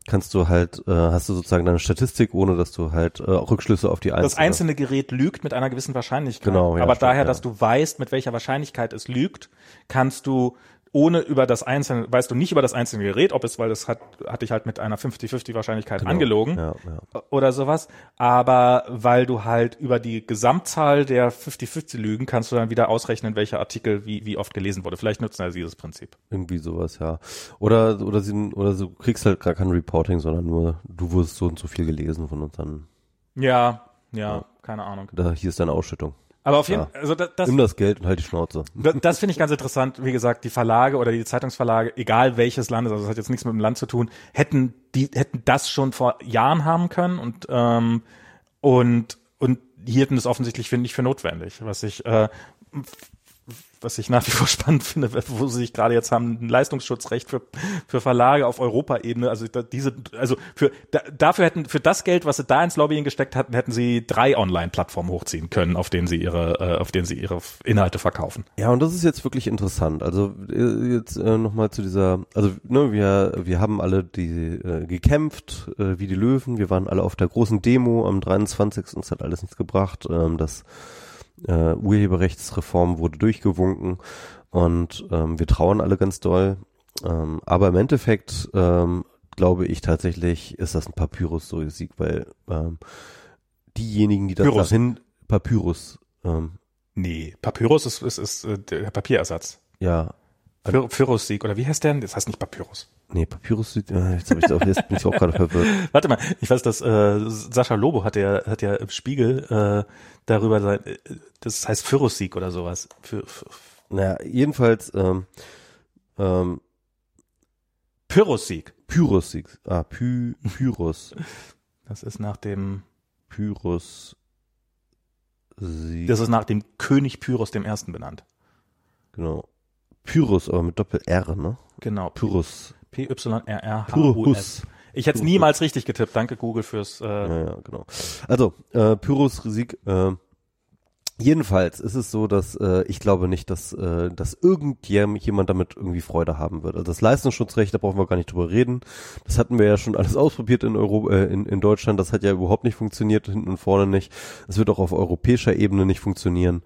kannst du halt äh, hast du sozusagen deine Statistik, ohne dass du halt äh, Rückschlüsse auf die einzelnen. Das einzelne Gerät lügt mit einer gewissen Wahrscheinlichkeit. Genau. Ja, aber stimmt, daher, ja. dass du weißt, mit welcher Wahrscheinlichkeit es lügt, kannst du ohne über das einzelne, weißt du nicht über das einzelne Gerät, ob es, weil das hat, hatte ich halt mit einer 50-50 Wahrscheinlichkeit genau. angelogen ja, ja. oder sowas, aber weil du halt über die Gesamtzahl der 50-50 Lügen kannst du dann wieder ausrechnen, welcher Artikel wie, wie oft gelesen wurde. Vielleicht nutzen sie dieses Prinzip. Irgendwie sowas, ja. Oder, oder sie, oder du kriegst halt gar kein Reporting, sondern nur, du wurdest so und so viel gelesen von uns dann. Ja, ja, ja. keine Ahnung. Da, hier ist deine Ausschüttung. Aber auf jeden Fall, also das, das, Nimm das Geld und halt die Schnauze. das, das finde ich ganz interessant. Wie gesagt, die Verlage oder die Zeitungsverlage, egal welches Landes, also das hat jetzt nichts mit dem Land zu tun, hätten die hätten das schon vor Jahren haben können und ähm, und und hielten es offensichtlich finde ich für notwendig, was ich äh, was ich nach wie vor spannend finde, wo sie sich gerade jetzt haben, ein Leistungsschutzrecht für, für Verlage auf Europaebene. Also diese, also für da, dafür hätten für das Geld, was sie da ins Lobbying gesteckt hatten, hätten sie drei Online-Plattformen hochziehen können, auf denen sie ihre, äh, auf denen sie ihre Inhalte verkaufen. Ja, und das ist jetzt wirklich interessant. Also äh, jetzt äh, nochmal zu dieser, also ne, wir wir haben alle die äh, gekämpft äh, wie die Löwen. Wir waren alle auf der großen Demo am 23. Es hat alles nichts gebracht. Ähm, das äh, Urheberrechtsreform wurde durchgewunken und ähm, wir trauern alle ganz doll. Ähm, aber im Endeffekt ähm, glaube ich tatsächlich, ist das ein Papyrus-Sieg, weil ähm, diejenigen, die das Pyrrhus. dahin Papyrus, ähm, Nee, Papyrus ist, ist, ist äh, der Papierersatz. ja, Pyr Pyrrhus-Sieg, oder wie heißt der denn? Das heißt nicht Papyrus. nee, Papyrus, äh, jetzt, hab ich auch, jetzt bin ich auch gerade verwirrt. Warte mal, ich weiß, dass äh, Sascha Lobo hat ja, hat ja im Spiegel äh, darüber sein, äh, das heißt Pyrrhus-Sieg oder sowas. Für, für, Naja, jedenfalls, ähm, ähm, Pyrrhus-Sieg. Pyrrhus-Sieg, ah, Py, Pyrrhus, Das ist nach dem, Pyrrhus, Sieg, das ist nach dem König Pyrrhus dem Ersten benannt. genau. Pyrrhus, aber mit Doppel-R, ne? Genau. Pyrrhus. P-Y-R-R-H-U-S. Pyrrhus. Ich hätte es niemals richtig getippt. Danke Google fürs. Äh, Ja, ja, genau. Also, äh, Pyrrhus-Sieg, äh, Jedenfalls ist es so, dass äh, ich glaube nicht, dass, äh, dass irgendjemand damit irgendwie Freude haben wird. Also das Leistungsschutzrecht, da brauchen wir gar nicht drüber reden. Das hatten wir ja schon alles ausprobiert in Europa, äh, in, in Deutschland. Das hat ja überhaupt nicht funktioniert, hinten und vorne nicht. Es wird auch auf europäischer Ebene nicht funktionieren.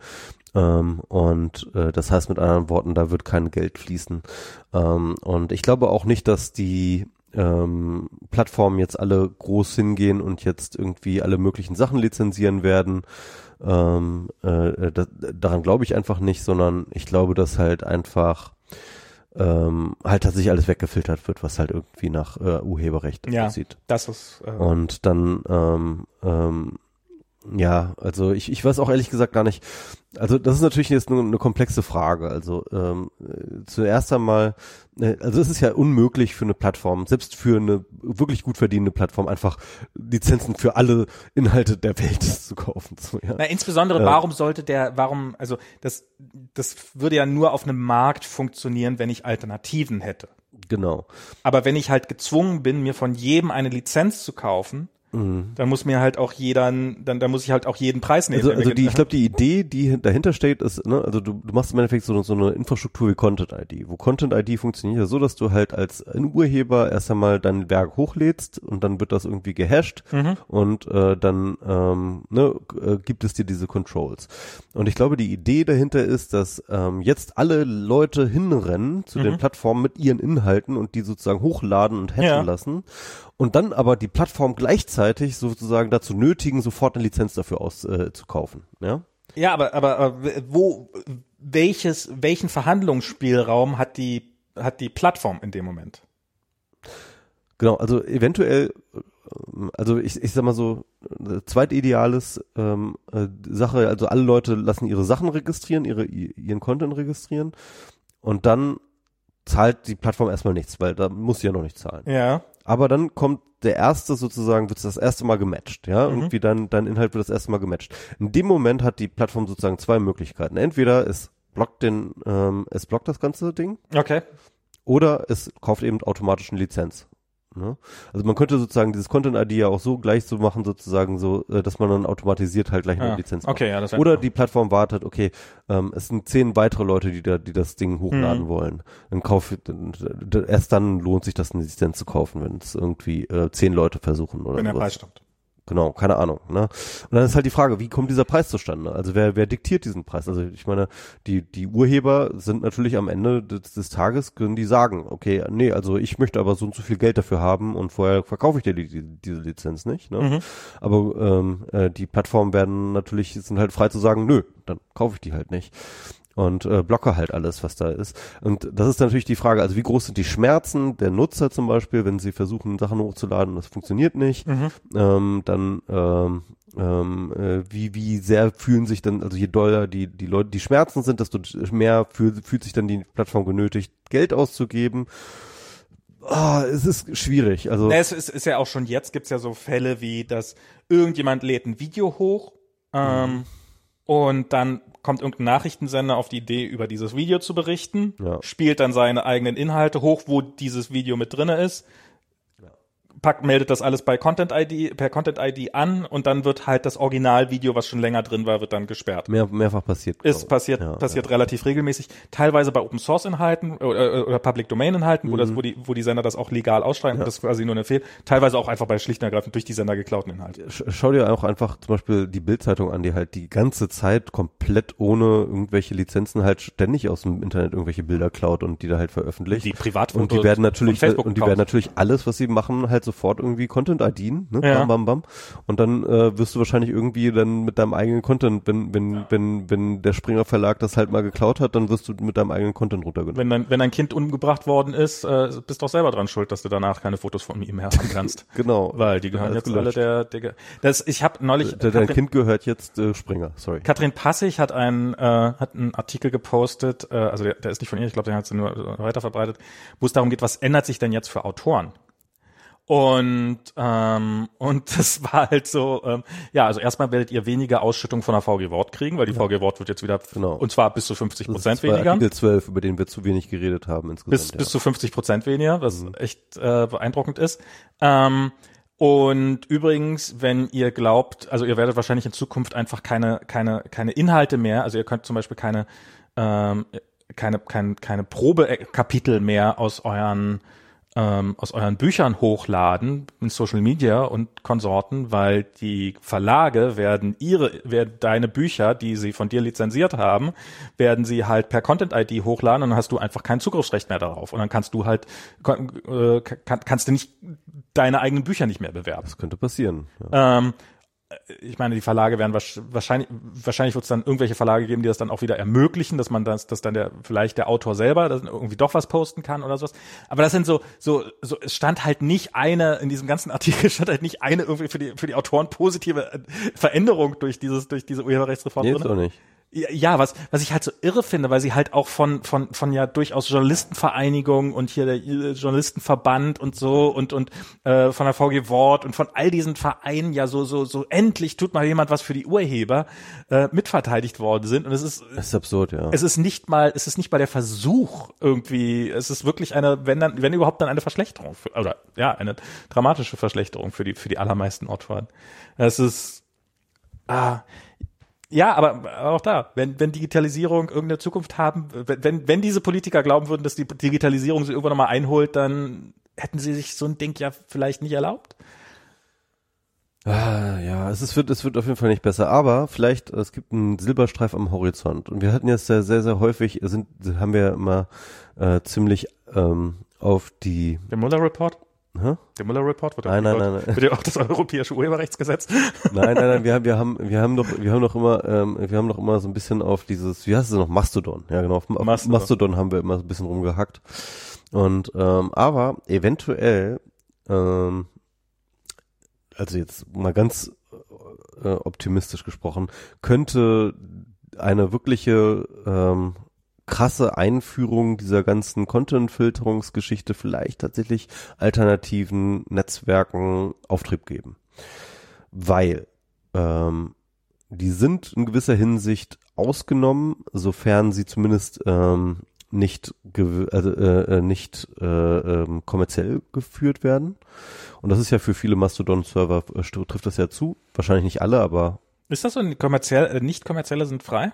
Ähm, und äh, das heißt mit anderen Worten, da wird kein Geld fließen. Ähm, und ich glaube auch nicht, dass die ähm, Plattformen jetzt alle groß hingehen und jetzt irgendwie alle möglichen Sachen lizenzieren werden. Ähm, äh, da, daran glaube ich einfach nicht, sondern ich glaube, dass halt einfach ähm, halt tatsächlich alles weggefiltert wird, was halt irgendwie nach äh, Urheberrecht Ja. aussieht. das ist. Äh, Und dann, ähm, ähm, ja, also ich, ich weiß auch ehrlich gesagt gar nicht, also das ist natürlich jetzt eine, eine komplexe Frage. Also ähm, äh, zuerst einmal, äh, also es ist ja unmöglich für eine Plattform, selbst für eine wirklich gut verdienende Plattform, einfach Lizenzen für alle Inhalte der Welt zu kaufen. So, ja. Na, insbesondere, Äh. warum sollte der, warum, also das, das würde ja nur auf einem Markt funktionieren, wenn ich Alternativen hätte. Genau. Aber wenn ich halt gezwungen bin, mir von jedem eine Lizenz zu kaufen, Mhm. dann muss mir halt auch jeder, dann, dann muss ich halt auch jeden Preis nehmen. Also, also die, ich glaube, die Idee, die dahinter steht, ist, ne, also du, du machst im Endeffekt so, so eine Infrastruktur wie Content ID. Wo Content ID funktioniert ja so, dass du halt als Urheber erst einmal dein Werk hochlädst und dann wird das irgendwie gehasht Mhm. und äh, dann ähm, ne, äh, gibt es dir diese Controls. Und ich glaube, die Idee dahinter ist, dass ähm, jetzt alle Leute hinrennen zu den Plattformen mit ihren Inhalten und die sozusagen hochladen und hashen Ja. lassen und dann aber die Plattform gleichzeitig sozusagen dazu nötigen, sofort eine Lizenz dafür auszukaufen. Äh, ja? Ja, aber, aber, aber wo, welches, welchen Verhandlungsspielraum hat die, hat die Plattform in dem Moment? Genau, also eventuell, ähm, also ich, ich sag mal so, äh, zweitideales ähm, äh, Sache, also alle Leute lassen ihre Sachen registrieren, ihre, ihren Content registrieren und dann zahlt die Plattform erstmal nichts, weil da muss sie ja noch nicht zahlen. Ja. Aber dann kommt der erste sozusagen, wird das erste Mal gematcht, ja, Mhm. irgendwie dann, dein Inhalt wird das erste Mal gematcht. In dem Moment hat die Plattform sozusagen zwei Möglichkeiten. Entweder es blockt den, ähm, es blockt das ganze Ding, Okay. oder es kauft eben automatisch eine Lizenz. Ne? Also man könnte sozusagen dieses Content-ID ja auch so gleich so machen, sozusagen so, äh, dass man dann automatisiert halt gleich eine Ah, Lizenz macht. okay, ja, das Oder die Plattform wartet, okay, ähm, es sind zehn weitere Leute, die da, die das Ding hochladen Mhm. wollen. Dann kauf, erst dann lohnt sich das, eine Lizenz zu kaufen, wenn es irgendwie äh, zehn Leute versuchen oder wenn der sowas. Preis stimmt. Genau, keine Ahnung. Ne? Und dann ist halt die Frage, wie kommt dieser Preis zustande? Also wer, wer diktiert diesen Preis? Also ich meine, die, die Urheber sind natürlich am Ende des, des Tages, können die sagen, okay, nee, also ich möchte aber so und so viel Geld dafür haben und vorher verkaufe ich dir die, die, diese Lizenz nicht. Ne? Mhm. Aber ähm, äh, die Plattformen werden natürlich, sind halt frei zu sagen, nö, dann kaufe ich die halt nicht. Und äh, blocke halt alles, was da ist. Und das ist natürlich die Frage, also wie groß sind die Schmerzen der Nutzer zum Beispiel, wenn sie versuchen, Sachen hochzuladen und das funktioniert nicht, Mhm. ähm, dann ähm, ähm, äh, wie, wie sehr fühlen sich dann, also je doller die, die Leute, die Schmerzen sind, desto mehr fühl, fühlt sich dann die Plattform genötigt, Geld auszugeben. Ah, es ist schwierig. Also Ne, es ist, ist ja auch schon jetzt gibt's ja so Fälle wie, dass irgendjemand lädt ein Video hoch ähm, und dann kommt irgendein Nachrichtensender auf die Idee, über dieses Video zu berichten, Ja. spielt dann seine eigenen Inhalte hoch, wo dieses Video mit drinne ist, packt, meldet das alles bei Content ID, per Content ID an und dann wird halt das Originalvideo, was schon länger drin war, wird dann gesperrt. mehr, mehrfach passiert. Ist passiert, Ja, passiert relativ regelmäßig, teilweise bei Open Source Inhalten oder, oder Public Domain Inhalten, wo das, wo die, wo die Sender das auch legal ausschreiben und das quasi nur eine Fehl, teilweise auch einfach bei schlicht und ergreifend durch die Sender geklauten Inhalte. Sch- Schau dir auch einfach zum Beispiel die Bildzeitung an, die halt die ganze Zeit komplett ohne irgendwelche Lizenzen halt ständig aus dem Internet irgendwelche Bilder klaut und die da halt veröffentlicht. Die Privatfotos und die werden natürlich Facebook und die werden natürlich alles, was sie machen, halt sofort irgendwie Content IDen, ne? Ja. Bam, bam, bam. Und dann äh, wirst du wahrscheinlich irgendwie dann mit deinem eigenen Content, wenn wenn wenn wenn der Springer Verlag das halt mal geklaut hat, dann wirst du mit deinem eigenen Content runtergenommen. Wenn dein, wenn dein Kind umgebracht worden ist, äh, bist du auch selber dran schuld, dass du danach keine Fotos von ihm mehr haben kannst. Genau. Weil die gehören jetzt alle der, der das ich habe neulich Der, dein Katrin- Kind gehört jetzt äh, Springer, sorry. Katrin Passig hat einen, äh, hat einen Artikel gepostet, äh, also der, der ist nicht von ihr, ich glaube, den hat sie nur äh, weiter verbreitet, wo es darum geht, was ändert sich denn jetzt für Autoren? Und ähm, und das war halt so, ähm, ja, also erstmal werdet ihr weniger Ausschüttung von der VG Wort kriegen, weil die VG Wort wird jetzt wieder, Genau. und zwar bis zu 50 Prozent weniger. Artikel 12, über den wir zu wenig geredet haben insgesamt. bis, ja. bis zu 50 Prozent weniger, was echt äh, beeindruckend ist. Ähm, und übrigens, wenn ihr glaubt, also ihr werdet wahrscheinlich in Zukunft einfach keine, keine, keine Inhalte mehr, also ihr könnt zum Beispiel keine, ähm, keine, keine, keine Probekapitel mehr aus euren ähm, aus euren Büchern hochladen in Social Media und Konsorten, weil die Verlage werden ihre, werden deine Bücher, die sie von dir lizenziert haben, werden sie halt per Content ID hochladen und dann hast du einfach kein Zugriffsrecht mehr darauf und dann kannst du halt äh, kann, kannst du nicht deine eigenen Bücher nicht mehr bewerben. Das könnte passieren. Ja. Ähm, ich meine, die Verlage werden wahrsch- wahrscheinlich, wahrscheinlich wird es dann irgendwelche Verlage geben, die das dann auch wieder ermöglichen, dass man das, dass dann der, vielleicht der Autor selber das irgendwie doch was posten kann oder sowas. Aber das sind so, so, so, es stand halt nicht eine, in diesem ganzen Artikel stand halt nicht eine irgendwie für die, für die Autoren positive äh, Veränderung durch dieses, durch diese Urheberrechtsreform Nee, drin. ist auch nicht. Ja, was, was ich halt so irre finde, weil sie halt auch von, von, von ja durchaus Journalistenvereinigung und hier der äh, Journalistenverband und so und, und äh, von der VG Wort und von all diesen Vereinen ja so, so, so endlich tut mal jemand was für die Urheber äh, mitverteidigt worden sind. Und es ist, Das ist absurd, ja. es ist nicht mal, es ist nicht mal der Versuch irgendwie, es ist wirklich eine, wenn dann, wenn überhaupt dann eine Verschlechterung, für, oder ja, eine dramatische Verschlechterung für die, für die allermeisten Autoren. Es ist, ah, ja, aber auch da, wenn, wenn Digitalisierung irgendeine Zukunft haben, wenn, wenn diese Politiker glauben würden, dass die Digitalisierung sie irgendwann nochmal einholt, dann hätten sie sich so ein Ding ja vielleicht nicht erlaubt. Ah, ja, es ist, wird, es wird auf jeden Fall nicht besser, aber vielleicht, es gibt einen Silberstreif am Horizont. Und wir hatten jetzt sehr, sehr, sehr häufig, sind, haben wir immer äh, ziemlich ähm, auf die, Der Mueller Report? Hä? Der Mueller Report wird Nein, auch, nein, nein, nein. wird ja auch das europäische Urheberrechtsgesetz. Nein, nein, nein, wir haben, wir haben, wir haben doch, wir haben doch immer, ähm, wir haben doch immer so ein bisschen auf dieses, wie heißt es noch, Mastodon, ja genau, auf, auf Mastodon. Mastodon. haben wir immer so ein bisschen rumgehackt. Und ähm, aber eventuell, ähm, also jetzt mal ganz äh, optimistisch gesprochen, könnte eine wirkliche ähm, krasse Einführung dieser ganzen Content-Filterungsgeschichte vielleicht tatsächlich alternativen Netzwerken Auftrieb geben. Weil ähm, die sind in gewisser Hinsicht ausgenommen, sofern sie zumindest ähm, nicht also, äh, äh, nicht äh, ähm, kommerziell geführt werden. Und das ist ja für viele Mastodon-Server äh, trifft das ja zu. Wahrscheinlich nicht alle, aber Ist das so ein kommerziell, äh, nicht kommerzielle sind frei?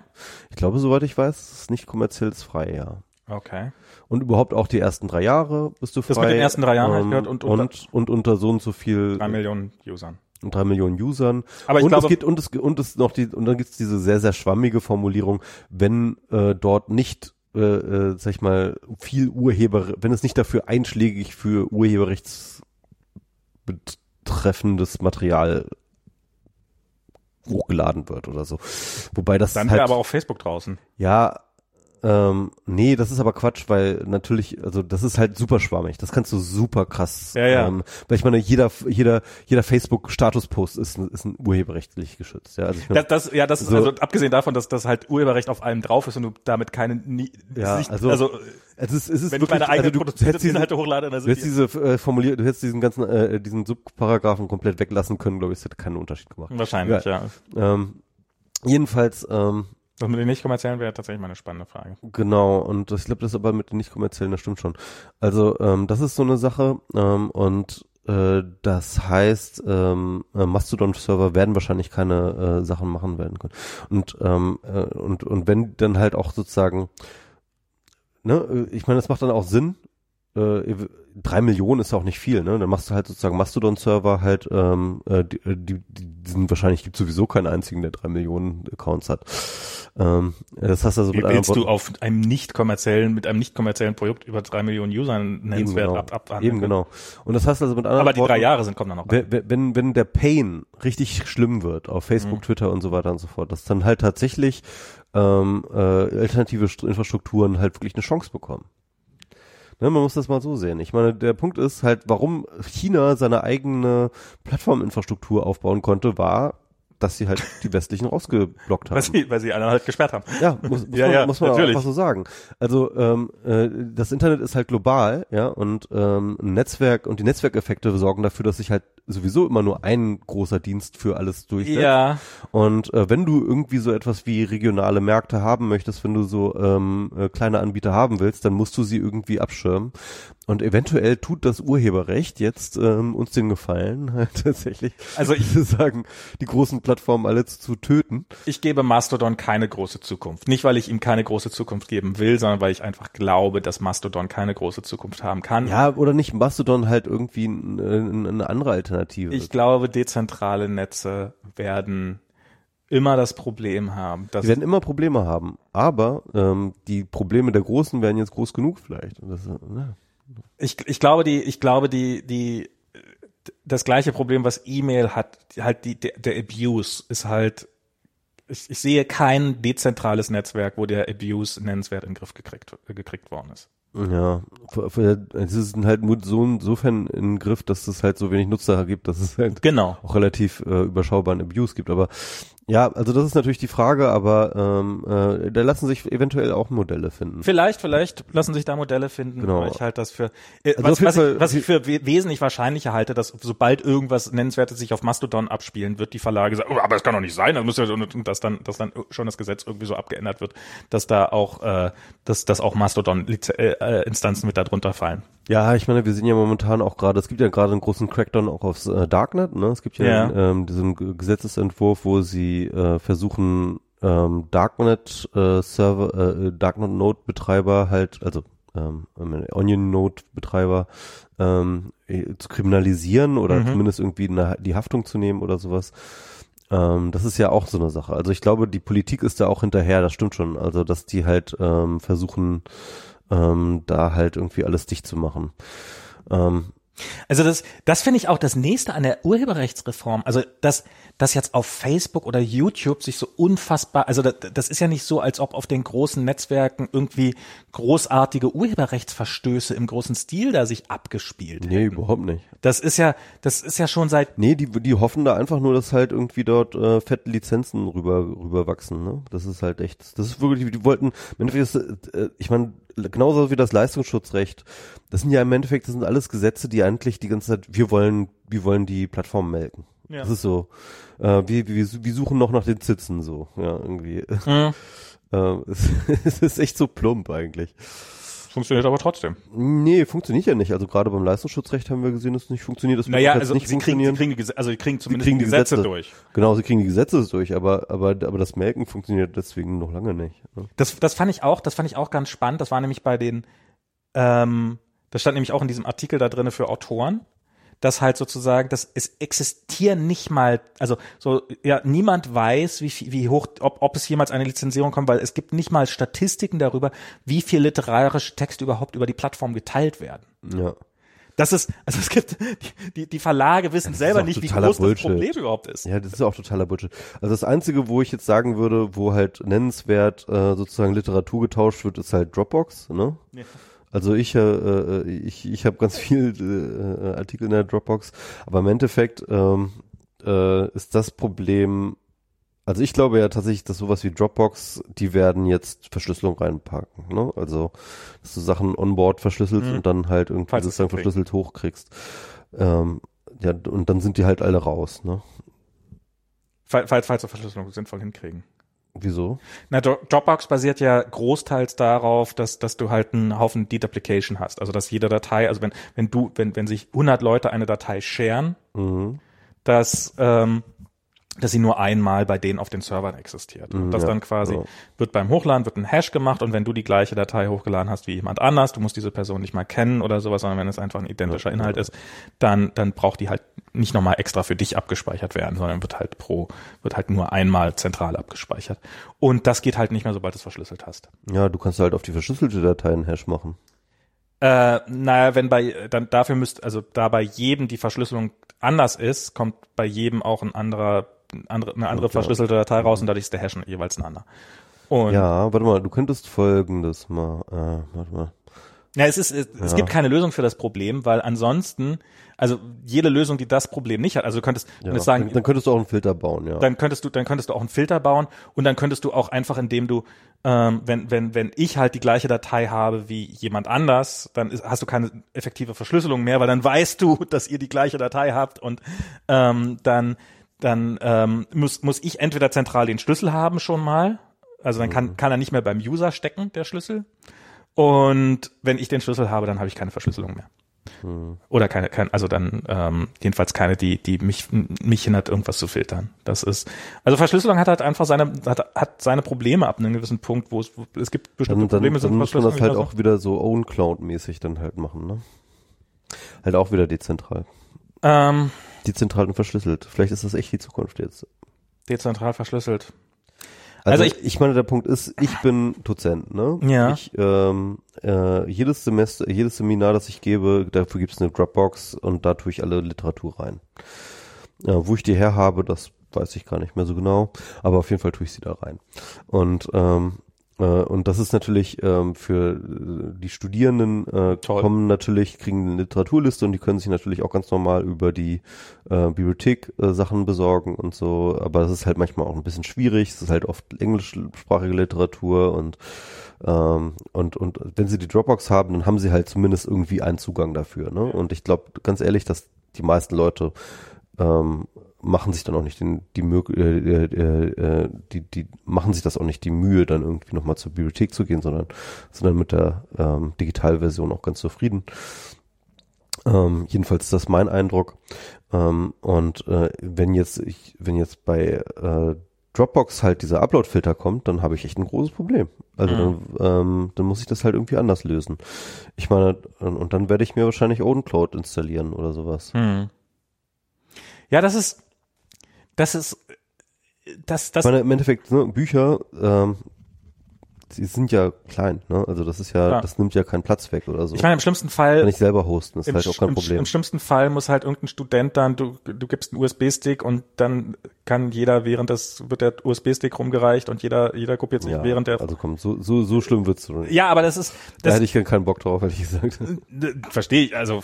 ich glaube, soweit ich weiß, ist es nicht kommerziell ist frei, ja. Okay. Und überhaupt auch die ersten drei Jahre bist du frei. Das mit den ersten drei Jahren hab ich gehört und und, unter- und, und unter so und so viel Drei Millionen Usern. und drei Millionen Usern. Aber ich und glaube- es geht und es und es noch die und dann gibt's diese sehr sehr schwammige Formulierung, wenn äh, dort nicht äh, äh, sag ich mal viel Urheber, wenn es nicht dafür einschlägig für Urheberrechts betreffendes Material hochgeladen wird oder so. Wobei das Dann halt wäre aber auch Facebook draußen. ja Ähm, nee, das ist aber Quatsch, weil natürlich, also das ist halt super schwammig. Das kannst du super krass. Ja, ja. Ähm, weil ich meine, jeder, jeder, jeder Facebook-Statuspost ist, ein- ist ein urheberrechtlich geschützt. Ja, also ich meine, Das, das, ja, das ist So. also abgesehen davon, dass das halt Urheberrecht auf allem drauf ist und du damit keine, nie, Ja, nicht, also- also, es ist, es ist wenn du wirklich, meine eigenen also du hättest diesen, Inhalte hochlade, dann du hättest diese äh, formuliert, du hättest diesen ganzen, äh, diesen Subparagraphen komplett weglassen können, glaube ich, es hätte keinen Unterschied gemacht. wahrscheinlich, ja. Ähm, jedenfalls, ähm, Das mit den nicht kommerziellen wäre tatsächlich mal eine spannende Frage. Genau, und ich glaube, das aber mit den nicht kommerziellen, das stimmt schon. Also, ähm, das ist so eine Sache, ähm, und äh, das heißt, ähm, äh, Mastodon-Server werden wahrscheinlich keine äh, Sachen machen werden können. Und, ähm, äh, und, und wenn dann halt auch sozusagen, ne, ich meine, das macht dann auch Sinn, äh, drei Millionen ist auch nicht viel, ne? Dann machst du halt sozusagen Mastodon-Server halt, ähm, äh, die, die, die sind wahrscheinlich gibt sowieso keinen einzigen, der drei Millionen Accounts hat. Ähm, das heißt also Wie mit anderen willst du auf einem nicht kommerziellen, mit einem nicht kommerziellen Produkt über drei Millionen Usern nennenswert genau. ab, ab, Eben genau. Und das heißt also mit anderen Aber die drei Worten, Jahre sind, kommen dann noch. rein. wenn, wenn, der Pain richtig schlimm wird auf Facebook, Mhm. Twitter und so weiter und so fort, dass dann halt tatsächlich ähm, äh, alternative St- Infrastrukturen halt wirklich eine Chance bekommen. Ne, man muss das mal so sehen. Ich meine, der Punkt ist halt, warum China seine eigene Plattforminfrastruktur aufbauen konnte, war, dass sie halt die westlichen rausgeblockt haben. Weil sie, weil sie alle halt gesperrt haben. Ja, muss, muss Ja, man, ja, muss man auch natürlich. einfach so sagen. Also ähm, äh, das Internet ist halt global, ja, und ähm, ein Netzwerk und die Netzwerkeffekte sorgen dafür, dass sich halt sowieso immer nur ein großer Dienst für alles durchsetzt. Ja, Und äh, wenn du irgendwie so etwas wie regionale Märkte haben möchtest, wenn du so ähm, äh, kleine Anbieter haben willst, dann musst du sie irgendwie abschirmen. Und eventuell tut das Urheberrecht jetzt ähm, uns den Gefallen, halt tatsächlich, Also ich- sagen, die großen Plattformen alle zu, zu töten. ich gebe Mastodon keine große Zukunft. Nicht, weil ich ihm keine große Zukunft geben will, sondern weil ich einfach glaube, dass Mastodon keine große Zukunft haben kann. Ja, oder nicht Mastodon halt irgendwie n- eine andere Alternative. Ich glaube, dezentrale Netze werden immer das Problem haben, dass Die werden immer Probleme haben, aber ähm, die Probleme der Großen werden jetzt groß genug vielleicht. Das, ne. ich, ich glaube, die, ich glaube, die, die, das gleiche Problem, was E-Mail hat, halt die, der, der Abuse ist halt, ich, ich sehe kein dezentrales Netzwerk, wo der Abuse nennenswert in den Griff gekriegt, gekriegt worden ist. Ja, es ist halt nur so insofern in den Griff, dass es halt so wenig Nutzer gibt, dass es halt Genau. auch relativ äh, überschaubaren Abuse gibt. Aber ja, also das ist natürlich die Frage, aber ähm, äh, da lassen sich eventuell auch Modelle finden. Vielleicht, vielleicht lassen sich da Modelle finden, Genau. ich halte das für, äh, Also was, was, ich, was ich für we wesentlich wahrscheinlicher halte, dass sobald irgendwas Nennenswertes sich auf Mastodon abspielen, wird die Verlage sagen, oh, aber das kann doch nicht sein, das muss ja, und, dass dann, dass dann schon das Gesetz irgendwie so abgeändert wird, dass da auch, äh, dass, dass auch Mastodon-Instanzen äh, äh, Instanzen mit da drunter fallen. Ja, ich meine, wir sehen ja momentan auch gerade, es gibt ja gerade einen großen Crackdown auch aufs äh, Darknet, ne? Es gibt ja, Ja. Ähm, diesen Gesetzesentwurf, wo sie äh, versuchen, ähm, Darknet äh, Server, äh, Darknet Node Betreiber halt, also ähm, Onion Node Betreiber ähm, äh, zu kriminalisieren oder Mhm. zumindest irgendwie eine, die Haftung zu nehmen oder sowas. Ähm, das ist ja auch so eine Sache. Also ich glaube, die Politik ist da auch hinterher, das stimmt schon. Also, dass die halt ähm, versuchen, ähm, da halt irgendwie alles dicht zu machen. Ähm, Also das, das finde ich auch das nächste an der Urheberrechtsreform. Also dass das jetzt auf Facebook oder YouTube sich so unfassbar, also das, das ist ja nicht so, als ob auf den großen Netzwerken irgendwie großartige Urheberrechtsverstöße im großen Stil da sich abgespielt. nee, überhaupt nicht. Das ist ja, das ist ja schon seit Nee, die, die hoffen da einfach nur, dass halt irgendwie dort äh, fette Lizenzen rüber, rüber wachsen. Ne? Das ist halt echt, das ist wirklich, die wollten, im Endeffekt ist, äh, ich meine, genauso wie das Leistungsschutzrecht, das sind ja im Endeffekt, das sind alles Gesetze, die eigentlich die ganze Zeit, wir wollen, wir wollen die Plattform melken. Ja. Das ist so, äh, wir, wir, wir suchen noch nach den Zitzen so, ja, irgendwie. hm, Äh, es, es ist echt so plump eigentlich. Funktioniert aber trotzdem. Nee, funktioniert ja nicht. Also gerade beim Leistungsschutzrecht haben wir gesehen, dass es nicht funktioniert. Das Naja, also nicht sie kriegen, sie funktionieren. kriegen die Gesetze, also sie kriegen zumindest kriegen die die Gesetze, Gesetze. durch. Genau, sie kriegen die Gesetze durch, aber, aber, aber das Melken funktioniert deswegen noch lange nicht. ne? Das, das fand ich auch, das fand ich auch ganz spannend. Das war nämlich bei den, ähm, das stand nämlich auch in diesem Artikel da drinne für Autoren, dass halt sozusagen, dass es existieren nicht mal, also so, ja, niemand weiß, wie, wie hoch, ob, ob es jemals eine Lizenzierung kommt, weil es gibt nicht mal Statistiken darüber, wie viel literarische Texte überhaupt über die Plattform geteilt werden. Ja. Das ist, also es gibt, die, die, Verlage wissen Das selber nicht, wie groß Bullshit. das Problem überhaupt ist. Ja, das ist auch totaler Bullshit. Also das Einzige, wo ich jetzt sagen würde, wo halt nennenswert äh, sozusagen Literatur getauscht wird, ist halt Dropbox, ne? Ja. Also ich, äh, äh, ich, ich habe ganz viel äh, Artikel in der Dropbox, aber im Endeffekt ähm, äh, ist das Problem, also ich glaube ja tatsächlich, dass sowas wie Dropbox, die werden jetzt Verschlüsselung reinpacken, ne? Also dass du Sachen onboard verschlüsselst Mhm. und dann halt irgendwie Falls sozusagen verschlüsselt hochkriegst. Ähm, ja, und dann sind die halt alle raus, ne? Falls, falls, falls wir Verschlüsselung sinnvoll hinkriegen. Wieso? Na, Dro- Dropbox basiert ja großteils darauf, dass, dass du halt einen Haufen Deduplication hast. Also, dass jede Datei, also wenn, wenn du, wenn, wenn sich 100 Leute eine Datei sharen, Mhm. dass, ähm, dass sie nur einmal bei denen auf den Servern existiert. Und das ja, dann quasi ja. wird beim Hochladen wird ein Hash gemacht und wenn du die gleiche Datei hochgeladen hast wie jemand anders, du musst diese Person nicht mal kennen oder sowas, sondern wenn es einfach ein identischer Ja, Inhalt ist, dann, dann braucht die halt nicht nochmal extra für dich abgespeichert werden, sondern wird halt pro, wird halt nur einmal zentral abgespeichert. Und das geht halt nicht mehr, sobald du es verschlüsselt hast. Ja, du kannst halt auf die verschlüsselte Datei einen Hash machen. Äh, naja, wenn bei, dann dafür müsst, also da bei jedem die Verschlüsselung anders ist, kommt bei jedem auch ein anderer, andere, eine andere Okay. verschlüsselte Datei raus und dadurch ist der Hash jeweils ein anderer. Und Ja, warte mal, du könntest folgendes mal, äh, warte mal. Ja, es ist, es, es Ja. gibt keine Lösung für das Problem, weil ansonsten, also jede Lösung, die das Problem nicht hat, also du könntest, Ja, könntest sagen, dann, dann könntest du auch einen Filter bauen, ja. dann könntest du, dann könntest du auch einen Filter bauen und dann könntest du auch einfach, indem du, ähm, wenn, wenn, wenn ich halt die gleiche Datei habe wie jemand anders, dann ist, hast du keine effektive Verschlüsselung mehr, weil dann weißt du, dass ihr die gleiche Datei habt und ähm, dann, dann ähm, muss, muss ich entweder zentral den Schlüssel haben schon mal, also dann kann, kann er nicht mehr beim User stecken, der Schlüssel. Und wenn ich den Schlüssel habe, dann habe ich keine Verschlüsselung mehr. Oder keine, kein, also dann ähm, jedenfalls keine, die, die mich, mich hindert, irgendwas zu filtern. Das ist, also Verschlüsselung hat halt einfach seine, hat, hat seine Probleme ab einem gewissen Punkt, wo es, wo, es gibt bestimmte dann, dann, Probleme, dann muss man das halt auch wieder so Own Cloud-mäßig dann halt machen, ne? Halt auch wieder dezentral. ähm, Dezentral und verschlüsselt. Vielleicht ist das echt die Zukunft jetzt. dezentral verschlüsselt. Also, Also ich, ich meine, der Punkt ist, ich bin Dozent, ne? Ja. Ich, ähm, äh, jedes Semester, jedes Seminar, das ich gebe, dafür gibt's eine Dropbox und da tue ich alle Literatur rein. Ja, wo ich die her habe, das weiß ich gar nicht mehr so genau, aber auf jeden Fall tue ich sie da rein. Und ähm, äh, und das ist natürlich ähm, für äh, die Studierenden äh, Toll. kommen natürlich, kriegen eine Literaturliste und die können sich natürlich auch ganz normal über die äh, Bibliothek äh, Sachen besorgen und so, aber das ist halt manchmal auch ein bisschen schwierig, es ist halt oft englischsprachige Literatur und ähm, und und wenn sie die Dropbox haben, dann haben sie halt zumindest irgendwie einen Zugang dafür, ne? Und ich glaube ganz ehrlich, dass die meisten Leute ähm, machen sich dann auch nicht den, die, Mö äh, äh, äh, die, die machen sich das auch nicht die Mühe, dann irgendwie nochmal zur Bibliothek zu gehen, sondern sind dann mit der ähm, Digitalversion auch ganz zufrieden. Ähm, jedenfalls ist das mein Eindruck. Ähm, und äh, wenn jetzt ich, wenn jetzt bei äh, Dropbox halt dieser Upload-Filter kommt, dann habe ich echt ein großes Problem. Also Mhm. dann, ähm, dann muss ich das halt irgendwie anders lösen. Ich meine, und, dann werde ich mir wahrscheinlich OwnCloud installieren oder sowas. Hm. Ja, das ist, das ist, das, das, Ich meine, im Endeffekt, ne, Bücher, ähm, sie sind ja klein, ne? Also das ist ja, Ja. das nimmt ja keinen Platz weg oder so. ich meine, im schlimmsten Fall, Kann ich selber hosten, ist halt auch kein Problem. Im schlimmsten Fall muss halt irgendein Student dann, du, du gibst einen USB-Stick und dann kann jeder während das, wird der USB-Stick rumgereicht und jeder, jeder kopiert sich ja, während der, also komm, so, so, so schlimm wird's doch nicht. ja, aber das ist, da das, hätte ich keinen Bock drauf, ehrlich gesagt. verstehe ich, also,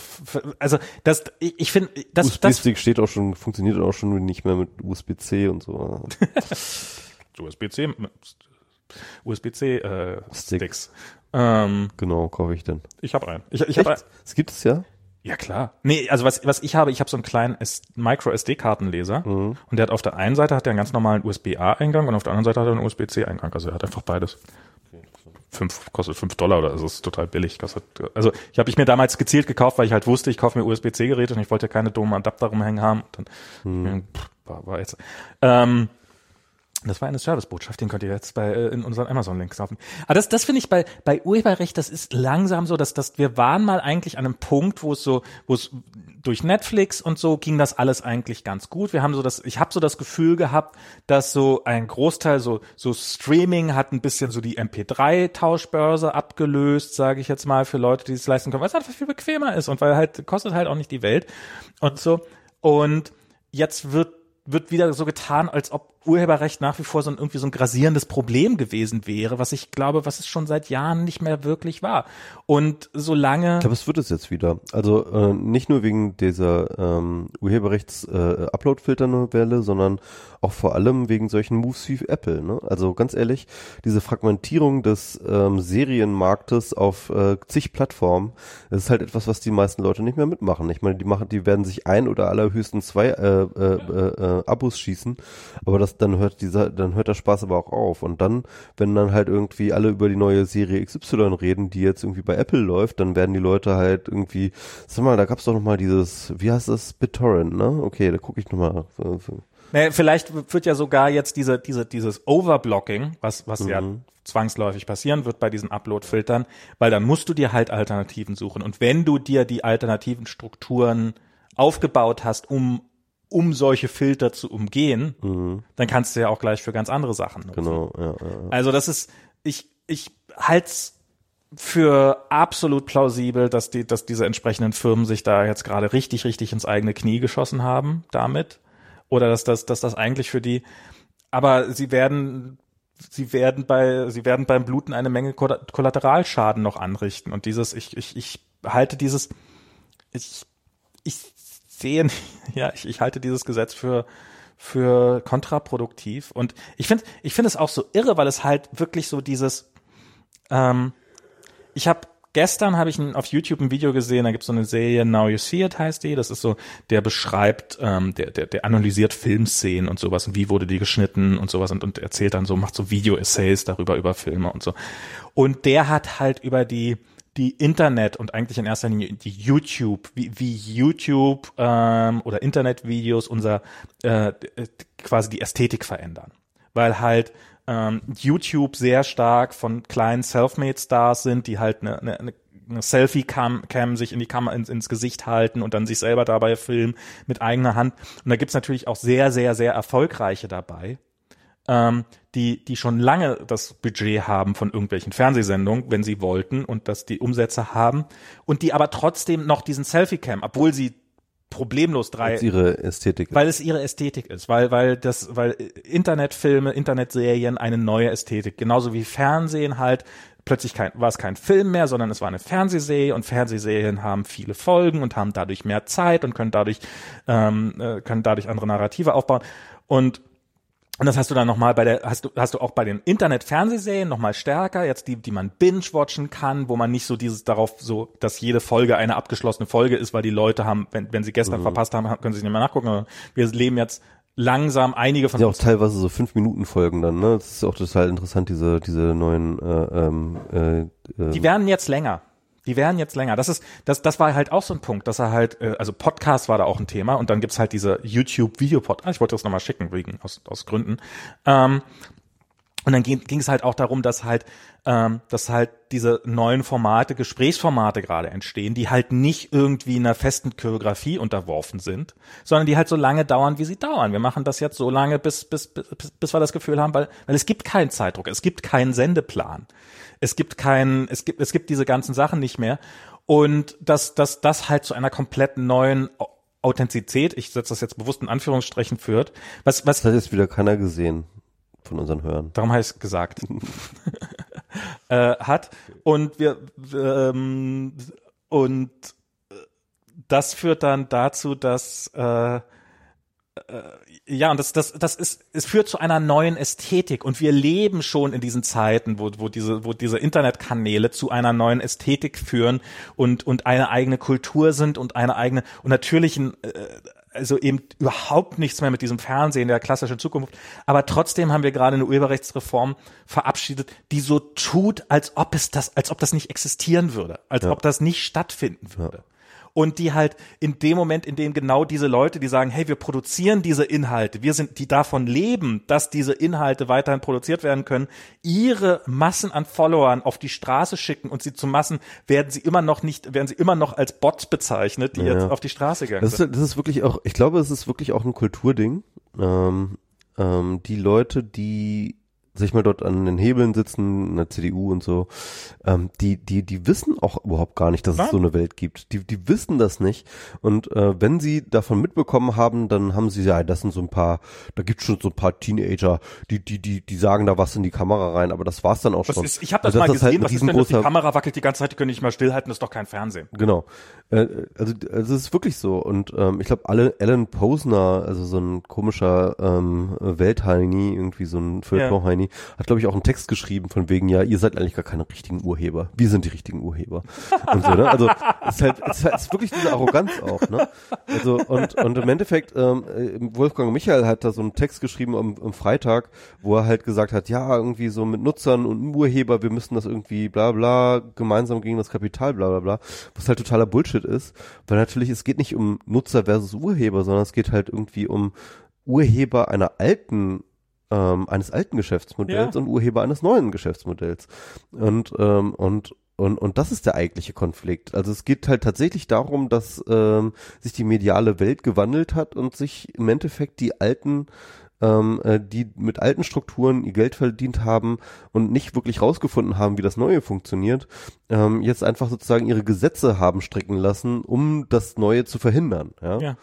also, das, ich, ich finde, das, das, USB-Stick steht auch schon, funktioniert auch schon nicht mehr mit USB-C und so. USB-C, USB-C, äh. Ähm, genau, kaufe ich denn. ich habe einen. Ich, ich habe Echt? Das gibt es ja? Ja, klar. Nee, also was, was ich habe, ich habe so einen kleinen Micro-SD-Kartenleser Mhm. und der hat auf der einen Seite hat der einen ganz normalen USB-A-Eingang und auf der anderen Seite hat er einen USB-C-Eingang. Also er hat einfach beides. Fünf, kostet fünf Dollar oder so, ist total billig. Kostet, also ich habe ich mir damals gezielt gekauft, weil ich halt wusste, ich kaufe mir USB-C-Geräte und ich wollte keine dummen Adapter rumhängen haben. Dann, Mhm. pff, war, war jetzt, ähm, Das war eine Servicebotschaft, den könnt ihr jetzt bei äh, in unseren Amazon-Links kaufen. Aber das, das finde ich bei bei Urheberrecht, das ist langsam so, dass, dass wir waren mal eigentlich an einem Punkt, wo es so, wo es durch Netflix und so ging das alles eigentlich ganz gut. Wir haben so das, ich habe so das Gefühl gehabt, dass so ein Großteil so so Streaming hat ein bisschen so die MP3-Tauschbörse abgelöst, sage ich jetzt mal für Leute, die es leisten können, weil es einfach viel bequemer ist und weil halt kostet halt auch nicht die Welt und so. Und jetzt wird wird wieder so getan, als ob Urheberrecht nach wie vor so ein, irgendwie so ein grasierendes Problem gewesen wäre, was ich glaube, was es schon seit Jahren nicht mehr wirklich war. Und solange. Ich glaube, es wird es jetzt wieder. Also äh, nicht nur wegen dieser ähm, Urheberrechts-Upload-Filter-Novelle, äh, sondern auch vor allem wegen solchen Moves wie Apple. Ne? Also ganz ehrlich, diese Fragmentierung des ähm, Serienmarktes auf äh, zig Plattformen, das ist halt etwas, was die meisten Leute nicht mehr mitmachen. Ich meine, die machen, die werden sich ein oder allerhöchstens zwei äh, äh, äh, äh Abos schießen, aber das dann hört dieser, dann hört der Spaß aber auch auf. Und dann, wenn dann halt irgendwie alle über die neue Serie XY reden, die jetzt irgendwie bei Apple läuft, dann werden die Leute halt irgendwie, sag mal, da gab's doch noch mal dieses, wie heißt das, BitTorrent, ne? Okay, da gucke ich noch mal. Nee, vielleicht wird ja sogar jetzt diese, diese, dieses Overblocking, was, was mhm. ja zwangsläufig passieren wird bei diesen Upload-Filtern, weil dann musst du dir halt Alternativen suchen. Und wenn du dir die alternativen Strukturen aufgebaut hast, um um solche Filter zu umgehen, mhm. dann kannst du ja auch gleich für ganz andere Sachen nutzen. Genau, ja, ja. Also das ist, ich, ich halte es für absolut plausibel, dass die, dass diese entsprechenden Firmen sich da jetzt gerade richtig, richtig ins eigene Knie geschossen haben damit. Oder dass das, dass das eigentlich für die, aber sie werden, sie werden bei, sie werden beim Bluten eine Menge Kollateralschaden noch anrichten. Und dieses, ich, ich, ich halte dieses, ich, ich sehe, ja, ich, ich halte dieses Gesetz für für kontraproduktiv. Und ich finde ich finde es auch so irre, weil es halt wirklich so dieses ähm, ich habe gestern habe ich ein, auf YouTube ein Video gesehen, da gibt es so eine Serie Now You See It heißt die, das ist so, der beschreibt, ähm, der, der, der analysiert Filmszenen und sowas und wie wurde die geschnitten und sowas und, und erzählt dann so, macht so Video-Essays darüber über Filme und so. Und der hat halt über die die Internet und eigentlich in erster Linie die YouTube, wie, wie YouTube ähm, oder Internetvideos unser äh, quasi die Ästhetik verändern. Weil halt ähm, YouTube sehr stark von kleinen Selfmade-Stars sind, die halt eine, eine, eine Selfie-Cam Cam sich in die Kamera ins, ins Gesicht halten und dann sich selber dabei filmen mit eigener Hand. Und da gibt's natürlich auch sehr, sehr, sehr erfolgreiche dabei ähm, die, die schon lange das Budget haben von irgendwelchen Fernsehsendungen, wenn sie wollten und dass die Umsätze haben und die aber trotzdem noch diesen Selfie-Cam, obwohl sie problemlos drei. Weil es ihre Ästhetik ist. Weil es ihre Ästhetik ist, weil, weil das, weil Internetfilme, Internetserien eine neue Ästhetik, genauso wie Fernsehen halt, plötzlich kein, war es kein Film mehr, sondern es war eine Fernsehserie und Fernsehserien haben viele Folgen und haben dadurch mehr Zeit und können dadurch, ähm, äh, können dadurch andere Narrative aufbauen und und das hast du dann nochmal bei der, hast du, hast du auch bei den Internet-Fernsehserien nochmal stärker, jetzt die, die man binge-watchen kann, wo man nicht so dieses darauf so, dass jede Folge eine abgeschlossene Folge ist, weil die Leute haben, wenn, wenn sie gestern mhm. verpasst haben, können sie nicht mehr nachgucken. Wir leben jetzt langsam einige von ja auch teilweise so fünf Minuten Folgen dann ne das ist auch total interessant diese diese neuen äh, ähm, äh, äh, die werden jetzt länger die werden jetzt länger. Das ist, das, das war halt auch so ein Punkt, dass er halt, äh, also Podcast war da auch ein Thema und dann gibt's halt diese YouTube-Video-Podcast. Ah, ich wollte das nochmal schicken, wegen, aus, aus Gründen. Ähm, und dann ging es halt auch darum, dass halt, ähm, dass halt diese neuen Formate, Gesprächsformate gerade entstehen, die halt nicht irgendwie einer festen Choreografie unterworfen sind, sondern die halt so lange dauern, wie sie dauern. Wir machen das jetzt so lange, bis, bis, bis, bis wir das Gefühl haben, weil, weil es gibt keinen Zeitdruck, es gibt keinen Sendeplan es gibt kein, es gibt, es gibt diese ganzen Sachen nicht mehr. Und dass, dass das halt zu einer komplett neuen Authentizität, ich setze das jetzt bewusst in Anführungsstrichen führt. Was, was das hat jetzt wieder keiner gesehen von unseren Hörern. Darum es gesagt. äh, hat. Und wir ähm, und äh, das führt dann dazu, dass äh, äh, ja, und das, das, das ist, es führt zu einer neuen Ästhetik und wir leben schon in diesen Zeiten, wo, wo diese, wo diese Internetkanäle zu einer neuen Ästhetik führen und, und eine eigene Kultur sind und eine eigene, und natürlich ein, äh, also eben überhaupt nichts mehr mit diesem Fernsehen der klassischen Zukunft. Aber trotzdem haben wir gerade eine Urheberrechtsreform verabschiedet, die so tut, als ob es das, als ob das nicht existieren würde, als ja. ob das nicht stattfinden würde. Und die halt in dem Moment, in dem genau diese Leute, die sagen, hey, wir produzieren diese Inhalte, wir sind, die davon leben, dass diese Inhalte weiterhin produziert werden können, ihre Massen an Followern auf die Straße schicken und sie zu Massen, werden sie immer noch nicht, werden sie immer noch als Bots bezeichnet, die Ja. jetzt auf die Straße gegangen Das sind. ist, das ist wirklich auch, ich glaube, es ist wirklich auch ein Kulturding. Ähm, ähm, die Leute, die sich mal dort an den Hebeln sitzen, in der CDU und so, ähm, die, die, die wissen auch überhaupt gar nicht, dass Nein. es so eine Welt gibt. Die, die wissen das nicht. Und äh, wenn sie davon mitbekommen haben, dann haben sie ja, das sind so ein paar, da gibt's schon so ein paar Teenager, die, die, die, die sagen da was in die Kamera rein, aber das war's dann auch Was schon. ist, ich habe das Also mal ist halt gesehen, ein was ist denn das? Die Kamera wackelt die ganze Zeit, die können nicht mal stillhalten, das ist doch kein Fernsehen. Genau. Äh, also, also es ist wirklich so. Und ähm, ich glaube, alle Alan Posner, also so ein komischer ähm, Weltheini, irgendwie so ein Feuilleton-Heini, hat, glaube ich, auch einen Text geschrieben von wegen, ja, ihr seid eigentlich gar keine richtigen Urheber. Wir sind die richtigen Urheber. Und so, ne? Also es ist halt, es ist, halt, es ist wirklich diese Arroganz auch, ne? Also, und, und im Endeffekt, ähm, äh, Wolfgang Michael hat da so einen Text geschrieben am, am Freitag, wo er halt gesagt hat, ja, irgendwie so mit Nutzern und Urheber, wir müssen das irgendwie bla bla, gemeinsam gegen das Kapital bla bla bla, was halt totaler Bullshit ist, weil natürlich, es geht nicht um Nutzer versus Urheber, sondern es geht halt irgendwie um Urheber einer alten ähm, eines alten Geschäftsmodells Ja. und Urheber eines neuen Geschäftsmodells. Und, ähm, und, und, und das ist der eigentliche Konflikt. Also es geht halt tatsächlich darum, dass ähm, sich die mediale Welt gewandelt hat und sich im Endeffekt die alten ähm, äh, die mit alten Strukturen ihr Geld verdient haben und nicht wirklich rausgefunden haben, wie das Neue funktioniert, ähm, jetzt einfach sozusagen ihre Gesetze haben stricken lassen, um das Neue zu verhindern. Ja. Ja.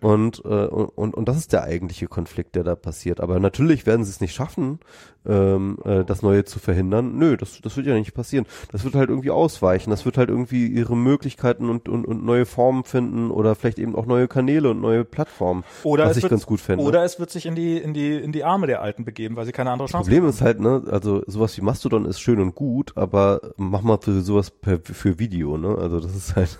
Und, äh, und, und das ist der eigentliche Konflikt, der da passiert. Aber natürlich werden sie es nicht schaffen, ähm, äh, das Neue zu verhindern. Nö, das, das wird ja nicht passieren. Das wird halt irgendwie ausweichen. Das wird halt irgendwie ihre Möglichkeiten und, und, und neue Formen finden oder vielleicht eben auch neue Kanäle und neue Plattformen, Oder was es ich wird, ganz gut fände. Oder es wird sich in die, in die, in die Arme der Alten begeben, weil sie keine andere Chance Problem ist halt, ne, also sowas wie Mastodon ist schön und gut, aber mach mal für sowas per, für Video, ne? Also das ist halt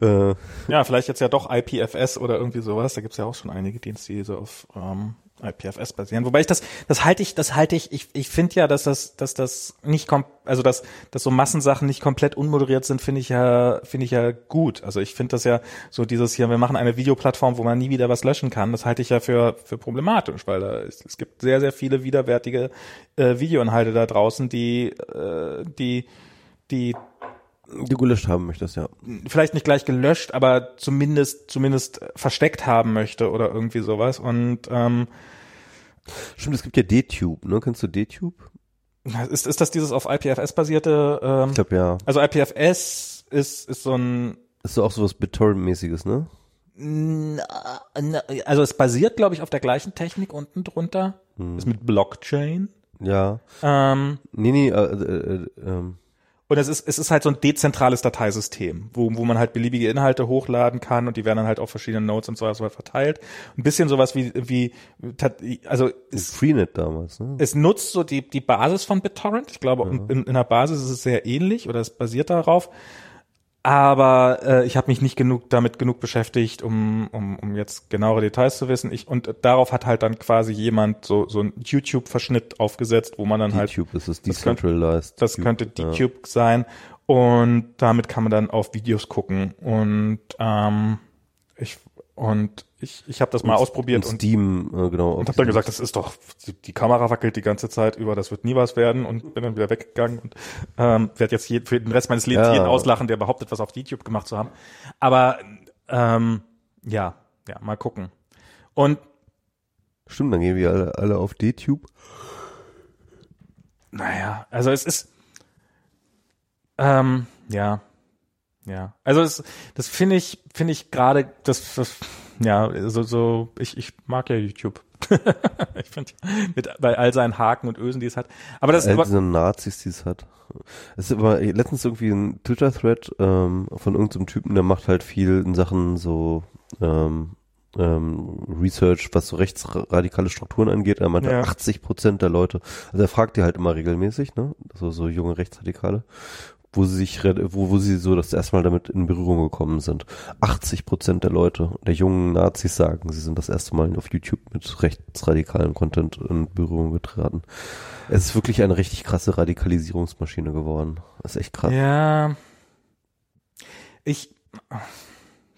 äh, Ja, vielleicht jetzt ja doch IPFS oder irgendwie sowas. Da gibt's ja auch schon einige Dienste, die so auf ähm, IPFS basieren. Wobei ich das, das halte ich, das halte ich, ich, ich finde ja, dass das, dass das nicht kom also dass, dass so Massensachen nicht komplett unmoderiert sind, finde ich ja, finde ich ja gut. Also ich finde das ja so dieses hier, wir machen eine Videoplattform, wo man nie wieder was löschen kann. Das halte ich ja für, für problematisch, weil da ist, es gibt sehr, sehr viele widerwärtige äh, Videoinhalte da draußen, die, äh, die, die die gelöscht haben möchtest, ja. vielleicht nicht gleich gelöscht, aber zumindest zumindest versteckt haben möchte oder irgendwie sowas. Und ähm, Stimmt, es gibt ja DTube, ne? Kennst du DTube? ist, ist das dieses auf IPFS basierte? Ähm, Ich glaube ja. also IPFS ist ist so ein Ist so auch sowas BitTorrent-mäßiges, ne? also es basiert glaube ich auf der gleichen Technik unten drunter. Ist mit Blockchain. Ja. Ähm, Nee, nee, äh, äh, äh, ähm, Und es ist, es ist halt so ein dezentrales Dateisystem, wo, wo man halt beliebige Inhalte hochladen kann und die werden dann halt auf verschiedene Nodes und so weiter verteilt. Ein bisschen sowas wie, wie, also es, Freenet damals, ne? es nutzt so die, die Basis von BitTorrent. Ich glaube, in, in der Basis ist es sehr ähnlich oder es basiert darauf. Aber äh, ich habe mich nicht genug damit genug beschäftigt, um, um, um jetzt genauere Details zu wissen. Ich, und darauf hat halt dann quasi jemand so, so ein YouTube-Verschnitt aufgesetzt, wo man dann halt DTube ist es, das könnte- Decentralized. das könnte ja. DTube sein. Und damit kann man dann auf Videos gucken. Und ähm, ich und ich, ich habe das mal ausprobiert und und, Steam, äh, genau. und habe dann gesagt, das ist doch, die, die Kamera wackelt die ganze Zeit über, das wird nie was werden und bin dann wieder weggegangen und ähm, werde jetzt je, für den Rest meines Lebens Ja. jeden auslachen, der behauptet, was auf YouTube gemacht zu haben. Aber ähm, ja, ja, mal gucken. Und Stimmt, dann gehen wir alle, alle auf DTube. Naja, also es ist, ähm, ja, ja. Also es, das finde ich, finde ich gerade, das, das, ja, so, so, ich, ich mag ja YouTube. ich finde, mit, bei all seinen Haken und Ösen, die es hat. Aber das, All aber, diese Nazis, die es hat. Es ist immer letztens irgendwie ein Twitter-Thread ähm, von irgendeinem Typen, der macht halt viel in Sachen so ähm, ähm, Research, was so rechtsradikale Strukturen angeht. Er meinte Ja. 80 Prozent der Leute, also er fragt die halt immer regelmäßig, ne, so, so junge Rechtsradikale, wo sie sich, wo, wo sie so das erste Mal damit in Berührung gekommen sind. 80 Prozent der Leute, der jungen Nazis sagen, sie sind das erste Mal auf YouTube mit rechtsradikalem Content in Berührung getreten. Es ist wirklich eine richtig krasse Radikalisierungsmaschine geworden. Das ist echt krass. ja, ich,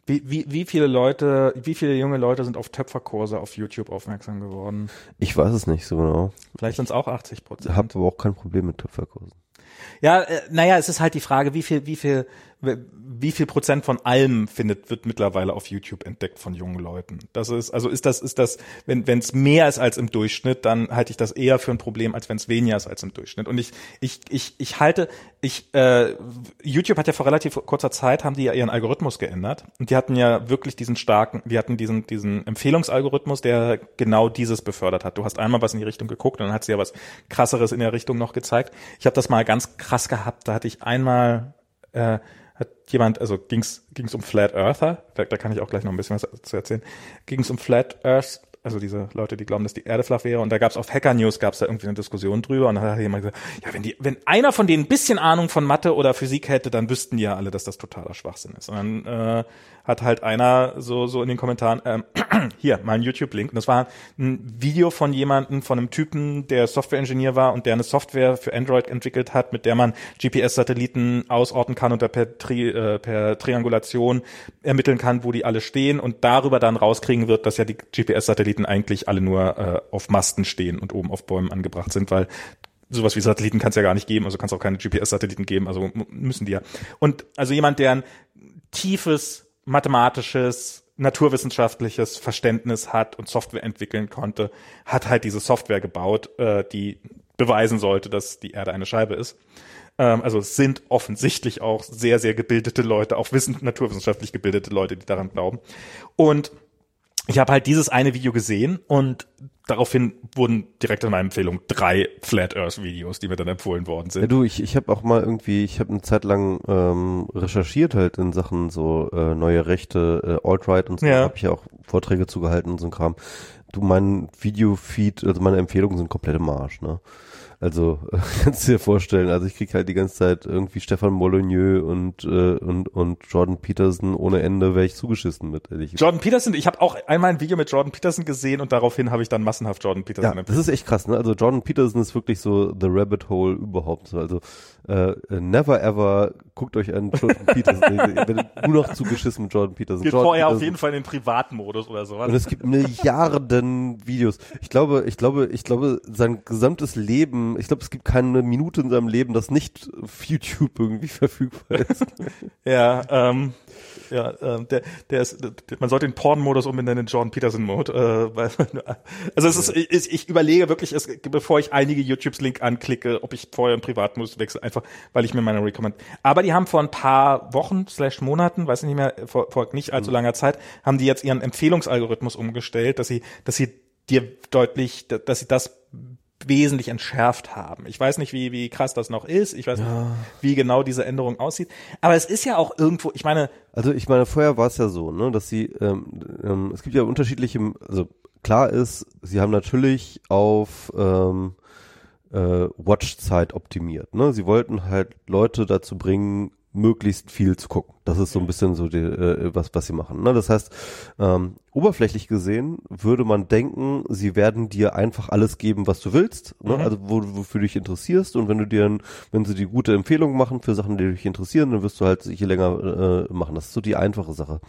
wie, wie, wie viele Leute, wie viele junge Leute sind auf Töpferkurse auf YouTube aufmerksam geworden? Ich weiß es nicht so genau. Vielleicht sind es auch 80 Prozent. Habe aber auch kein Problem mit Töpferkursen. Ja, äh, naja, es ist halt die Frage, wie viel, wie viel, wie viel Prozent von allem findet, wird mittlerweile auf YouTube entdeckt von jungen Leuten. Das ist, also ist das, ist das, wenn es mehr ist als im Durchschnitt, dann halte ich das eher für ein Problem, als wenn es weniger ist als im Durchschnitt. Und ich, ich, ich, ich halte, ich, äh, YouTube hat ja vor relativ kurzer Zeit haben die ja ihren Algorithmus geändert und die hatten ja wirklich diesen starken, die hatten diesen, diesen Empfehlungsalgorithmus, der genau dieses befördert hat. Du hast einmal was in die Richtung geguckt und dann hat sie ja was krasseres in der Richtung noch gezeigt. Ich habe das mal ganz krass gehabt. Da hatte ich einmal äh, hat jemand, also ging's ging's um Flat Earther, da, da kann ich auch gleich noch ein bisschen was zu erzählen, ging's um Flat Earth, also diese Leute, die glauben, dass die Erde flach wäre. Und da gab's auf Hacker News gab's da irgendwie eine Diskussion drüber. Und dann hat jemand gesagt, ja, wenn die, wenn einer von denen ein bisschen Ahnung von Mathe oder Physik hätte, dann wüssten die ja alle, dass das totaler Schwachsinn ist. Und dann äh, hat halt einer so so in den Kommentaren ähm, hier mal ein YouTube-Link. Und das war ein Video von jemandem, von einem Typen, der Software-Ingenieur war und der eine Software für Android entwickelt hat, mit der man GPS-Satelliten ausordnen kann und da per, Tri, äh, per Triangulation ermitteln kann, wo die alle stehen und darüber dann rauskriegen wird, dass ja die GPS-Satelliten eigentlich alle nur äh, auf Masten stehen und oben auf Bäumen angebracht sind, weil sowas wie Satelliten kann es ja gar nicht geben, also kann es auch keine GPS-Satelliten geben, also müssen die ja. Und also jemand, der ein tiefes mathematisches, naturwissenschaftliches Verständnis hat und Software entwickeln konnte, hat halt diese Software gebaut, äh, die beweisen sollte, dass die Erde eine Scheibe ist. Ähm, also es sind offensichtlich auch sehr, sehr gebildete Leute, auch wissen, naturwissenschaftlich gebildete Leute, die daran glauben. Und ich habe halt dieses eine Video gesehen und daraufhin wurden direkt in meiner Empfehlung drei Flat Earth Videos, die mir dann empfohlen worden sind. Ja, du, ich, ich habe auch mal irgendwie, ich habe eine Zeit lang ähm, recherchiert halt in Sachen so äh, neue Rechte, äh, Alt-Right und so, Ja. habe ich ja auch Vorträge zugehalten und so ein Kram. Du, mein Videofeed, also meine Empfehlungen sind komplett im Arsch, ne? Also kannst du dir vorstellen, also ich krieg halt die ganze Zeit irgendwie Stefan Molyneux und äh, und und Jordan Peterson ohne Ende, wäre ich zugeschissen mit, ehrlich. Jordan Peterson, ich habe auch einmal ein Video mit Jordan Peterson gesehen und daraufhin habe ich dann massenhaft Jordan Peterson Ja, das ist echt krass, ne? Also Jordan Peterson ist wirklich so the rabbit hole überhaupt. So. Also äh, never ever guckt euch an Jordan Peterson. Ihr werdet nur noch zugeschissen mit Jordan Peterson. Geht Jordan vorher auf Peterson. jeden Fall in den Privatmodus oder sowas. Und es gibt Milliarden Videos. Ich glaube, ich glaube, ich glaube, sein gesamtes Leben, ich glaube, es gibt keine Minute in seinem Leben, das nicht auf YouTube irgendwie verfügbar ist. Ja, ähm, ja, ähm, der, der ist, der, man sollte den Porn-Modus umbenennen in Jordan Peterson-Mode. Äh, weil, also es ist, ich, ich überlege wirklich, es, bevor ich einige YouTubes-Link anklicke, ob ich vorher im Privatmodus wechsle, einfach weil ich mir meine Recommend. Aber die haben vor ein paar Wochen slash Monaten, weiß ich nicht mehr, vor, vor nicht allzu langer Zeit, haben die jetzt ihren Empfehlungsalgorithmus umgestellt, dass sie, dass sie dir deutlich, dass sie das wesentlich entschärft haben. Ich weiß nicht, wie, wie krass das noch ist. Ich weiß nicht, wie genau diese Änderung aussieht. Aber es ist ja auch irgendwo, ich meine, Also ich meine, vorher war es ja so, ne, dass sie, ähm, ähm, es gibt ja unterschiedliche, also klar ist, sie haben natürlich auf ähm, äh, Watchzeit optimiert, ne? Sie wollten halt Leute dazu bringen, möglichst viel zu gucken. Das ist so ein bisschen so die, äh, was, was sie machen. Ne? Das heißt, ähm, oberflächlich gesehen würde man denken, sie werden dir einfach alles geben, was du willst, ne? Mhm. also wo, wofür du dich interessierst und wenn du dir, wenn sie dir gute Empfehlungen machen für Sachen, die dich interessieren, dann wirst du halt hier länger äh, machen. Das ist so die einfache Sache.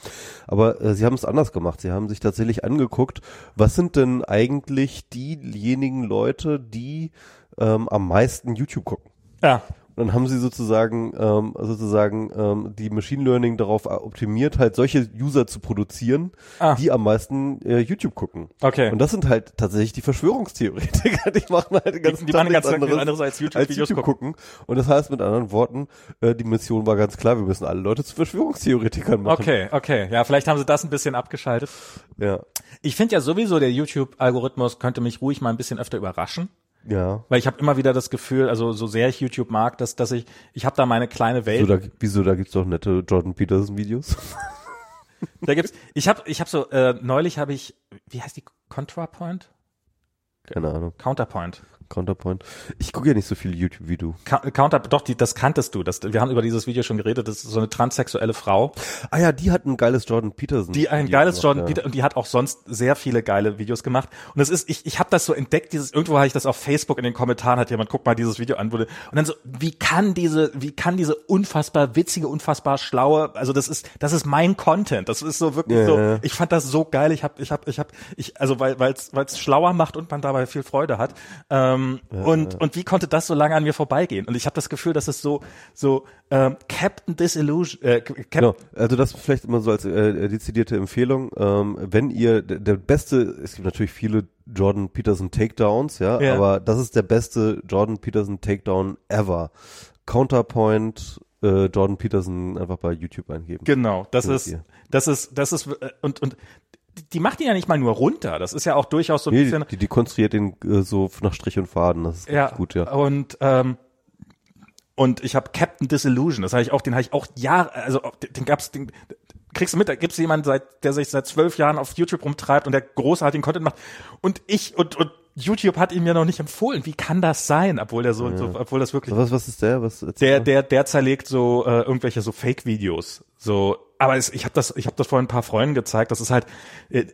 Aber äh, sie haben es anders gemacht. Sie haben sich tatsächlich angeguckt, was sind denn eigentlich diejenigen Leute, die ähm, am meisten YouTube gucken. ja, dann haben sie sozusagen ähm, sozusagen ähm, die Machine Learning darauf optimiert, halt solche User zu produzieren, Ah. die am meisten äh, YouTube gucken. okay. Und das sind halt tatsächlich die Verschwörungstheoretiker, die machen halt den ganzen die Tag machen ganz nichts anderes, anderes als YouTube-Videos YouTube gucken. gucken. Und das heißt mit anderen Worten, äh, die Mission war ganz klar, wir müssen alle Leute zu Verschwörungstheoretikern machen. Okay, okay. Ja, vielleicht haben sie das ein bisschen abgeschaltet. Ja. Ich finde ja sowieso, der YouTube-Algorithmus könnte mich ruhig mal ein bisschen öfter überraschen. Ja. Weil ich habe immer wieder das Gefühl, also so sehr ich YouTube mag, dass, dass ich, ich habe da meine kleine Welt. So, da, wieso, da gibt's doch nette Jordan Peterson Videos. Da gibt's, ich habe, ich habe so äh, neulich habe ich, wie heißt die ContraPoint? Keine Ahnung. Counterpoint. Counterpoint. Ich gucke ja nicht so viel YouTube wie du. Counter, doch, die, das kanntest du. Das, wir haben über dieses Video schon geredet. Das ist so eine transsexuelle Frau. Ah ja, die hat ein geiles Jordan Peterson. Die ein geiles Jordan ja. Peterson und die hat auch sonst sehr viele geile Videos gemacht. Und das ist, ich, ich habe das so entdeckt, dieses, irgendwo habe ich das auf Facebook in den Kommentaren, hat jemand, guck mal dieses Video an, wurde, und dann so, wie kann diese, wie kann diese unfassbar witzige, unfassbar schlaue, also das ist, das ist mein Content. Das ist so wirklich ja, so, ich fand das so geil. Ich habe, ich habe, ich habe, ich, also weil, weil es schlauer macht und man dabei viel Freude hat. Ähm, und, und wie konnte das so lange an mir vorbeigehen? Und ich habe das Gefühl, dass es so, so ähm, Captain Disillusion. Äh, Cap genau. Also das vielleicht immer so als äh, dezidierte Empfehlung. Ähm, wenn ihr der, der beste, es gibt natürlich viele Jordan Peterson Takedowns, ja, ja, aber das ist der beste Jordan Peterson Takedown ever. Counterpoint äh, Jordan Peterson einfach bei YouTube eingeben. Genau, das ist, das ist, das ist äh, und und die macht ihn ja nicht mal nur runter. Das ist ja auch durchaus so ein nee, bisschen. Die, die konstruiert ihn äh, so nach Strich und Faden. Das ist ja, gut, ja. Und ähm, und ich habe Captain Disillusion. Das habe ich auch, den habe ich auch Jahre, also den, gab's, den kriegst du mit, da gibt's jemanden, seit, der sich seit zwölf Jahren auf YouTube rumtreibt und der großartigen Content macht. Und ich und und YouTube hat ihn mir noch nicht empfohlen. Wie kann das sein, obwohl der so, ja. so obwohl das wirklich. Was was ist der? Was der der der zerlegt so äh, irgendwelche so Fake-Videos. So, aber es, ich habe das ich habe das vorhin ein paar Freunden gezeigt. Das ist halt äh,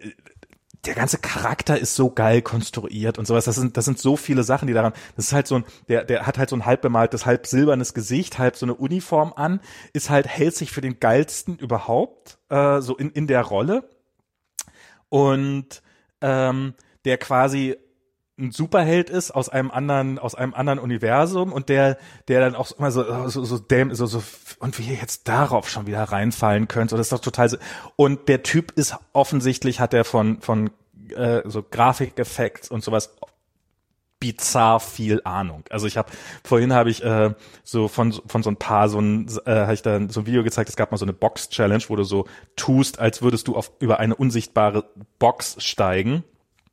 der ganze Charakter ist so geil konstruiert und sowas. Das sind, das sind so viele Sachen, die daran, das ist halt so ein, der, der hat halt so ein halb bemaltes, halb silbernes Gesicht, halb so eine Uniform an, ist halt, hält sich für den geilsten überhaupt, äh, so in, in der Rolle. Und ähm, der quasi ein Superheld ist aus einem anderen aus einem anderen Universum und der der dann auch immer so so so, däm, so, so und wie ihr jetzt darauf schon wieder reinfallen könnt so das ist doch total so. und der Typ ist offensichtlich hat er von von äh, so Grafikeffekts und sowas bizarr viel Ahnung. Also ich habe vorhin habe ich äh, so von von so ein paar so ein äh, habe ich dann so ein Video gezeigt. Es gab mal so eine Box Challenge, wo du so tust, als würdest du auf über eine unsichtbare Box steigen.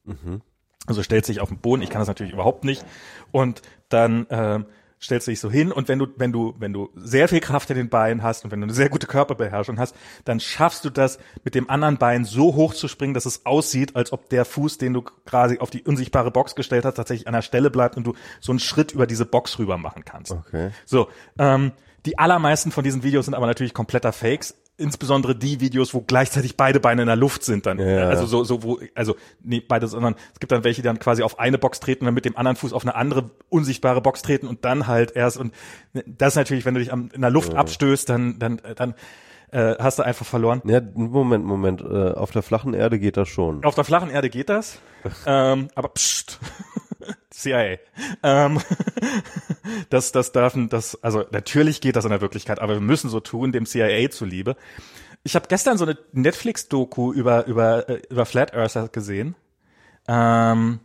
Mhm. Also stellt sich auf den Boden, ich kann das natürlich überhaupt nicht. Und dann äh, stellst du dich so hin und wenn du, wenn du, wenn du sehr viel Kraft in den Beinen hast und wenn du eine sehr gute Körperbeherrschung hast, dann schaffst du das, mit dem anderen Bein so hoch zu springen, dass es aussieht, als ob der Fuß, den du quasi auf die unsichtbare Box gestellt hast, tatsächlich an der Stelle bleibt und du so einen Schritt über diese Box rüber machen kannst. Okay. So, ähm, die allermeisten von diesen Videos sind aber natürlich kompletter Fakes insbesondere die Videos, wo gleichzeitig beide Beine in der Luft sind dann. Ja. Also so, so, wo, also nee, beide, sondern es gibt dann welche, die dann quasi auf eine Box treten und dann mit dem anderen Fuß auf eine andere unsichtbare Box treten und dann halt erst und das natürlich, wenn du dich am, in der Luft ja. abstößt, dann, dann, dann äh, hast du einfach verloren. Ja, Moment, Moment. Äh, auf der flachen Erde geht das schon. Auf der flachen Erde geht das. ähm, aber pst. CIA. Ähm, das, das dürfen, das, also natürlich geht das in der Wirklichkeit, aber wir müssen so tun, dem CIA zuliebe. Ich habe gestern so eine Netflix-Doku über über äh, über Flat Earther gesehen. Ähm,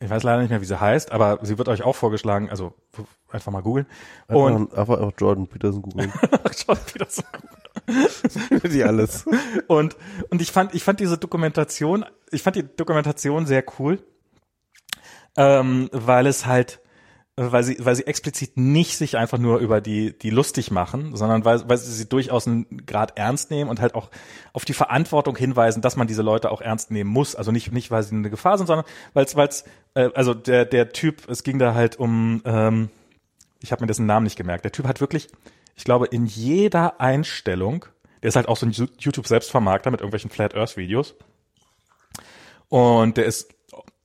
ich weiß leider nicht mehr, wie sie heißt, aber sie wird euch auch vorgeschlagen. Also einfach mal googeln. Und einfach, einfach Jordan Peterson googeln. Jordan Peterson googeln. die alles. Und und ich fand ich fand diese Dokumentation, ich fand die Dokumentation sehr cool ähm, weil es halt weil sie, weil sie explizit nicht sich einfach nur über die, die lustig machen, sondern weil, weil sie sie durchaus einen Grad ernst nehmen und halt auch auf die Verantwortung hinweisen, dass man diese Leute auch ernst nehmen muss. Also nicht, nicht weil sie eine Gefahr sind, sondern weil es, weil es, äh, also der, der Typ, es ging da halt um, ähm, ich habe mir dessen Namen nicht gemerkt. Der Typ hat wirklich, ich glaube, in jeder Einstellung, der ist halt auch so ein YouTube-Selbstvermarkter mit irgendwelchen Flat Earth Videos. Und der ist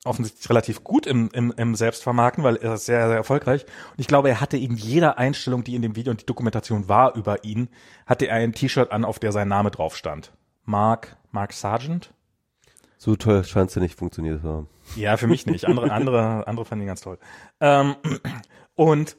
offensichtlich relativ gut im, im, im Selbstvermarkten, weil er ist sehr, sehr erfolgreich. Und ich glaube, er hatte in jeder Einstellung, die in dem Video und die Dokumentation war über ihn, hatte er ein T-Shirt an, auf der sein Name drauf stand. Mark, Mark Sargent. So toll scheint es ja nicht funktioniert zu haben. Ja, für mich nicht. Andere, andere, andere fanden ihn ganz toll. Ähm, und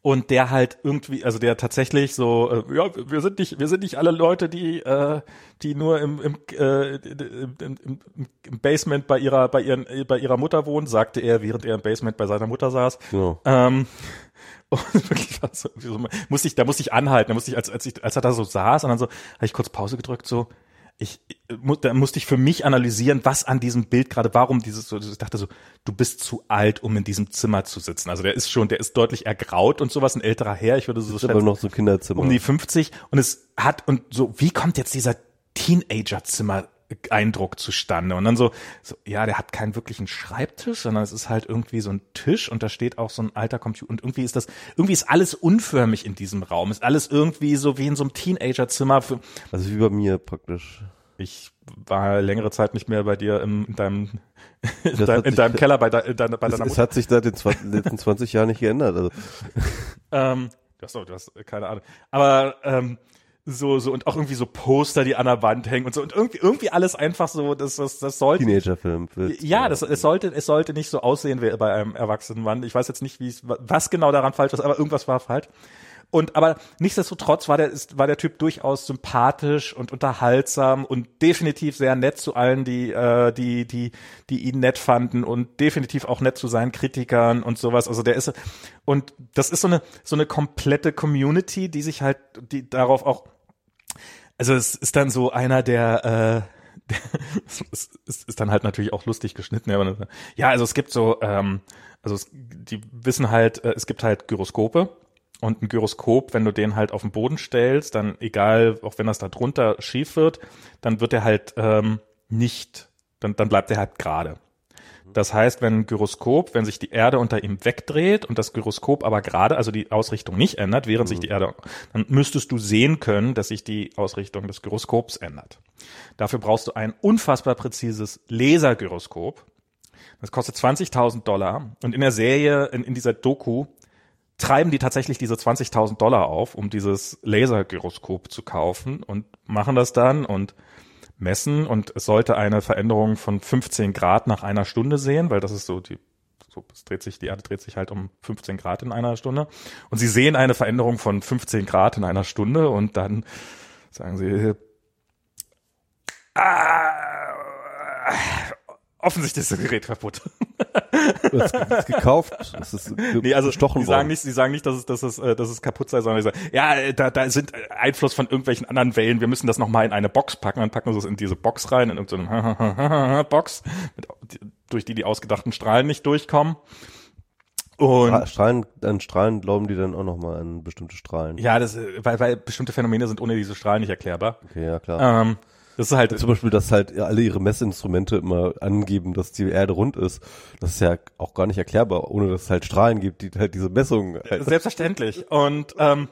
und der halt irgendwie, also der tatsächlich so, äh, ja, wir sind nicht, wir sind nicht alle Leute, die, äh, die nur im, im, äh, im, im, im Basement bei ihrer, bei ihren, bei ihrer Mutter wohnen, sagte er, während er im Basement bei seiner Mutter saß. Ja. Ähm, und wirklich war so, so, musste ich, da musste ich anhalten, da musste ich, als, als ich, als er da so saß und dann so, habe ich kurz Pause gedrückt, so, ich, da musste ich für mich analysieren, was an diesem Bild gerade, warum dieses, ich dachte so, du bist zu alt, um in diesem Zimmer zu sitzen. Also der ist schon, der ist deutlich ergraut und sowas, ein älterer Herr, ich würde so schätzen, aber noch so Kinderzimmer. Um die 50 und es hat, und so, wie kommt jetzt dieser Teenager-Zimmer Eindruck zustande. Und dann so, so, ja, der hat keinen wirklichen Schreibtisch, sondern es ist halt irgendwie so ein Tisch und da steht auch so ein alter Computer. Und irgendwie ist das, irgendwie ist alles unförmig in diesem Raum. Ist alles irgendwie so wie in so einem Teenagerzimmer. Also wie bei mir praktisch. Ich war längere Zeit nicht mehr bei dir im, in deinem, in, dein, in deinem Keller bei, de, in deiner, bei es, deiner Es hat sich seit den 20, letzten 20 Jahren nicht geändert. Also. ähm, du hast, du hast keine Ahnung. Aber ähm, so so und auch irgendwie so Poster, die an der Wand hängen und so und irgendwie irgendwie alles einfach so, das das das sollte Teenagerfilm. Ja, das es sollte es sollte nicht so aussehen wie bei einem erwachsenen Mann. Ich weiß jetzt nicht, wie es was genau daran falsch ist, aber irgendwas war falsch. Und aber nichtsdestotrotz war der ist, war der Typ durchaus sympathisch und unterhaltsam und definitiv sehr nett zu allen, die äh, die die die ihn nett fanden und definitiv auch nett zu seinen Kritikern und sowas. Also der ist und das ist so eine so eine komplette Community, die sich halt die darauf auch also es ist dann so einer der äh, es ist, ist dann halt natürlich auch lustig geschnitten. Ja, ja also es gibt so, ähm, also es, die wissen halt, äh, es gibt halt Gyroskope und ein Gyroskop, wenn du den halt auf den Boden stellst, dann egal, auch wenn das da drunter schief wird, dann wird er halt ähm, nicht, dann, dann bleibt er halt gerade. Das heißt, wenn ein Gyroskop, wenn sich die Erde unter ihm wegdreht und das Gyroskop aber gerade, also die Ausrichtung nicht ändert, während mhm. sich die Erde, dann müsstest du sehen können, dass sich die Ausrichtung des Gyroskops ändert. Dafür brauchst du ein unfassbar präzises Lasergyroskop. Das kostet 20.000 Dollar. Und in der Serie, in, in dieser Doku, treiben die tatsächlich diese 20.000 Dollar auf, um dieses Lasergyroskop zu kaufen und machen das dann und messen und es sollte eine Veränderung von 15 Grad nach einer Stunde sehen, weil das ist so die so, es dreht sich, die Erde dreht sich halt um 15 Grad in einer Stunde. Und sie sehen eine Veränderung von 15 Grad in einer Stunde und dann sagen sie, ah, offensichtlich ist das Gerät kaputt. Das ist gekauft, das ist ge nee, also gestochen die sagen worden. nicht, sie sagen nicht, dass es, dass es, äh, dass es kaputt sei, sondern sie sagen, ja, da, da sind Einfluss von irgendwelchen anderen Wellen. Wir müssen das nochmal in eine Box packen. Dann packen wir es in diese Box rein, in irgendeine Box, durch die die ausgedachten Strahlen nicht durchkommen. Und Strahlen, an Strahlen glauben die dann auch nochmal an bestimmte Strahlen. Ja, das, weil, weil bestimmte Phänomene sind ohne diese Strahlen nicht erklärbar. Okay, ja klar. Ähm, das ist halt zum Beispiel, dass halt alle ihre Messinstrumente immer angeben, dass die Erde rund ist. Das ist ja auch gar nicht erklärbar, ohne dass es halt Strahlen gibt, die halt diese Messungen. Halt Selbstverständlich. Und ähm,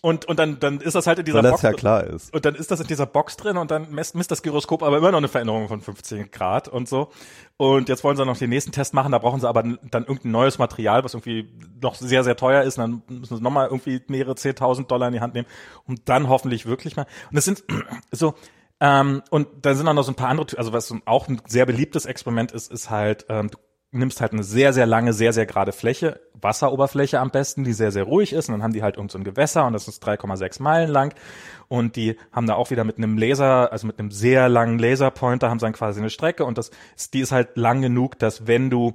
und, und dann, dann ist das halt in dieser Weil Box. das ja klar ist. Und dann ist das in dieser Box drin und dann misst, misst das Gyroskop aber immer noch eine Veränderung von 15 Grad und so. Und jetzt wollen sie noch den nächsten Test machen, da brauchen sie aber dann irgendein neues Material, was irgendwie noch sehr, sehr teuer ist. Und dann müssen sie nochmal irgendwie mehrere 10.000 Dollar in die Hand nehmen, um dann hoffentlich wirklich mal. Und das sind so, ähm, und dann sind auch noch so ein paar andere, also was auch ein sehr beliebtes Experiment ist, ist halt, ähm, du nimmst halt eine sehr, sehr lange, sehr, sehr gerade Fläche, Wasseroberfläche am besten, die sehr, sehr ruhig ist. Und dann haben die halt irgend so Gewässer und das ist 3,6 Meilen lang. Und die haben da auch wieder mit einem Laser, also mit einem sehr langen Laserpointer, haben sie dann quasi eine Strecke und das, die ist halt lang genug, dass wenn du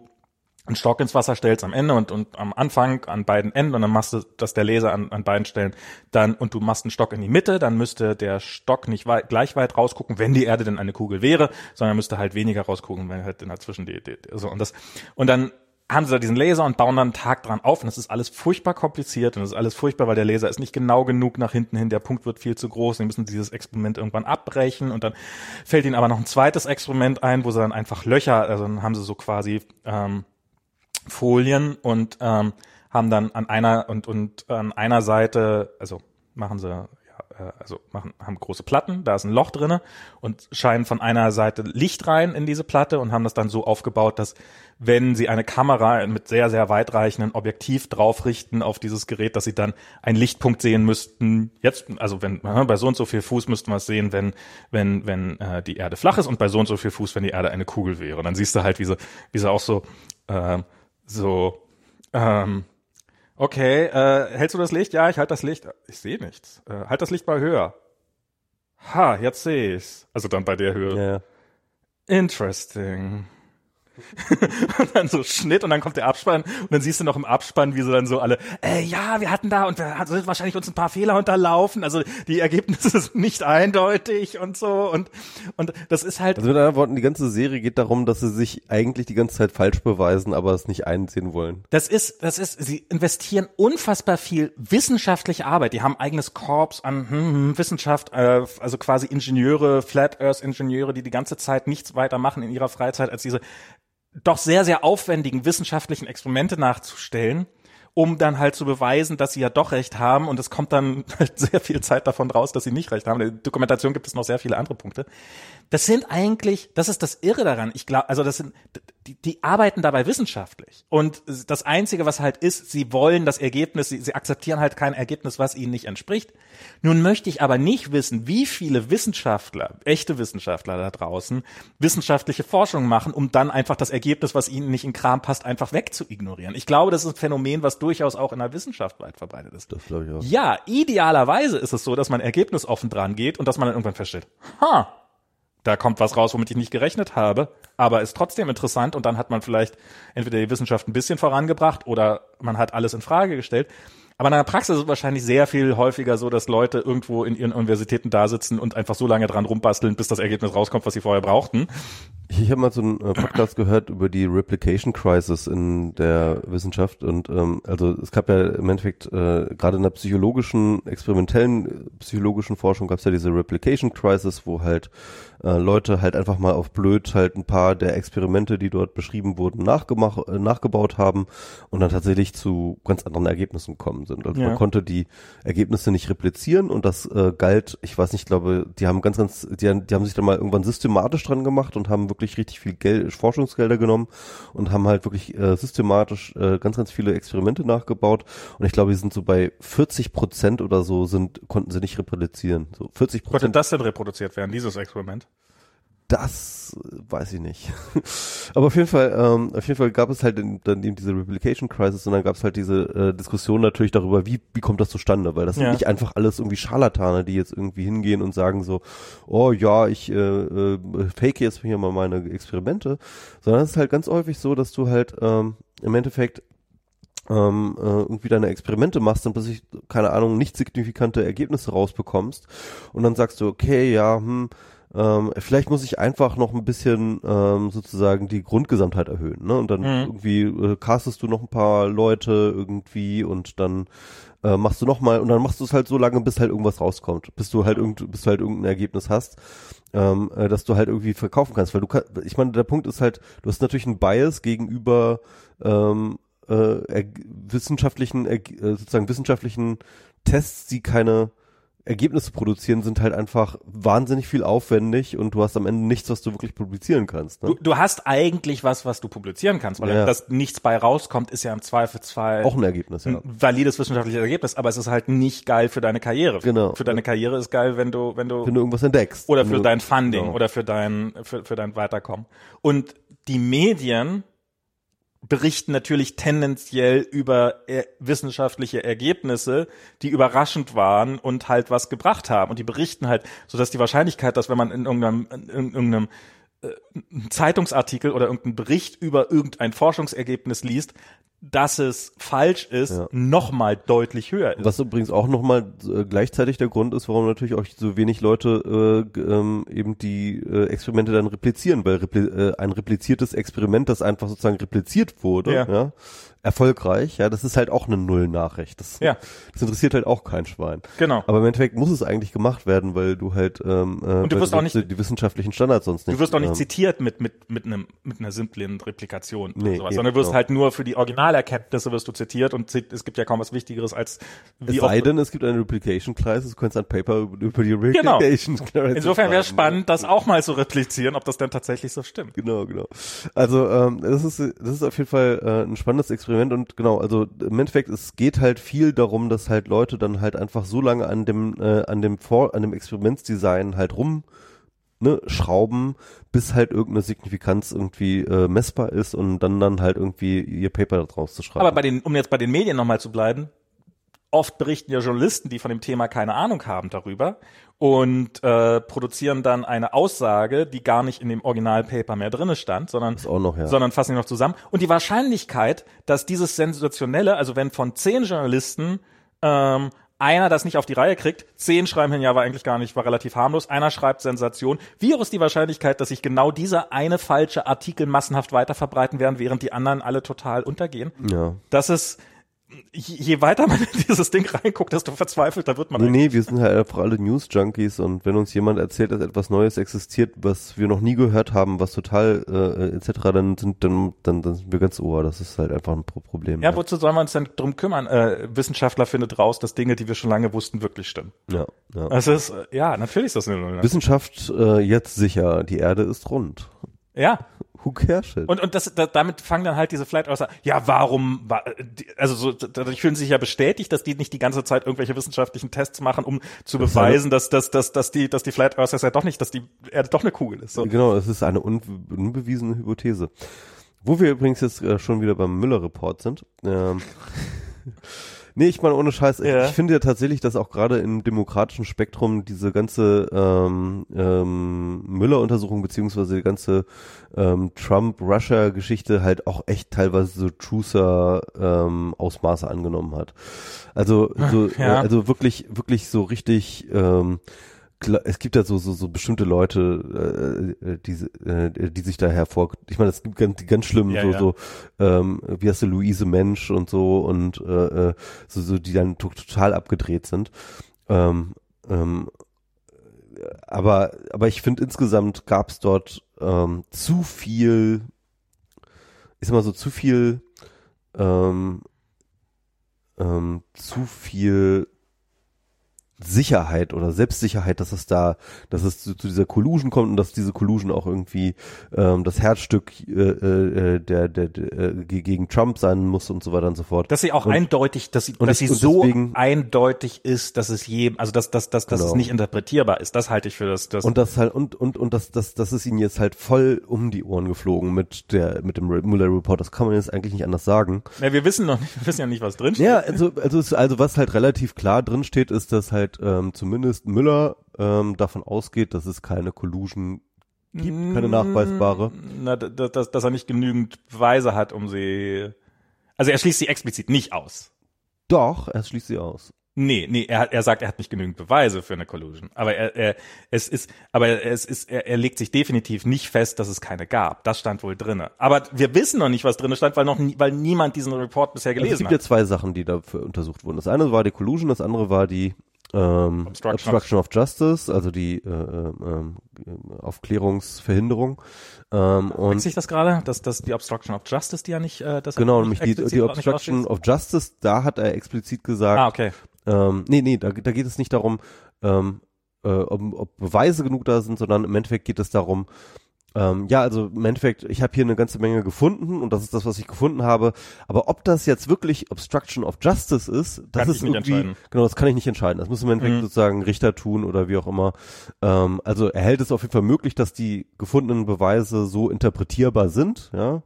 einen Stock ins Wasser stellst am Ende und, und am Anfang an beiden Enden und dann machst du das der Laser an, an beiden Stellen dann und du machst einen Stock in die Mitte, dann müsste der Stock nicht weit, gleich weit rausgucken, wenn die Erde denn eine Kugel wäre, sondern müsste halt weniger rausgucken, wenn halt dazwischen die, die, die so und das und dann haben sie da diesen Laser und bauen dann einen Tag dran auf und das ist alles furchtbar kompliziert und das ist alles furchtbar, weil der Laser ist nicht genau genug nach hinten hin, der Punkt wird viel zu groß, sie müssen dieses Experiment irgendwann abbrechen und dann fällt ihnen aber noch ein zweites Experiment ein, wo sie dann einfach Löcher, also dann haben sie so quasi ähm, Folien und ähm, haben dann an einer und und an einer Seite, also machen sie ja, äh, also machen haben große Platten, da ist ein Loch drinne und scheinen von einer Seite Licht rein in diese Platte und haben das dann so aufgebaut, dass wenn sie eine Kamera mit sehr sehr weitreichenden Objektiv draufrichten auf dieses Gerät, dass sie dann einen Lichtpunkt sehen müssten. Jetzt also wenn äh, bei so und so viel Fuß müssten wir es sehen, wenn wenn wenn äh, die Erde flach ist und bei so und so viel Fuß, wenn die Erde eine Kugel wäre. Und dann siehst du halt wie sie wie sie auch so äh, so, ähm, okay, äh, hältst du das Licht? Ja, ich halte das Licht. Ich sehe nichts. Äh, halt das Licht mal höher. Ha, jetzt sehe ich's. Also dann bei der Höhe. Ja. Interesting. und dann so Schnitt und dann kommt der Abspann und dann siehst du noch im Abspann, wie sie dann so alle, äh, ja, wir hatten da und wir sind wahrscheinlich uns ein paar Fehler unterlaufen, also die Ergebnisse sind nicht eindeutig und so und und das ist halt. Also mit anderen Worten, die ganze Serie geht darum, dass sie sich eigentlich die ganze Zeit falsch beweisen, aber es nicht einsehen wollen. Das ist, das ist, sie investieren unfassbar viel wissenschaftliche Arbeit. Die haben eigenes Korps an hm, hm, Wissenschaft, äh, also quasi Ingenieure, Flat Earth Ingenieure, die die ganze Zeit nichts weiter machen in ihrer Freizeit, als diese doch sehr, sehr aufwendigen wissenschaftlichen Experimente nachzustellen, um dann halt zu beweisen, dass sie ja doch recht haben und es kommt dann halt sehr viel Zeit davon raus, dass sie nicht recht haben. In der Dokumentation gibt es noch sehr viele andere Punkte. Das sind eigentlich, das ist das Irre daran. Ich glaube, also das sind, die, die arbeiten dabei wissenschaftlich. Und das Einzige, was halt ist, sie wollen das Ergebnis, sie, sie akzeptieren halt kein Ergebnis, was ihnen nicht entspricht. Nun möchte ich aber nicht wissen, wie viele Wissenschaftler, echte Wissenschaftler da draußen, wissenschaftliche Forschung machen, um dann einfach das Ergebnis, was ihnen nicht in Kram passt, einfach wegzuignorieren. Ich glaube, das ist ein Phänomen, was durchaus auch in der Wissenschaft weit verbreitet ist. Das glaube ich auch. Ja, idealerweise ist es so, dass man ergebnisoffen dran geht und dass man dann irgendwann feststellt, ha, da kommt was raus, womit ich nicht gerechnet habe, aber ist trotzdem interessant und dann hat man vielleicht entweder die Wissenschaft ein bisschen vorangebracht oder man hat alles in Frage gestellt. Aber in der Praxis ist es wahrscheinlich sehr viel häufiger so, dass Leute irgendwo in ihren Universitäten da sitzen und einfach so lange dran rumbasteln, bis das Ergebnis rauskommt, was sie vorher brauchten. Ich habe mal so einen äh, Podcast gehört über die Replication Crisis in der Wissenschaft und ähm, also es gab ja im Endeffekt äh, gerade in der psychologischen, experimentellen psychologischen Forschung gab es ja diese Replication Crisis, wo halt äh, Leute halt einfach mal auf blöd halt ein paar der Experimente, die dort beschrieben wurden, nachgemacht, äh, nachgebaut haben und dann tatsächlich zu ganz anderen Ergebnissen gekommen sind. Also Ja. man konnte die Ergebnisse nicht replizieren und das äh, galt, ich weiß nicht, ich glaube, die haben ganz, ganz, die, haben- die haben sich dann mal irgendwann systematisch dran gemacht und haben wirklich richtig viel Geld, Forschungsgelder genommen und haben halt wirklich äh, systematisch äh, ganz, ganz viele Experimente nachgebaut und ich glaube, die sind so bei 40 Prozent oder so sind, konnten sie nicht replizieren. So 40 Konnte Prozent, das denn reproduziert werden, dieses Experiment? Das weiß ich nicht. Aber auf jeden Fall, ähm, auf jeden Fall gab es halt in, dann eben diese Replication Crisis und dann gab es halt diese äh, Diskussion natürlich darüber, wie, wie kommt das zustande, weil das Ja. sind nicht einfach alles irgendwie Scharlatane, die jetzt irgendwie hingehen und sagen so, oh ja, ich äh, äh, fake jetzt hier mal meine Experimente, sondern es ist halt ganz häufig so, dass du halt ähm, im Endeffekt ähm, äh, irgendwie deine Experimente machst und plötzlich, keine Ahnung, nicht signifikante Ergebnisse rausbekommst und dann sagst du, okay, ja, hm, ähm, vielleicht muss ich einfach noch ein bisschen ähm, sozusagen die Grundgesamtheit erhöhen, ne? Und dann Mhm. irgendwie äh, castest du noch ein paar Leute irgendwie und dann äh, machst du noch mal und dann machst du es halt so lange, bis halt irgendwas rauskommt, bis du halt irgend, bis du halt irgendein Ergebnis hast, ähm, äh, dass du halt irgendwie verkaufen kannst, weil du kann, ich meine, der Punkt ist halt, du hast natürlich einen Bias gegenüber ähm, äh, er, wissenschaftlichen, äh, sozusagen wissenschaftlichen Tests, die keine Ergebnisse produzieren, sind halt einfach wahnsinnig viel aufwendig und du hast am Ende nichts, was du wirklich publizieren kannst. Ne? Du, du hast eigentlich was, was du publizieren kannst, weil Ja. dass nichts bei rauskommt, ist ja im Zweifelsfall Auch ein Ergebnis, ja. ein valides wissenschaftliches Ergebnis, aber es ist halt nicht geil für deine Karriere. Genau. Für deine Karriere ist geil, wenn du, wenn du, Wenn du irgendwas entdeckst. oder für dein Funding genau. oder für dein, für, für dein Weiterkommen. Und die Medien berichten natürlich tendenziell über äh, wissenschaftliche Ergebnisse, die überraschend waren und halt was gebracht haben. Und die berichten halt, so dass die Wahrscheinlichkeit, dass wenn man in irgendeinem, in irgendeinem äh, Zeitungsartikel oder irgendeinen Bericht über irgendein Forschungsergebnis liest, dass es falsch ist, Ja. nochmal deutlich höher ist. Was übrigens auch nochmal äh, gleichzeitig der Grund ist, warum natürlich auch so wenig Leute äh, ähm, eben die äh, Experimente dann replizieren, weil repli äh, ein repliziertes Experiment, das einfach sozusagen repliziert wurde, Ja. ja. erfolgreich, ja, das ist halt auch eine Null-Nachricht. Das, Ja. das interessiert halt auch kein Schwein. Genau. Aber im Endeffekt muss es eigentlich gemacht werden, weil du halt ähm, äh, Und du wirst auch nicht- die, wissenschaftlichen Standards sonst nicht. Du wirst auch nicht ähm, zitiert mit, mit, mit, einem, mit einer simplen Replikation oder Nee, sowas, eben, sondern du wirst genau. halt nur für die Originalerkenntnisse wirst du zitiert und es gibt ja kaum was Wichtigeres als es wie sei oft. denn, es gibt eine Replication Crisis, du kannst ein Paper über, die Genau. Replication Crisis Insofern wäre es schreiben. spannend, das auch mal zu replizieren, ob das denn tatsächlich so stimmt. Genau, genau. Also ähm, das ist das ist auf jeden Fall äh, ein spannendes Experiment und genau, also im Endeffekt es geht halt viel darum, dass halt Leute dann halt einfach so lange an dem äh, an dem Vor an dem Experimentsdesign halt rum ne, schrauben, bis halt irgendeine Signifikanz irgendwie äh, messbar ist und dann dann halt irgendwie ihr Paper daraus zu schreiben. Aber bei den, um jetzt bei den Medien nochmal zu bleiben, oft berichten ja Journalisten, die von dem Thema keine Ahnung haben darüber und äh, produzieren dann eine Aussage, die gar nicht in dem Originalpaper mehr drinne stand, sondern noch, ja. sondern fassen die noch zusammen. Und die Wahrscheinlichkeit, dass dieses sensationelle, also wenn von zehn Journalisten ähm, einer das nicht auf die Reihe kriegt, zehn schreiben hin, ja, war eigentlich gar nicht, war relativ harmlos, einer schreibt Sensation. Wie hoch ist die Wahrscheinlichkeit, dass sich genau dieser eine falsche Artikel massenhaft weiterverbreiten werden, während die anderen alle total untergehen? Ja. Das ist, je weiter man in dieses Ding reinguckt, desto verzweifelter wird man. Nee, eigentlich. nee, wir sind halt einfach alle News-Junkies und wenn uns jemand erzählt, dass etwas Neues existiert, was wir noch nie gehört haben, was total äh, etc., dann sind dann, dann, dann sind wir ganz ohr. Das ist halt einfach ein Pro Problem. Ja, wozu sollen wir uns denn drum kümmern? Äh, Wissenschaftler findet raus, dass Dinge, die wir schon lange wussten, wirklich stimmen. ja, ja. Das ist, äh, ja, natürlich ist das eine. Wissenschaft äh, jetzt sicher, die Erde ist rund. Ja. Who cares shit? Und, und das, da, damit fangen dann halt diese Flight Earther, ja, warum, also so, dadurch fühlen sie sich ja bestätigt, dass die nicht die ganze Zeit irgendwelche wissenschaftlichen Tests machen, um zu Das beweisen, dass, dass, dass, dass die, dass die Flat Earthers ja doch nicht, dass die Erde doch eine Kugel ist. So. Genau, es ist eine un unbewiesene Hypothese. Wo wir übrigens jetzt äh, schon wieder beim Müller-Report sind. Ähm, nee, ich meine, ohne Scheiß, Ja. ich, ich finde ja tatsächlich, dass auch gerade im demokratischen Spektrum diese ganze ähm, ähm, Müller-Untersuchung beziehungsweise die ganze ähm, Trump-Russia-Geschichte halt auch echt teilweise so Trucer ähm, Ausmaße angenommen hat. Also, so, Ja. äh, also wirklich, wirklich so richtig ähm, es gibt ja so so so bestimmte Leute, äh, äh, die äh, die sich da hervor. Ich meine, es gibt ganz die ganz schlimmen Ja, so ja. so ähm, wie heißt du Luise Mensch und so und äh, äh, so so die dann to total abgedreht sind. Ähm, ähm, aber aber ich finde insgesamt gab es dort ähm, zu viel, ich sag mal so zu viel ähm, ähm, zu viel Sicherheit oder Selbstsicherheit, dass es da, dass es zu, zu dieser Collusion kommt und dass diese Collusion auch irgendwie ähm, das Herzstück äh, äh, der, der, der äh, ge- gegen Trump sein muss und so weiter und so fort. Dass sie auch Und- eindeutig, dass sie, dass ich- sie so deswegen- eindeutig ist, dass es jedem, also dass, dass, dass, dass Genau. es nicht interpretierbar ist. Das halte ich für das, das und das halt und und und das das das ist ihnen jetzt halt voll um die Ohren geflogen mit der mit dem Mueller Report. Das kann man jetzt eigentlich nicht anders sagen. ja, wir wissen noch nicht, wir wissen ja nicht, was drin steht. Ja, also also also was halt relativ klar drin steht, ist, dass halt ähm, zumindest Müller ähm, davon ausgeht, dass es keine Collusion gibt, keine nachweisbare. Na, dass, dass, dass er nicht genügend Beweise hat, um sie, also er schließt sie explizit nicht aus. Doch, er schließt sie aus. Nee, nee, er, hat- er sagt, er hat nicht genügend Beweise für eine Collusion. Aber er, er es ist, aber es ist, er, er legt sich definitiv nicht fest, dass es keine gab. Das stand wohl drinne. Aber wir wissen noch nicht, was drinne stand, weil noch nie, weil niemand diesen Report bisher Also es gelesen gibt ja hat. zwei Sachen, die dafür untersucht wurden. Das eine war die Collusion, das andere war die ähm, Obstruction Obstruction, of Justice, also die äh, ähm, ähm, Aufklärungsverhinderung. Ähm, und sich das gerade, dass, dass die Obstruction of Justice, die ja nicht, äh, das genau, nämlich die, die Obstruction of Justice, da hat er explizit gesagt, Ah, okay. Ähm, nee, nee, da, da geht es nicht darum, ähm, äh, ob, ob Beweise genug da sind, sondern im Endeffekt geht es darum, ähm, ja, also im Endeffekt, ich habe hier eine ganze Menge gefunden und das ist das, was ich gefunden habe. Aber ob das jetzt wirklich Obstruction of Justice ist, das Kann ist irgendwie, genau, das kann ich nicht entscheiden. Das muss im Endeffekt Mhm. sozusagen Richter tun oder wie auch immer. Ähm, also er hält es auf jeden Fall möglich, dass die gefundenen Beweise so interpretierbar sind, ja.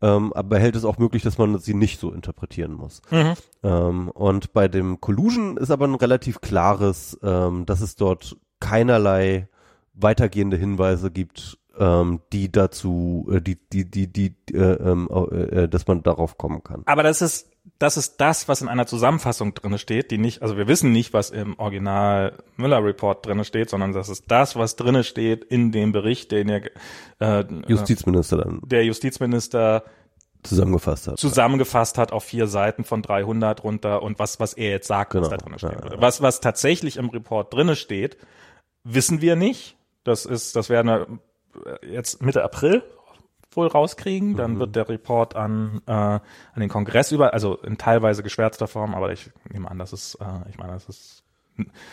Ähm, aber er hält es auch möglich, dass man sie nicht so interpretieren muss. Mhm. Ähm, und bei dem Collusion ist aber ein relativ klares, ähm, dass es dort keinerlei weitergehende Hinweise gibt, ähm, die dazu, äh, die, die, die, die, äh, ähm, äh, äh, dass man darauf kommen kann. Aber das ist, das ist das, was in einer Zusammenfassung drinne steht, die nicht, also wir wissen nicht, was im Original Müller Report drinne steht, sondern das ist das, was drinne steht in dem Bericht, den er, äh, Justizminister dann der Justizminister zusammengefasst hat. zusammengefasst hat auf vier Seiten von 300 runter und was, was er jetzt sagt, was Genau, da drin steht. ja, ja. Was, was tatsächlich im Report drinne steht, wissen wir nicht. Das ist, das werden wir jetzt Mitte April wohl rauskriegen. Mhm. Dann wird der Report an, äh, an den Kongress über, also in teilweise geschwärzter Form, aber ich nehme an, das ist, äh, ich meine, das ist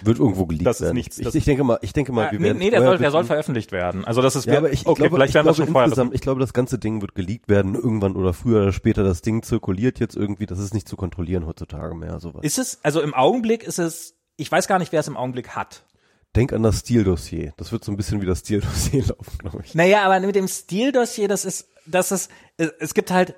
Wird irgendwo geleakt Das werden. nichts, ich, das- ich denke mal, ich denke mal, Ah, wir nee, werden nee, der soll, der soll veröffentlicht werden. Also das ist Ja, aber ich okay, glaube, vielleicht ich werden wir glaube schon vorher. insgesamt, ich glaube, das ganze Ding wird geleakt werden irgendwann oder früher oder später. Das Ding zirkuliert jetzt irgendwie. Das ist nicht zu kontrollieren heutzutage mehr. Sowas. Ist es, also im Augenblick ist es, ich weiß gar nicht, wer es im Augenblick hat. Denk an das Stil-Dossier. Das wird so ein bisschen wie das Stil-Dossier laufen, glaube ich. Naja, aber mit dem Stildossier, das ist, das ist, es, es gibt halt,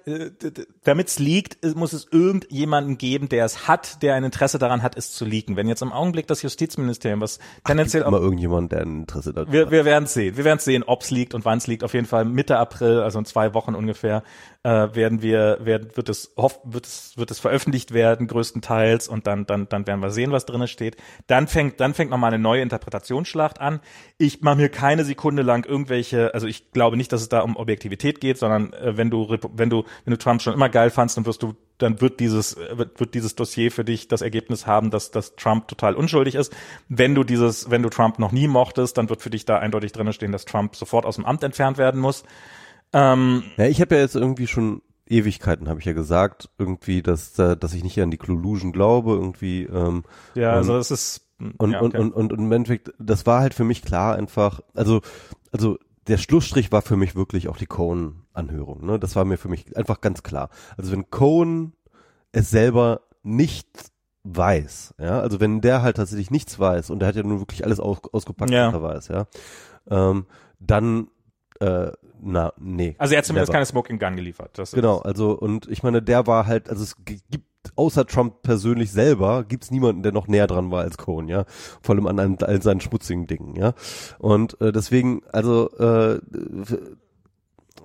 damit es liegt, muss es irgendjemanden geben, der es hat, der ein Interesse daran hat, es zu leaken. Wenn jetzt im Augenblick das Justizministerium, was tendenziell Ach, immer irgendjemand, der ein Interesse daran wir, wir werden sehen. Wir werden sehen, ob es liegt und wann es liegt. Auf jeden Fall Mitte April, also in zwei Wochen ungefähr, äh, werden wir, werden, wird es, hoff, wird es, wird es veröffentlicht werden, größtenteils, und dann, dann, dann werden wir sehen, was drinne steht. Dann fängt, dann fängt nochmal eine neue Interpretationsschlacht an. Ich mache mir keine Sekunde lang irgendwelche, also ich glaube nicht, dass es da um Objektivität geht, sondern äh, wenn du, wenn du, wenn du Trump schon immer geil fandst, dann wirst du, dann wird dieses, wird, wird dieses Dossier für dich das Ergebnis haben, dass, dass Trump total unschuldig ist. Wenn du dieses, wenn du Trump noch nie mochtest, dann wird für dich da eindeutig drinne stehen, dass Trump sofort aus dem Amt entfernt werden muss. Ähm, ja, ich habe ja jetzt irgendwie schon Ewigkeiten, habe ich ja gesagt, irgendwie, dass, dass ich nicht an die Collusion glaube, irgendwie. Ähm, ja, also das ist und, ja, okay. und, und, und im Endeffekt, das war halt für mich klar einfach, also, also der Schlussstrich war für mich wirklich auch die Cohen-Anhörung. Ne? Das war mir für mich einfach ganz klar. Also wenn Cohen es selber nicht weiß, ja, also wenn der halt tatsächlich nichts weiß und der hat ja nun wirklich alles aus, ausgepackt, ja. was er weiß, ja, ähm, dann äh, na, nee. Also er hat zumindest keine Smoking Gun geliefert. Das genau, also und ich meine, der war halt, also es gibt außer Trump persönlich selber gibt's niemanden, der noch näher dran war als Cohen, ja. Vor allem an, an seinen schmutzigen Dingen, ja. Und äh, deswegen, also äh,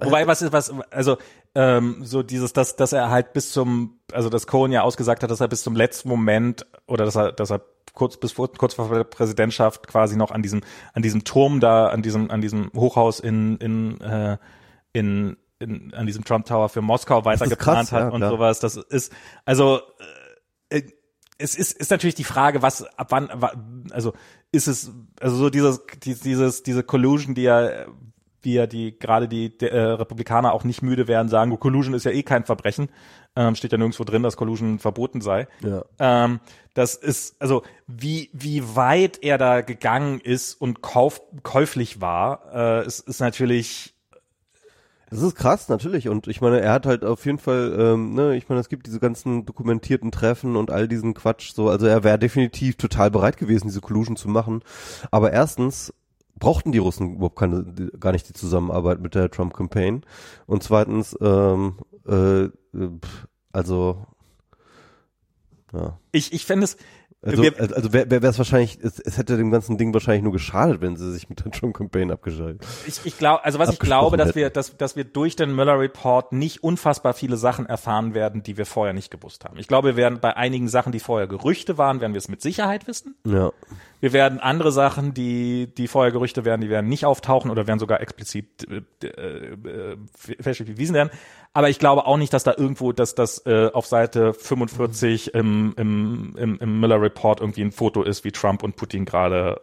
Wobei, was ist, was, also ähm, so dieses, dass, dass er halt bis zum, also dass Cohen ja ausgesagt hat, dass er bis zum letzten Moment oder dass er, dass er kurz bis vor, kurz vor der Präsidentschaft quasi noch an diesem, an diesem Turm da, an diesem, an diesem Hochhaus in, in, äh, in, in an diesem Trump Tower für Moskau weitergeplant hat ja, und sowas. Das ist, also äh, es ist, ist natürlich die Frage, was, ab wann, also ist es, also so dieses, dieses, diese Collusion, die ja wie ja die gerade die äh, Republikaner auch nicht müde werden, sagen, Collusion ist ja eh kein Verbrechen. Ähm, steht ja nirgendwo drin, dass Collusion verboten sei. Ja. Ähm, das ist, also wie, wie weit er da gegangen ist und kauf, käuflich war, äh, ist, ist natürlich das ist krass, natürlich. Und ich meine, er hat halt auf jeden Fall, ähm, ne, ich meine, es gibt diese ganzen dokumentierten Treffen und all diesen Quatsch so. Also er wäre definitiv total bereit gewesen, diese Collusion zu machen. Aber erstens brauchten die Russen überhaupt keine, gar nicht die Zusammenarbeit mit der Trump-Campaign. Und zweitens, ähm, äh, also, ja. Ich, ich fände es, also, also wäre wär es wahrscheinlich, es, es hätte dem ganzen Ding wahrscheinlich nur geschadet, wenn sie sich mit der Trump Campaign abgeschaltet. Ich, ich glaube, also was ich glaube, dass wir, dass, dass wir durch den Mueller Report nicht unfassbar viele Sachen erfahren werden, die wir vorher nicht gewusst haben. Ich glaube, wir werden bei einigen Sachen, die vorher Gerüchte waren, werden wir es mit Sicherheit wissen. Ja. Wir werden andere Sachen, die, die vorher Gerüchte werden, die werden nicht auftauchen oder werden sogar explizit äh, äh, fälschlich bewiesen werden. Aber ich glaube auch nicht, dass da irgendwo, dass das äh, auf Seite 45 im, im, im, im Miller Report irgendwie ein Foto ist, wie Trump und Putin gerade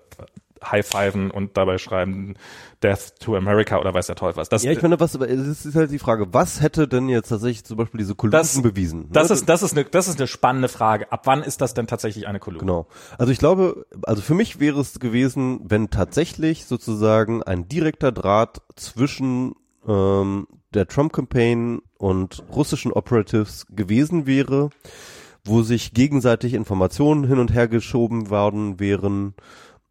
high-fiven und dabei schreiben Death to America oder weiß der Teufel was. Das, ja, ich meine, was, es ist halt die Frage, was hätte denn jetzt tatsächlich zum Beispiel diese Kolumnen bewiesen? Ne? Das ist, das ist eine, das ist eine spannende Frage. Ab wann ist das denn tatsächlich eine Kolumne? Genau. Also ich glaube, also für mich wäre es gewesen, wenn tatsächlich sozusagen ein direkter Draht zwischen ähm, der Trump-Campaign und russischen Operatives gewesen wäre, wo sich gegenseitig Informationen hin und her geschoben worden wären,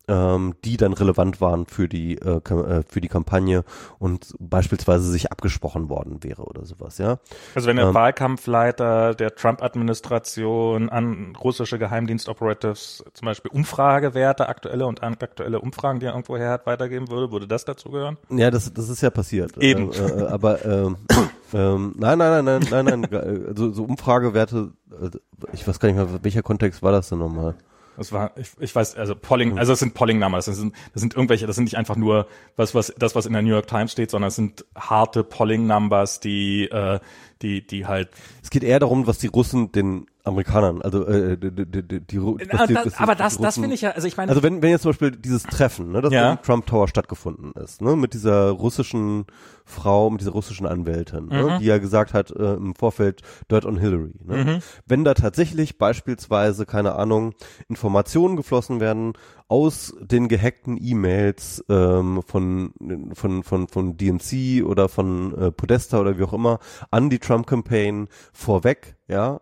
ähm, die dann relevant waren für die äh, äh, für die Kampagne und beispielsweise sich abgesprochen worden wäre oder sowas, ja. Also wenn der ähm, Wahlkampfleiter der Trump-Administration an russische Geheimdienst-Operatives zum Beispiel Umfragewerte, aktuelle und aktuelle Umfragen, die er irgendwo her hat, weitergeben würde, würde das dazu gehören? Ja, das das ist ja passiert. Eben. Äh, äh, aber ähm, ähm, nein, nein, nein, nein, nein, nein, also so Umfragewerte, äh, ich weiß gar nicht mehr, welcher Kontext war das denn nochmal? Das war, ich, ich weiß, also Polling, hm. also es sind Polling-Numbers, das sind, das sind irgendwelche, das sind nicht einfach nur was, was, das, was in der New York Times steht, sondern es sind harte Polling-Numbers, die, äh, die, die halt. Es geht eher darum, was die Russen den Amerikanern, also äh, die, die, die, die, aber die, das, aber das, das finde ich ja, also ich meine, also wenn wenn jetzt zum Beispiel dieses Treffen, ne, das ja. im Trump Tower stattgefunden ist, ne, mit dieser russischen Frau, mit dieser russischen Anwältin, ne, mhm. ne, die ja gesagt hat äh, im Vorfeld Dirt on Hillary, ne, mhm. wenn da tatsächlich beispielsweise keine Ahnung Informationen geflossen werden aus den gehackten E-Mails ähm, von von von von DNC oder von äh, Podesta oder wie auch immer an die Trump Campaign vorweg, ja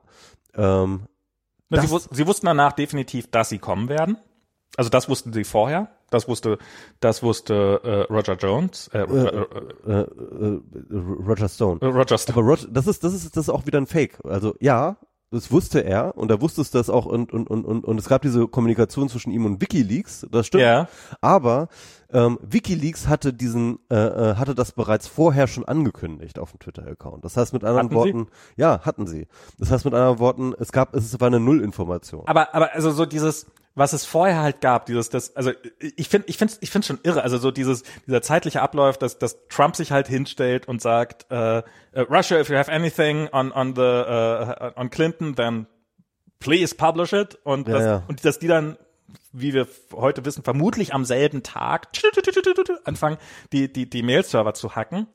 ähm, sie, wus sie wussten danach definitiv, dass sie kommen werden. Also das wussten sie vorher. Das wusste, das wusste äh, Roger Jones, äh, äh, äh, äh, Roger Stone. Roger Stone. Aber Roger, das ist, das ist, das ist auch wieder ein Fake. Also ja, das wusste er und er wusste es das auch und, und, und, und, und es gab diese Kommunikation zwischen ihm und WikiLeaks, das stimmt. Ja. Aber ähm, WikiLeaks hatte diesen, äh, äh, hatte das bereits vorher schon angekündigt auf dem Twitter-Account. Das heißt mit anderen Hatten Worten, ja, hatten sie. Das heißt mit anderen Worten, es gab, es war eine Nullinformation. Aber, aber also so dieses, was es vorher halt gab, dieses, das, also ich finde, ich finde, ich finde schon irre. Also so dieses, dieser zeitliche Ablauf, dass, dass Trump sich halt hinstellt und sagt, äh, Russia, if you have anything on on the uh, on Clinton, then please publish it. Und Ja, das, ja. und dass die dann wie wir heute wissen, vermutlich am selben Tag anfangen, die, die, die Mail-Server zu hacken.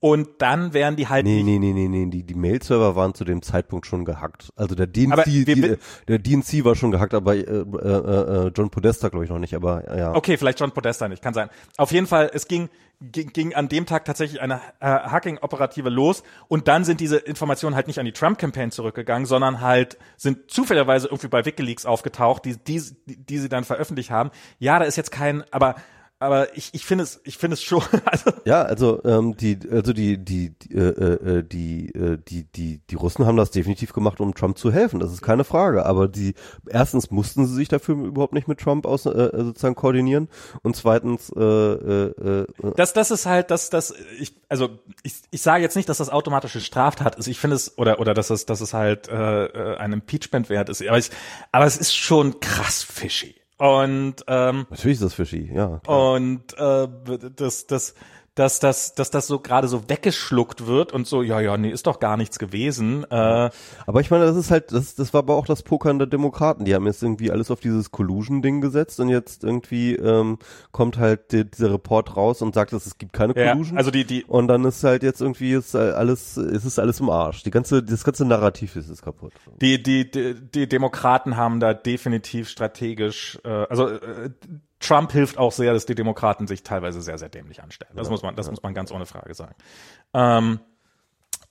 Und dann werden die halt Nee, nee, nee, nee, nee, die, die Mail-Server waren zu dem Zeitpunkt schon gehackt. Also der DNC, die, der DNC war schon gehackt, aber äh, äh, äh, John Podesta glaube ich noch nicht, aber ja. Okay, vielleicht John Podesta nicht, kann sein. Auf jeden Fall, es ging, ging, ging an dem Tag tatsächlich eine äh, Hacking-Operative los und dann sind diese Informationen halt nicht an die Trump-Campaign zurückgegangen, sondern halt sind zufälligerweise irgendwie bei WikiLeaks aufgetaucht, die, die, die sie dann veröffentlicht haben. Ja, da ist jetzt kein, aber aber ich, ich finde es, ich finde es schon, also Ja, also ähm, die, also die, die, die, äh, äh, die, äh, die, die, die Russen haben das definitiv gemacht, um Trump zu helfen. Das ist keine Frage. Aber die, erstens mussten sie sich dafür überhaupt nicht mit Trump aus, äh, sozusagen koordinieren und zweitens, äh, äh, äh, das, das ist halt, das, das, ich, also ich, ich sage jetzt nicht, dass das automatische Straftat ist. Ich finde es oder oder dass es, dass es halt äh, äh, ein Impeachment wert ist. Aber ich, aber es ist schon krass fishy. Und ähm, natürlich ist das fishy, ja. klar. und äh, das, das, dass das, dass das so gerade so weggeschluckt wird und so, ja, ja, nee, ist doch gar nichts gewesen. Äh, Aber ich meine, das ist halt, das, das war aber auch das Pokern der Demokraten. Die haben jetzt irgendwie alles auf dieses Collusion-Ding gesetzt und jetzt irgendwie ähm, kommt halt die, dieser Report raus und sagt, dass es gibt keine ja, Collusion. also die, die, und dann ist halt jetzt irgendwie ist alles, ist es alles im Arsch. Die ganze, das ganze Narrativ ist, ist kaputt. die, die, die, die Demokraten haben da definitiv strategisch, äh, also äh, Trump hilft auch sehr, dass die Demokraten sich teilweise sehr, sehr dämlich anstellen. Das muss man, das muss man ganz ohne Frage sagen. Ähm,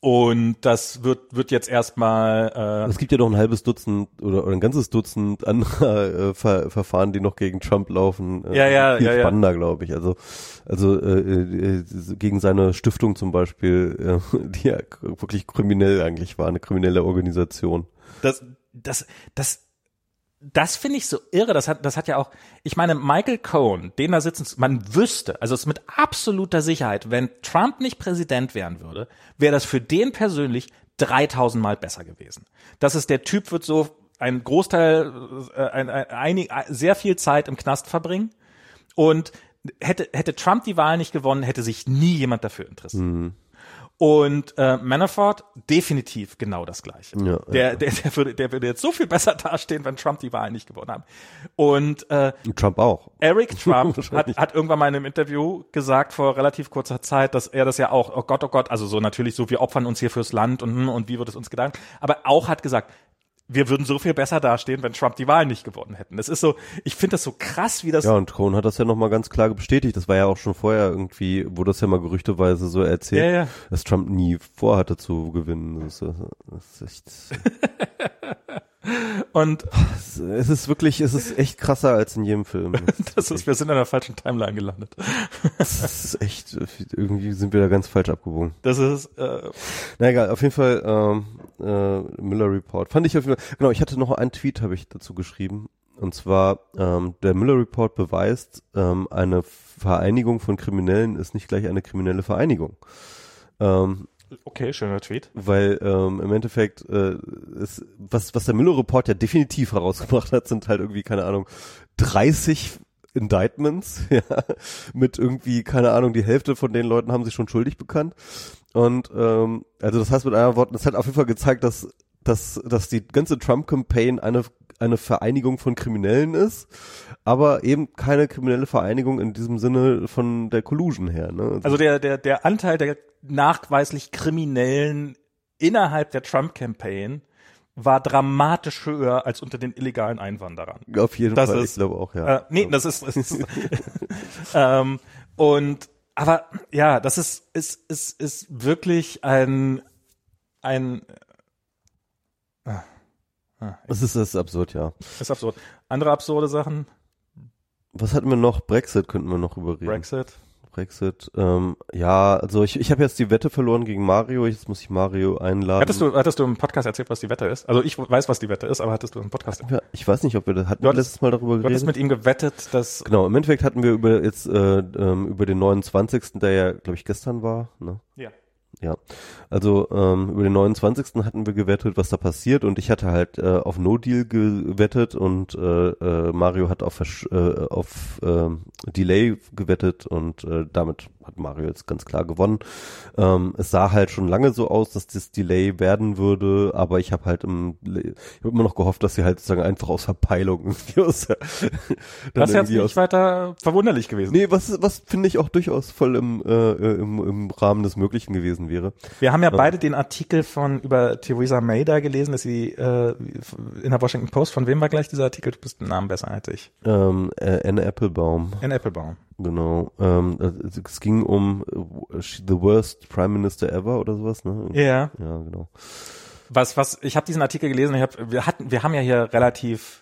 und das wird, wird jetzt erstmal, äh, Es gibt ja noch ein halbes Dutzend oder, oder ein ganzes Dutzend anderer äh, Ver Verfahren, die noch gegen Trump laufen. Äh, Ja, ja, viel ja, ja. spannender, glaube ich. Also, also äh, äh, gegen seine Stiftung zum Beispiel, äh, die ja wirklich kriminell eigentlich war, eine kriminelle Organisation. das, das, das, das finde ich so irre. Das hat, das hat ja auch, ich meine, Michael Cohen, den da sitzen, man wüsste, also es ist mit absoluter Sicherheit, wenn Trump nicht Präsident werden würde, wäre das für den persönlich 3000 Mal besser gewesen. Das ist der Typ wird so ein Großteil, äh, ein, ein, einig, sehr viel Zeit im Knast verbringen und hätte, hätte Trump die Wahl nicht gewonnen, hätte sich nie jemand dafür interessiert. Und äh, Manafort definitiv genau das Gleiche. Ja, der, der, der, würde, der würde jetzt so viel besser dastehen, wenn Trump die Wahl nicht gewonnen hat. Und äh, Trump auch. Eric Trump hat, hat irgendwann mal in einem Interview gesagt vor relativ kurzer Zeit, dass er das ja auch, oh Gott, oh Gott, also so natürlich so, wir opfern uns hier fürs Land und, und wie wird es uns gedankt, aber auch hat gesagt, wir würden so viel besser dastehen, wenn Trump die Wahl nicht gewonnen hätten. Das ist so, ich finde das so krass, wie das Ja, und Cohen hat das ja nochmal ganz klar bestätigt. Das war ja auch schon vorher irgendwie, wurde das ja mal gerüchteweise so erzählt, Ja, ja. dass Trump nie vorhatte zu gewinnen. Das das ist echt, und es ist wirklich, es ist echt krasser als in jedem Film. das ist, wir sind in der falschen Timeline gelandet. Das ist echt, irgendwie sind wir da ganz falsch abgebogen. Das ist, äh, Na egal, auf jeden Fall ähm, äh, Miller Report. Fand ich auf jeden Fall, genau, ich hatte noch einen Tweet, habe ich dazu geschrieben. Und zwar, ähm, der Miller Report beweist, ähm, eine Vereinigung von Kriminellen ist nicht gleich eine kriminelle Vereinigung. Ähm, okay, schöner Tweet. weil ähm, im Endeffekt äh, ist, was, was der Miller Report ja definitiv herausgebracht hat, sind halt irgendwie, keine Ahnung, 30 Indictments, ja, mit irgendwie, keine Ahnung, die Hälfte von den Leuten haben sich schon schuldig bekannt. Und ähm, also das heißt mit anderen Worten, das hat auf jeden Fall gezeigt, dass, dass, dass die ganze Trump-Campaign eine eine Vereinigung von Kriminellen ist, aber eben keine kriminelle Vereinigung in diesem Sinne von der Collusion her. Ne? Also der, der, der Anteil der nachweislich Kriminellen innerhalb der Trump-Campaign war dramatisch höher als unter den illegalen Einwanderern. auf jeden das Fall, ist- ich glaube auch, ja. Äh, nee, das ist, das ist ähm, und aber ja, das ist ist ist ist wirklich ein ein Das ist, das ist absurd, ja. ist absurd. Andere absurde Sachen. Was hatten wir noch? Brexit könnten wir noch überreden. Brexit. Brexit. Ähm, ja, also ich, ich habe jetzt die Wette verloren gegen Mario. Jetzt muss ich Mario einladen. Hattest du, hattest du im Podcast erzählt, was die Wette ist? Also ich weiß, was die Wette ist, aber hattest du im Podcast Ja, ich weiß nicht, ob wir das hatten wir letztes Mal darüber Du hattest geredet. mit ihm gewettet, dass Genau, im Endeffekt hatten wir über jetzt äh, ähm, über den 29., der ja, glaube ich, gestern war, ne? ja. Ja, also ähm, über den 29. hatten wir gewettet, was da passiert und ich hatte halt äh, auf No Deal gewettet und äh, äh, Mario hat auf, äh, auf ähm, Delay gewettet und äh, damit hat Mario jetzt ganz klar gewonnen. Ähm, es sah halt schon lange so aus, dass das Delay werden würde, aber ich habe halt im, ich habe immer noch gehofft, dass sie halt sozusagen einfach aus Verpeilung irgendwie aus Das ist jetzt nicht weiter verwunderlich gewesen. Nee, was, was finde ich auch durchaus voll im, äh, äh, im, im Rahmen des Möglichen gewesen wäre. Wir haben ja beide den Artikel von über Theresa May da gelesen, dass sie äh, in der Washington Post, von wem war gleich dieser Artikel? Du bist den Namen besser als ich. Ähm, äh, Anne Applebaum, In Applebaum. Genau. Ähm, äh, es ging um äh, The Worst Prime Minister Ever oder sowas, ne? Ja. Ja, genau. Was, was, ich habe diesen Artikel gelesen, ich hab, wir hatten, wir haben ja hier relativ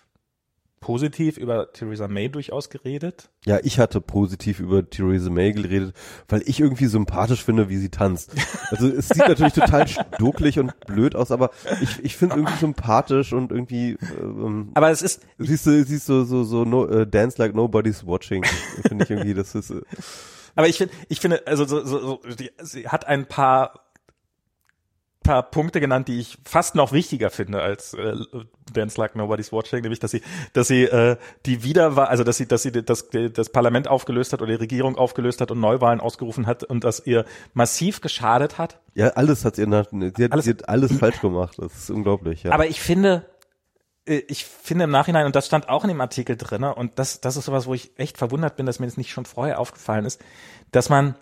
positiv über Theresa May durchaus geredet. Ja, ich hatte positiv über Theresa May geredet, weil ich irgendwie sympathisch finde, wie sie tanzt. Also es sieht natürlich total stokelig und blöd aus, aber ich, ich finde irgendwie sympathisch und irgendwie äh, ähm, Aber es ist, siehst du, siehst du so so no, äh, Dance like nobody's watching. Finde ich irgendwie, das ist äh, aber ich finde, ich finde, also so, so, so die, sie hat ein paar paar Punkte genannt, die ich fast noch wichtiger finde als äh, Dance Like Nobody's Watching, nämlich dass sie, dass sie äh, die Wiederwahl, also dass sie, dass sie das, das Parlament aufgelöst hat oder die Regierung aufgelöst hat und Neuwahlen ausgerufen hat und das ihr massiv geschadet hat. Ja, alles hat sie, nach, sie, hat, Alles- sie hat alles falsch gemacht. Das ist unglaublich, ja. Aber ich finde, äh, ich finde im Nachhinein, und das stand auch in dem Artikel drinne, und das, das ist sowas, wo ich echt verwundert bin, dass mir das nicht schon vorher aufgefallen ist, dass man,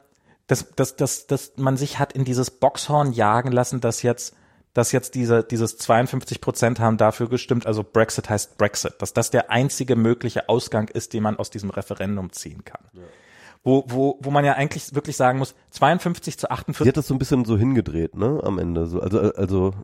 dass, dass, dass, dass man sich hat in dieses Boxhorn jagen lassen, dass jetzt, dass jetzt diese, dieses 52 Prozent haben dafür gestimmt, also Brexit heißt Brexit, dass das der einzige mögliche Ausgang ist, den man aus diesem Referendum ziehen kann. Wo, wo, wo man ja eigentlich wirklich sagen muss, 52 zu sie 48, hat das so ein bisschen so hingedreht, ne, am Ende. So, also, also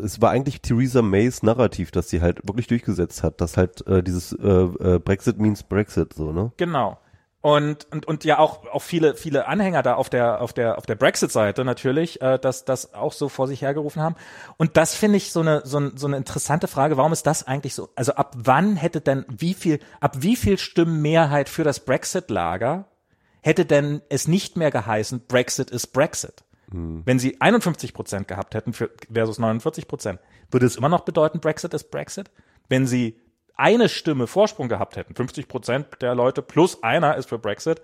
es war eigentlich Theresa Mays Narrativ, dass sie halt wirklich durchgesetzt hat, dass halt äh, dieses äh, äh, Brexit means Brexit, so, ne? Genau. Und, und, und ja auch, auch viele, viele Anhänger da auf der, auf der, auf der Brexit-Seite natürlich, äh, dass das auch so vor sich hergerufen haben. Und das finde ich so eine, so, ein, so eine interessante Frage. Warum ist das eigentlich so? Also ab wann hätte denn wie viel, ab wie viel Stimmen Mehrheit für das Brexit-Lager hätte denn es nicht mehr geheißen, Brexit ist Brexit? Wenn sie 51 Prozent gehabt hätten für, versus 49 Prozent, würde es immer noch bedeuten, Brexit ist Brexit? Wenn sie eine Stimme Vorsprung gehabt hätten, 50 Prozent der Leute plus einer ist für Brexit,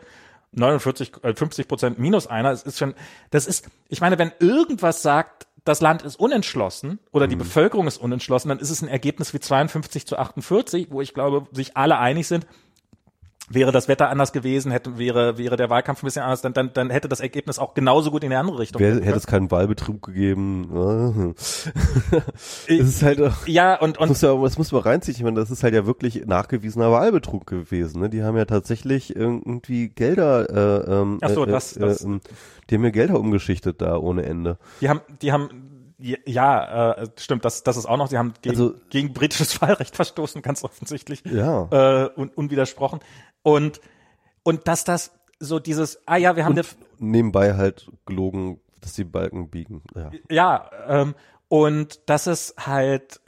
49, äh, 50 Prozent minus einer, es ist schon, das ist, ich meine, wenn irgendwas sagt, das Land ist unentschlossen oder die Bevölkerung ist unentschlossen, dann ist es ein Ergebnis wie 52 zu 48, wo ich glaube, sich alle einig sind, wäre das Wetter anders gewesen, hätte, wäre, wäre der Wahlkampf ein bisschen anders, dann, dann, dann hätte das Ergebnis auch genauso gut in die andere Richtung Wer, hätte es keinen Wahlbetrug gegeben? es ist halt, auch- Ja, und, das und muss ja, das muss man reinziehen. Ich meine, das ist halt ja wirklich nachgewiesener Wahlbetrug gewesen. Ne? Die haben ja tatsächlich irgendwie Gelder, äh, ähm, Ach so, äh, das- äh, das- ähm, die haben ja Gelder umgeschichtet da ohne Ende. die haben, die haben, ja, äh, stimmt, das, das ist auch noch, die haben gegen, Also- gegen britisches Wahlrecht verstoßen, ganz offensichtlich. Ja. Äh, un, unwidersprochen. Und, und dass das so dieses, ah ja, wir haben eine, Nebenbei halt gelogen, dass die Balken biegen. Ja. ja, ähm, und dass es halt,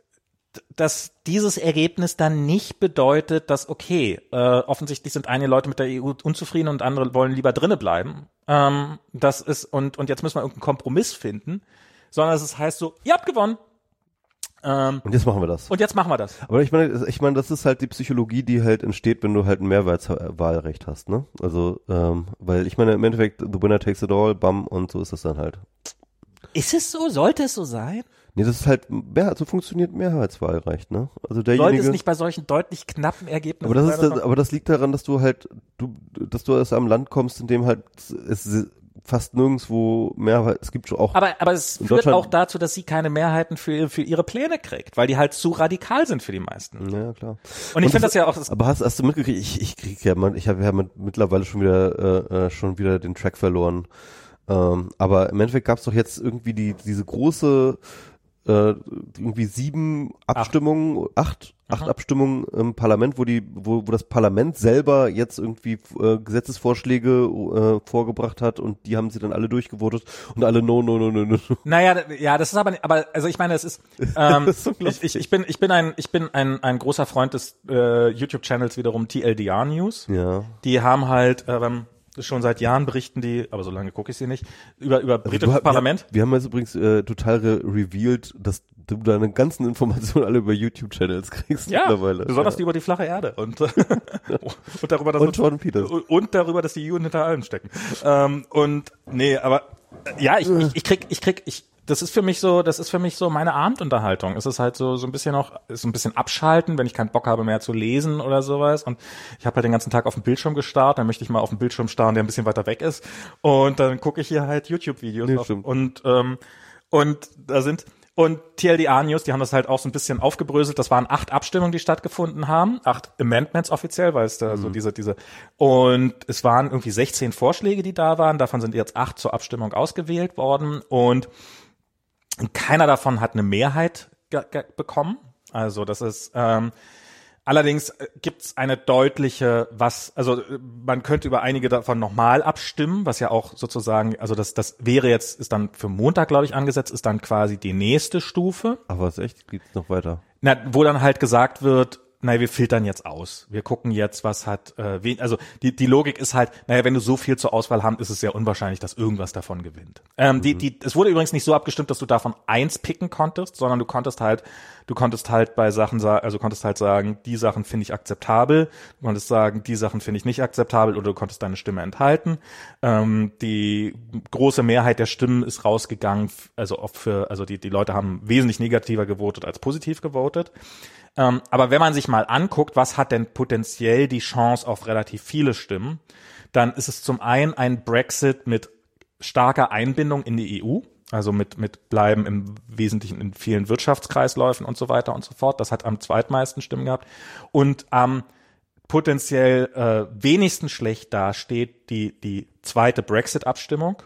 dass dieses Ergebnis dann nicht bedeutet, dass, okay, äh, offensichtlich sind einige Leute mit der EU unzufrieden und andere wollen lieber drinne bleiben. Ähm, das ist, und, und jetzt müssen wir irgendeinen Kompromiss finden, sondern es heißt so, ihr habt gewonnen. Ähm, Und jetzt machen wir das. und jetzt machen wir das. Aber ich meine, ich meine, das ist halt die Psychologie, die halt entsteht, wenn du halt ein Mehrwahlrecht hast, ne? Also, ähm, weil ich meine, im Endeffekt, the winner takes it all, bam, und so ist das dann halt. Ist es so? Sollte es so sein? Nee, das ist halt, mehr, so funktioniert Mehrheitswahlrecht, ne? Also Sollte derjenige. es nicht bei solchen deutlich knappen Ergebnissen aber das ist, das, aber das liegt daran, dass du halt, du, dass du aus einem Land kommst, in dem halt es fast nirgendwo Mehrheit, es gibt schon auch, Aber, aber es führt auch dazu, dass sie keine Mehrheiten für, für ihre Pläne kriegt, weil die halt zu radikal sind für die meisten. ja klar. Und ich finde das ja auch, das, Aber hast, hast du mitgekriegt, ich, ich krieg ja, man, ich habe ja mit, mittlerweile schon wieder, äh, äh, schon wieder den Track verloren. Ähm, aber im Endeffekt gab es doch jetzt irgendwie die, diese große äh, irgendwie sieben Abstimmungen, acht, acht Mhm. Abstimmungen im Parlament, wo die, wo, wo das Parlament selber jetzt irgendwie äh, Gesetzesvorschläge äh, vorgebracht hat und die haben sie dann alle durchgevotet und alle no, no, no, no, no. Naja, ja, das ist aber, aber also ich meine, es ist, ähm, Das ist so ich, ich, ich bin, ich bin ein, ich bin ein, ein großer Freund des äh, YouTube-Channels wiederum TLDR News. Ja. Die haben halt ähm, schon seit Jahren berichten die, aber so lange gucke ich sie nicht, über über britisches Also Parlament. Wir, wir haben jetzt übrigens äh, total re revealed, dass du deine ganzen Informationen alle über YouTube-Channels kriegst Ja, mittlerweile. besonders ja. die über die flache Erde und, und darüber, dass Und Peters. und darüber, dass die Juden hinter allem stecken. Ähm, und nee, aber ja, ich, ich, ich krieg, ich krieg, ich, das ist für mich so, das ist für mich so meine Abendunterhaltung. Es ist halt so so ein bisschen noch, so ein bisschen abschalten, wenn ich keinen Bock habe mehr zu lesen oder sowas. Und ich habe halt den ganzen Tag auf dem Bildschirm gestarrt, dann möchte ich mal auf dem Bildschirm starren, der ein bisschen weiter weg ist. Und dann gucke ich hier halt YouTube-Videos Nee, auf- stimmt. und ähm, und da sind und TLDA News, die haben das halt auch so ein bisschen aufgebröselt. Das waren acht Abstimmungen, die stattgefunden haben. Acht Amendments offiziell, weil es da so diese, diese, und es waren irgendwie 16 Vorschläge, die da waren. Davon sind jetzt acht zur Abstimmung ausgewählt worden und keiner davon hat eine Mehrheit bekommen. Also das ist, ähm, Allerdings äh, gibt's eine deutliche, was, also äh, man könnte über einige davon nochmal abstimmen, was ja auch sozusagen, also das, das wäre jetzt, ist dann für Montag, glaube ich, angesetzt, ist dann quasi die nächste Stufe, Aber es echt geht's noch weiter. na, wo dann halt gesagt wird, naja, wir filtern jetzt aus. Wir gucken jetzt, was hat, äh, wen, also die, die Logik ist halt, naja, wenn du so viel zur Auswahl hast, ist es sehr unwahrscheinlich, dass irgendwas davon gewinnt. Ähm, die, die, es wurde übrigens nicht so abgestimmt, dass du davon eins picken konntest, sondern du konntest halt, du konntest halt bei Sachen sagen, also konntest halt sagen, die Sachen finde ich akzeptabel, du konntest sagen, die Sachen finde ich nicht akzeptabel oder du konntest deine Stimme enthalten. Ähm, die große Mehrheit der Stimmen ist rausgegangen, also oft für, also die, die Leute haben wesentlich negativer gewotet als positiv gewotet. Ähm, aber wenn man sich mal anguckt, was hat denn potenziell die Chance auf relativ viele Stimmen, dann ist es zum einen ein Brexit mit starker Einbindung in die EU, also mit, mit Bleiben im Wesentlichen in vielen Wirtschaftskreisläufen und so weiter und so fort. Das hat am zweitmeisten Stimmen gehabt. Und am potenziell äh, wenigsten schlecht dasteht die, die zweite Brexit-Abstimmung.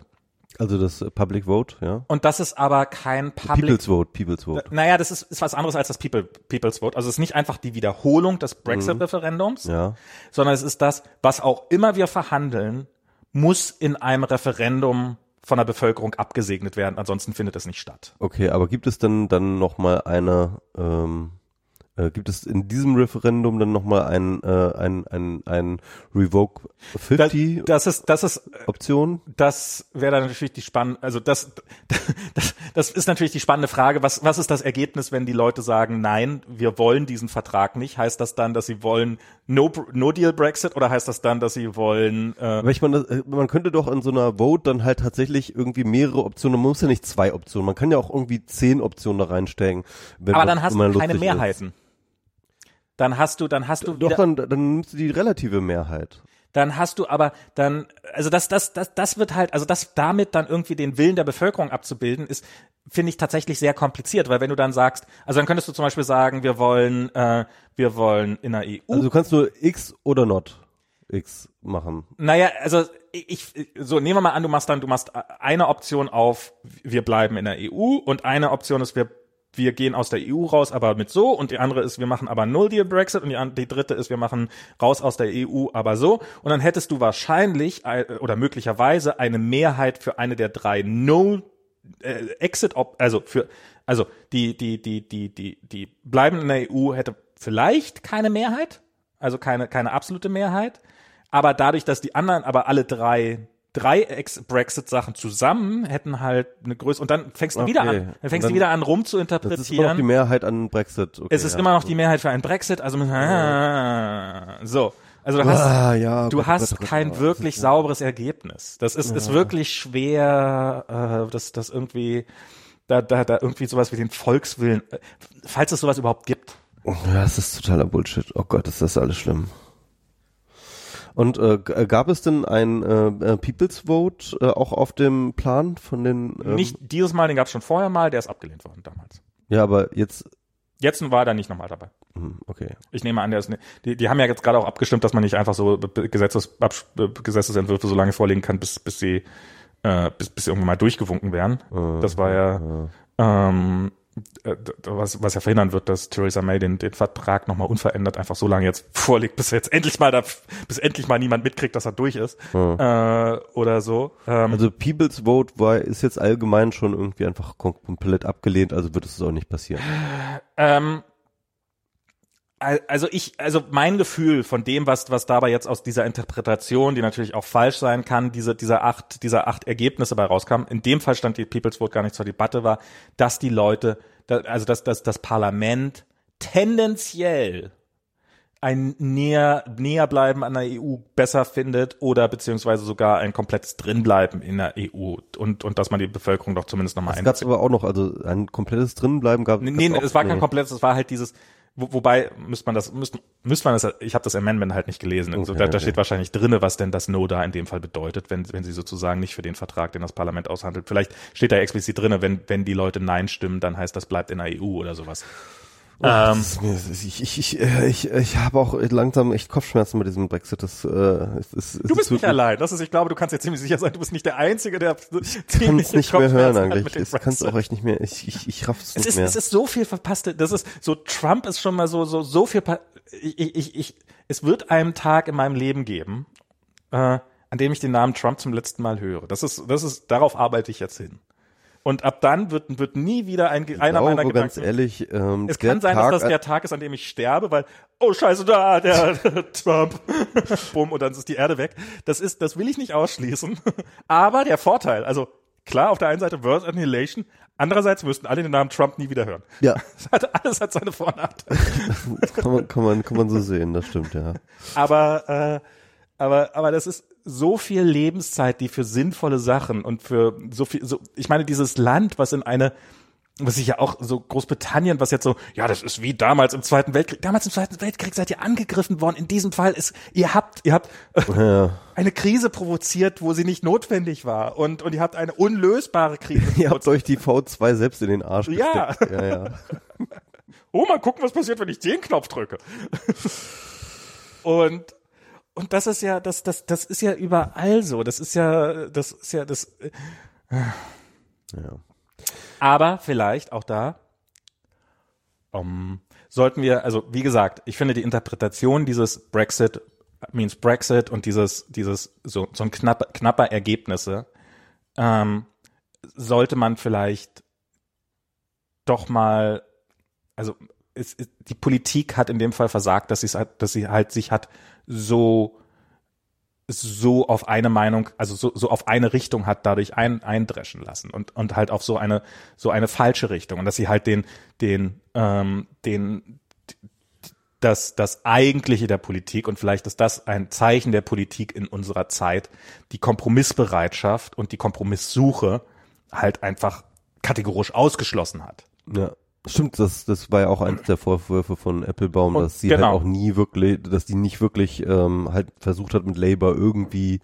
Also das äh, Public Vote, ja. Und das ist aber kein Public People's Vote, People's Vote. naja, das ist, ist was anderes als das People, People's Vote. Also es ist nicht einfach die Wiederholung des Brexit-Referendums, Ja. sondern es ist das, was auch immer wir verhandeln, muss in einem Referendum von der Bevölkerung abgesegnet werden, ansonsten findet es nicht statt. Okay, aber gibt es dann dann noch mal eine ähm, äh, gibt es in diesem Referendum dann noch mal ein äh, ein ein ein Revoke 50 Das ist, das ist, Option? das wäre dann natürlich die spannende, also das, das, das ist natürlich die spannende Frage, was, was ist das Ergebnis, wenn die Leute sagen, nein, wir wollen diesen Vertrag nicht? Heißt das dann, dass sie wollen No, no Deal Brexit oder heißt das dann, dass sie wollen, äh, Aber ich meine, das- äh, man könnte doch in so einer Vote dann halt tatsächlich irgendwie mehrere Optionen, man muss ja nicht zwei Optionen, man kann ja auch irgendwie zehn Optionen da reinstecken. Aber man- dann hast du keine lustig ist. Dann hast du, dann hast du Doch, dann, dann nimmst du die relative Mehrheit. dann hast du aber dann, also das, das, das, das wird halt, also das damit dann irgendwie den Willen der Bevölkerung abzubilden, ist, finde ich tatsächlich sehr kompliziert, weil wenn du dann sagst, also dann könntest du zum Beispiel sagen, wir wollen, äh, wir wollen in der EU. Also du kannst nur X oder not X machen. Naja, also ich, ich- so nehmen wir mal an, du machst dann, du machst eine Option auf, wir bleiben in der EU und eine Option ist, wir wir gehen aus der EU raus, aber mit so und die andere ist, wir machen aber Null Deal Brexit und die, die dritte ist, wir machen raus aus der EU, aber so. Und dann hättest du wahrscheinlich äh, oder möglicherweise eine Mehrheit für eine der drei No äh, Exit, also für also die die die die die die bleiben in der EU hätte vielleicht keine Mehrheit, also keine keine absolute Mehrheit, aber dadurch, dass die anderen aber alle drei drei Ex-Brexit-Sachen zusammen hätten halt eine Größe und dann fängst du Okay. wieder an, dann fängst du wieder an Das ist immer noch die. Mehrheit an Brexit. Okay, Es ist ja. immer noch die Mehrheit für einen Brexit, also ah, so. Also du hast Ah, ja, du Gott, hast Gott, Gott, kein wirklich sauberes Ergebnis. Das ist, ist wirklich schwer, äh, das, das irgendwie, da, da, da irgendwie sowas wie den Volkswillen, äh, falls es sowas überhaupt gibt. Ja, das ist totaler Bullshit. Oh Gott, ist das alles schlimm. Und äh, äh, gab es denn ein äh, äh, People's Vote äh, auch auf dem Plan von den? Ähm, Nicht dieses Mal, den gab es schon vorher mal, der ist abgelehnt worden damals. Ja, aber jetzt. Jetzt war er nicht nochmal dabei. hm, Okay. Ich nehme an, der ist, ne, die, die haben ja jetzt gerade auch abgestimmt, dass man nicht einfach so Gesetzes, Gesetzesentwürfe so lange vorlegen kann, bis, bis sie, äh, bis, bis sie irgendwann mal durchgewunken werden. Äh, Das war ja, ähm, äh, was, was ja verhindern wird, dass Theresa May den, den Vertrag nochmal unverändert einfach so lange jetzt vorlegt, bis jetzt endlich mal da, bis endlich mal niemand mitkriegt, dass er durch ist hm. äh, oder so. Ähm, also People's Vote war ist jetzt allgemein schon irgendwie einfach komplett abgelehnt, also wird es auch nicht passieren. Ähm, also ich, also mein Gefühl von dem, was, was dabei jetzt aus dieser Interpretation, die natürlich auch falsch sein kann, diese, dieser acht, dieser acht Ergebnisse bei rauskam, in dem Fall stand die People's Vote gar nicht zur Debatte war, dass die Leute, also dass, dass das Parlament tendenziell ein näher, näher bleiben an der EU besser findet oder beziehungsweise sogar ein komplettes drinbleiben in der EU und, und dass man die Bevölkerung doch zumindest nochmal einbezieht. Es gab aber auch noch, also ein komplettes drinbleiben gab es. Nee, nee, es war kein komplettes, es war halt dieses, wo, wobei müsste man das, müsste, müsste man das, ich habe das Amendment halt nicht gelesen. Also okay, da, da steht wahrscheinlich drinne, was denn das No da in dem Fall bedeutet, wenn, wenn sie sozusagen nicht für den Vertrag, den das Parlament aushandelt. Vielleicht steht da explizit drinne, wenn, wenn die Leute Nein stimmen, dann heißt das bleibt in der EU oder sowas. Oh, ähm, mir, ich ich, ich, äh, ich, ich habe auch langsam echt Kopfschmerzen mit diesem Brexit. Das, äh, ist, ist, du bist nicht allein. Das ist, ich glaube, du kannst jetzt ziemlich sicher sein, du bist nicht der Einzige, der ich kann es nicht mehr hören eigentlich. Ich kann es auch echt nicht mehr. Ich, ich, ich raff's nicht ist, mehr. Es ist so viel verpasste. Das ist so. Trump ist schon mal so so so viel. Ich, ich, ich, es wird einen Tag in meinem Leben geben, äh, an dem ich den Namen Trump zum letzten Mal höre. Das ist, das ist, darauf arbeite ich jetzt hin. Und ab dann wird, wird nie wieder ein, ich einer glaube, meiner Gedanken. ganz ehrlich, ähm, es kann sein, Tag, dass das der Tag ist, an dem ich sterbe, weil oh Scheiße, da der, Trump, bumm und dann ist die Erde weg. Das ist, das will ich nicht ausschließen. Aber der Vorteil, also klar, auf der einen Seite World Annihilation, andererseits müssten alle den Namen Trump nie wieder hören. Ja. Hat, alles hat seine Vor- und Nachteile. kann man, kann man, kann man so sehen, das stimmt, ja. Aber, äh, aber, aber das ist so viel Lebenszeit, die für sinnvolle Sachen und für so viel, so, ich meine, dieses Land, was in eine, was ich ja auch so Großbritannien, was jetzt so, ja, das ist wie damals im Zweiten Weltkrieg. Damals im Zweiten Weltkrieg seid ihr angegriffen worden. In diesem Fall ist, ihr habt, ihr habt ja. eine Krise provoziert, wo sie nicht notwendig war. Und, und ihr habt eine unlösbare Krise. ihr habt euch die V2 selbst in den Arsch ja. ja, ja. oh, mal gucken, was passiert, wenn ich den Knopf drücke. und, und das ist ja, das, das, das ist ja überall so. Das ist ja, das ist ja das. Äh, ja. Aber vielleicht auch da um, sollten wir, also wie gesagt, ich finde die Interpretation dieses Brexit means Brexit und dieses, dieses so, so ein knapper, knapper Ergebnisse ähm, sollte man vielleicht doch mal, also es, es, die Politik hat in dem Fall versagt, dass sie dass sie halt sich hat so so auf eine Meinung, also so, so auf eine Richtung hat dadurch ein, eindreschen lassen und, und halt auf so eine, so eine falsche Richtung. Und dass sie halt den, den, ähm, den, das, das Eigentliche der Politik und vielleicht ist das ein Zeichen der Politik in unserer Zeit, die Kompromissbereitschaft und die Kompromisssuche halt einfach kategorisch ausgeschlossen hat. Ja. Stimmt, das, das war ja auch eins der Vorwürfe von Applebaum, dass sie halt genau. halt auch nie wirklich, dass die nicht wirklich ähm, halt versucht hat mit Labour irgendwie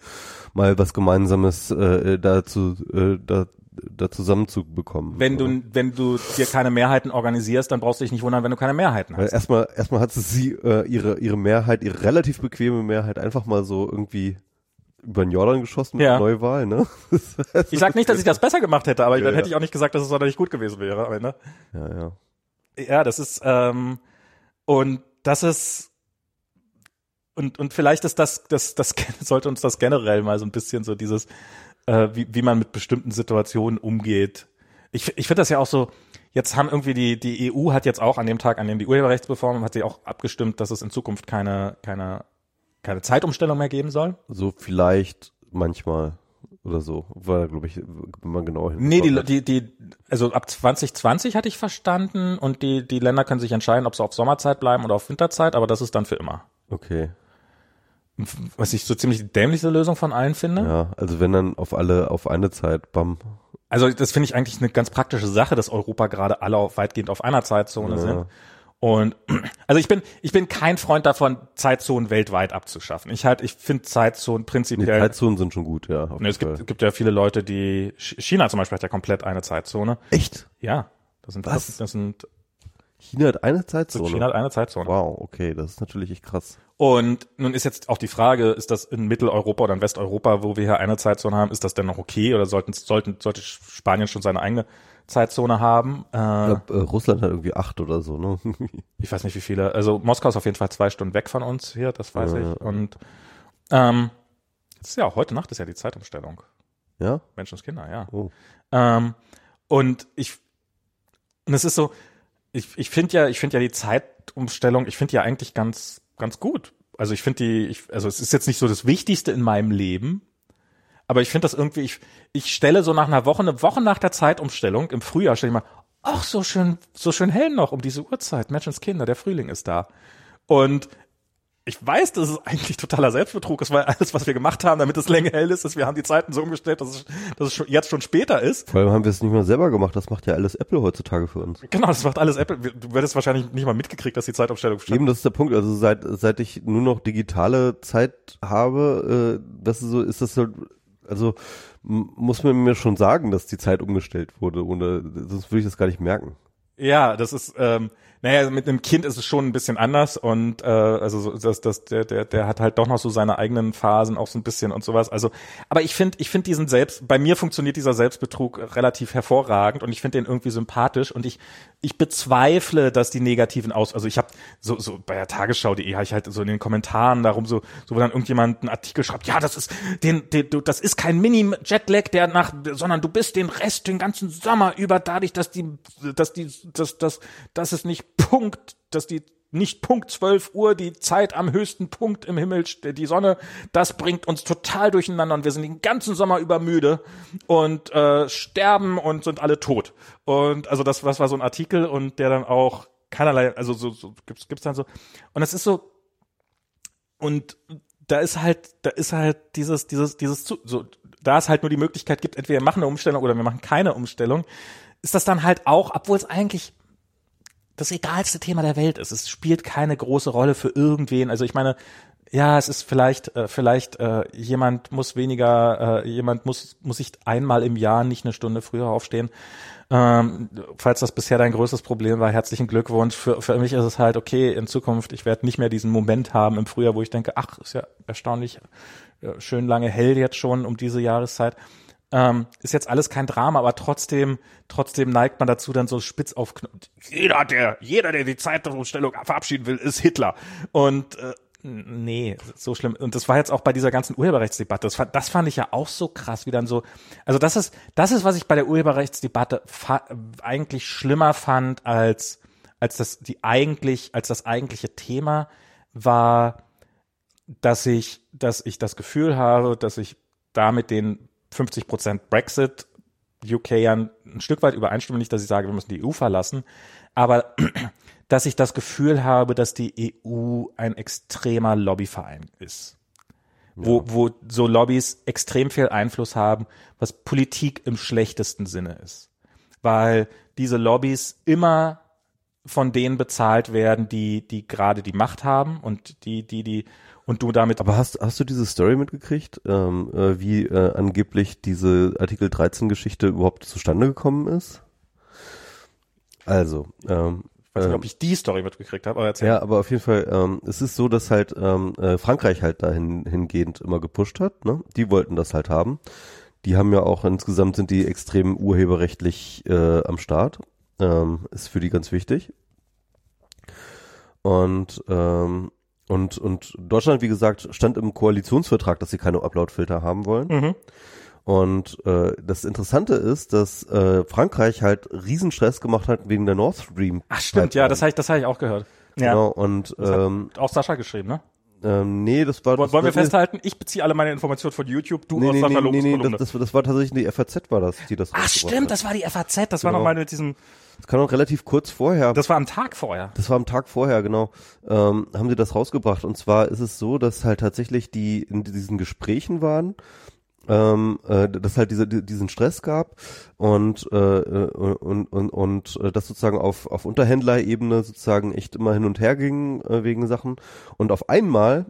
mal was Gemeinsames äh, dazu äh, da, da zusammenzubekommen. Wenn du wenn du dir keine Mehrheiten organisierst, dann brauchst du dich nicht wundern, wenn du keine Mehrheiten hast. Weil erstmal erstmal hat sie äh, ihre ihre Mehrheit, ihre relativ bequeme Mehrheit einfach mal so irgendwie über den Jordan geschossen mit ja. Neuwahl, ne? ich sag nicht, dass ich das besser gemacht hätte, aber ja, dann hätte ich auch nicht gesagt, dass es sonderlich gut gewesen wäre. Aber, ne? Ja, ja. Ja, das ist ähm, und das ist und und vielleicht ist das das das sollte uns das generell mal so ein bisschen so dieses äh, wie wie man mit bestimmten Situationen umgeht. Ich ich finde das ja auch so. Jetzt haben irgendwie die die EU hat jetzt auch an dem Tag, an dem die Urheberrechtsreform hat sie auch abgestimmt, dass es in Zukunft keine keine keine Zeitumstellung mehr geben soll? So vielleicht manchmal oder so, war glaube ich, wenn man genau hin. Nee, die, die, die, also ab 2020 hatte ich verstanden und die, die Länder können sich entscheiden, ob sie auf Sommerzeit bleiben oder auf Winterzeit, aber das ist dann für immer. Okay. Was ich so ziemlich die dämlichste Lösung von allen finde. Ja, also wenn dann auf alle, auf eine Zeit, bam. Also das finde ich eigentlich eine ganz praktische Sache, dass Europa gerade alle auf, weitgehend auf einer Zeitzone ja. sind. Und also ich bin ich bin kein Freund davon, Zeitzonen weltweit abzuschaffen. Ich halt ich finde Zeitzonen prinzipiell. Die Zeitzonen sind schon gut, ja. Ne, es gibt, gibt ja viele Leute, die China zum Beispiel hat ja komplett eine Zeitzone. Echt? Ja. Das sind Was? das sind China hat eine Zeitzone. China hat eine Zeitzone. Wow, okay, das ist natürlich echt krass. Und nun ist jetzt auch die Frage, ist das in Mitteleuropa oder in Westeuropa, wo wir hier eine Zeitzone haben, ist das denn noch okay oder sollten sollten sollte Spanien schon seine eigene Zeitzone haben. Äh, Ich glaub, äh, Russland hat irgendwie acht oder so, ne? ich weiß nicht wie viele. Also Moskau ist auf jeden Fall zwei Stunden weg von uns hier, das weiß Ja, ich. Und ähm, jetzt ist ja heute Nacht ist ja die Zeitumstellung. ja? Menschenskinder, ja. Oh. Ähm, und ich, und es ist so, ich, ich finde ja, ich finde ja die Zeitumstellung, ich finde ja eigentlich ganz, ganz gut. Also ich finde die, ich, also es ist jetzt nicht so das Wichtigste in meinem Leben, aber ich finde das irgendwie, ich, ich stelle so nach einer Woche, eine Woche nach der Zeitumstellung im Frühjahr, stelle ich mal, ach, so schön, so schön hell noch um diese Uhrzeit. Menschenskinder, der Frühling ist da. Und ich weiß, dass es eigentlich totaler Selbstbetrug ist, weil alles, was wir gemacht haben, damit es länger hell ist, ist, wir haben die Zeiten so umgestellt, dass es, dass es schon, jetzt schon später ist. Vor allem haben wir es nicht mal selber gemacht, das macht ja alles Apple heutzutage für uns. Genau, das macht alles Apple. Du hättest wahrscheinlich nicht mal mitgekriegt, dass die Zeitumstellung Eben, das ist der Punkt. Also seit seit ich nur noch digitale Zeit habe, äh, das ist so, ist das so, also muss man mir schon sagen, dass die Zeit umgestellt wurde, ohne sonst würde ich das gar nicht merken. Ja, das ist, ähm, naja, mit einem Kind ist es schon ein bisschen anders und äh, also so, das, das, der, der, der hat halt doch noch so seine eigenen Phasen auch so ein bisschen und sowas. Also, aber ich finde, ich finde diesen Selbst, bei mir funktioniert dieser Selbstbetrug relativ hervorragend und ich finde den irgendwie sympathisch und ich, ich bezweifle, dass die negativen aus, also ich habe so, so bei der Tagesschau.de habe ich halt so in den Kommentaren darum so, so wo dann irgendjemand einen Artikel schreibt, ja, das ist den, den du, das ist kein Mini-Jetlag, der nach, sondern du bist den Rest, den ganzen Sommer über dadurch, dass die, dass die, dass, dass, dass es nicht Punkt, dass die nicht Punkt 12 Uhr, die Zeit am höchsten Punkt im Himmel, die Sonne, das bringt uns total durcheinander und wir sind den ganzen Sommer über müde und äh, sterben und sind alle tot. Und also das, das war so ein Artikel und der dann auch keinerlei, also so, so gibt's, gibt's dann so. Und es ist so, und da ist halt, da ist halt dieses, dieses, dieses, so, da es halt nur die Möglichkeit gibt, entweder wir machen eine Umstellung oder wir machen keine Umstellung, ist das dann halt auch, obwohl es eigentlich das egalste Thema der Welt ist. Es spielt keine große Rolle für irgendwen. Also ich meine, ja, es ist vielleicht, äh, vielleicht äh, jemand muss weniger, äh, jemand muss muss sich einmal im Jahr nicht eine Stunde früher aufstehen. Ähm, falls das bisher dein größtes Problem war, herzlichen Glückwunsch. Für, für mich ist es halt okay, in Zukunft, ich werde nicht mehr diesen Moment haben im Frühjahr, wo ich denke, ach, ist ja erstaunlich äh, schön lange hell jetzt schon um diese Jahreszeit. Ähm, ist jetzt alles kein Drama, aber trotzdem, trotzdem neigt man dazu, dann so spitz auf Knopf. Jeder, der, jeder, der die Zeitumstellung verabschieden will, ist Hitler. Und äh, nee, so schlimm. Und das war jetzt auch bei dieser ganzen Urheberrechtsdebatte. Das, fand- das fand ich ja auch so krass, wie dann so. Also das ist, das ist, was ich bei der Urheberrechtsdebatte eigentlich schlimmer fand als als das die eigentlich als das eigentliche Thema war, dass ich, dass ich das Gefühl habe, dass ich damit den 50 Prozent Brexit UK ja ein, Stück weit übereinstimme, nicht, dass ich sage, wir müssen die EU verlassen, aber dass ich das Gefühl habe, dass die EU ein extremer Lobbyverein ist. Wo, wo so Lobbys extrem viel Einfluss haben, was Politik im schlechtesten Sinne ist. Weil diese Lobbys immer von denen bezahlt werden, die, die gerade die Macht haben und die, die, die, und du damit Aber hast, hast du diese Story mitgekriegt, ähm, äh, wie äh, angeblich diese Artikel 13 Geschichte überhaupt zustande gekommen ist? Also, ähm, Ich weiß nicht, ähm, ob ich die Story mitgekriegt habe, aber erzähl. Ja, aber auf jeden Fall, ähm, es ist so, dass halt ähm, äh, Frankreich halt dahin hingehend immer gepusht hat. Ne? Die wollten das halt haben. Die haben ja auch insgesamt sind die extrem urheberrechtlich äh, am Start. Ähm, ist für die ganz wichtig. Und ähm, und und Deutschland, wie gesagt, stand im Koalitionsvertrag, dass sie keine Upload-Filter haben wollen. Mhm. Und äh, das Interessante ist, dass äh, Frankreich halt Riesenstress gemacht hat wegen der Nord Stream. Ach stimmt, ja, das habe ich, das habe ich auch gehört. Ja, Genau, und Das hat ähm, auch Sascha geschrieben, ne? ähm, nee, das war Wollen das, wollen wir das, festhalten? Ich beziehe alle meine Informationen von YouTube, du Nee, aus nee, Sascha nee, nee, das, das, das war tatsächlich die FAZ war das, die das Ach stimmt, hat. das war die FAZ, das war Genau. nochmal mit diesem, Das kann auch relativ kurz vorher. das war am Tag vorher. Das war am Tag vorher, genau. Ähm, haben sie das rausgebracht. Und zwar ist es so, dass halt tatsächlich die in diesen Gesprächen waren, ähm, äh, dass halt diese, die- diesen Stress gab und, äh, äh, und, und, und äh, das sozusagen auf, auf Unterhändlerebene sozusagen echt immer hin und her ging äh, wegen Sachen. Und auf einmal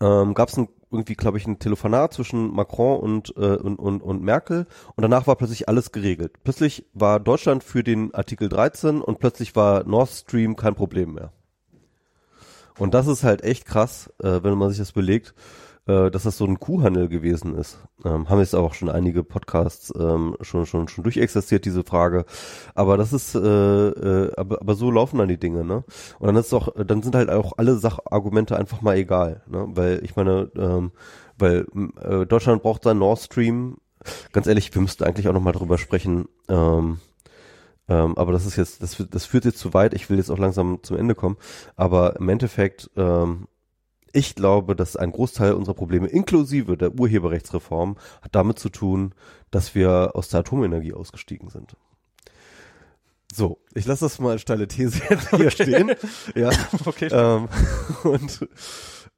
ähm, gab es ein, irgendwie, glaube ich, ein Telefonat zwischen Macron und, äh, und, und, und Merkel und danach war plötzlich alles geregelt. Plötzlich war Deutschland für den Artikel 13 und plötzlich war Nord Stream kein Problem mehr. Und das ist halt echt krass, äh, wenn man sich das belegt. Äh, dass das so ein Kuhhandel gewesen ist. Ähm, haben jetzt auch schon einige Podcasts ähm, schon schon schon durchexerziert diese Frage. Aber das ist, äh, äh, aber, aber so laufen dann die Dinge, ne? Und dann ist doch, dann sind halt auch alle Sachargumente einfach mal egal, ne? Weil ich meine, ähm, weil äh, Deutschland braucht sein Nord Stream. Ganz ehrlich, wir müssten eigentlich auch noch mal drüber sprechen. Ähm, ähm, aber das ist jetzt, das, das führt jetzt zu weit. Ich will jetzt auch langsam zum Ende kommen. Aber im Endeffekt, ähm, ich glaube, dass ein Großteil unserer Probleme, inklusive der Urheberrechtsreform, hat damit zu tun, dass wir aus der Atomenergie ausgestiegen sind. So, ich lasse das mal als steile These hier Okay. stehen. Ja. Okay. Ähm, und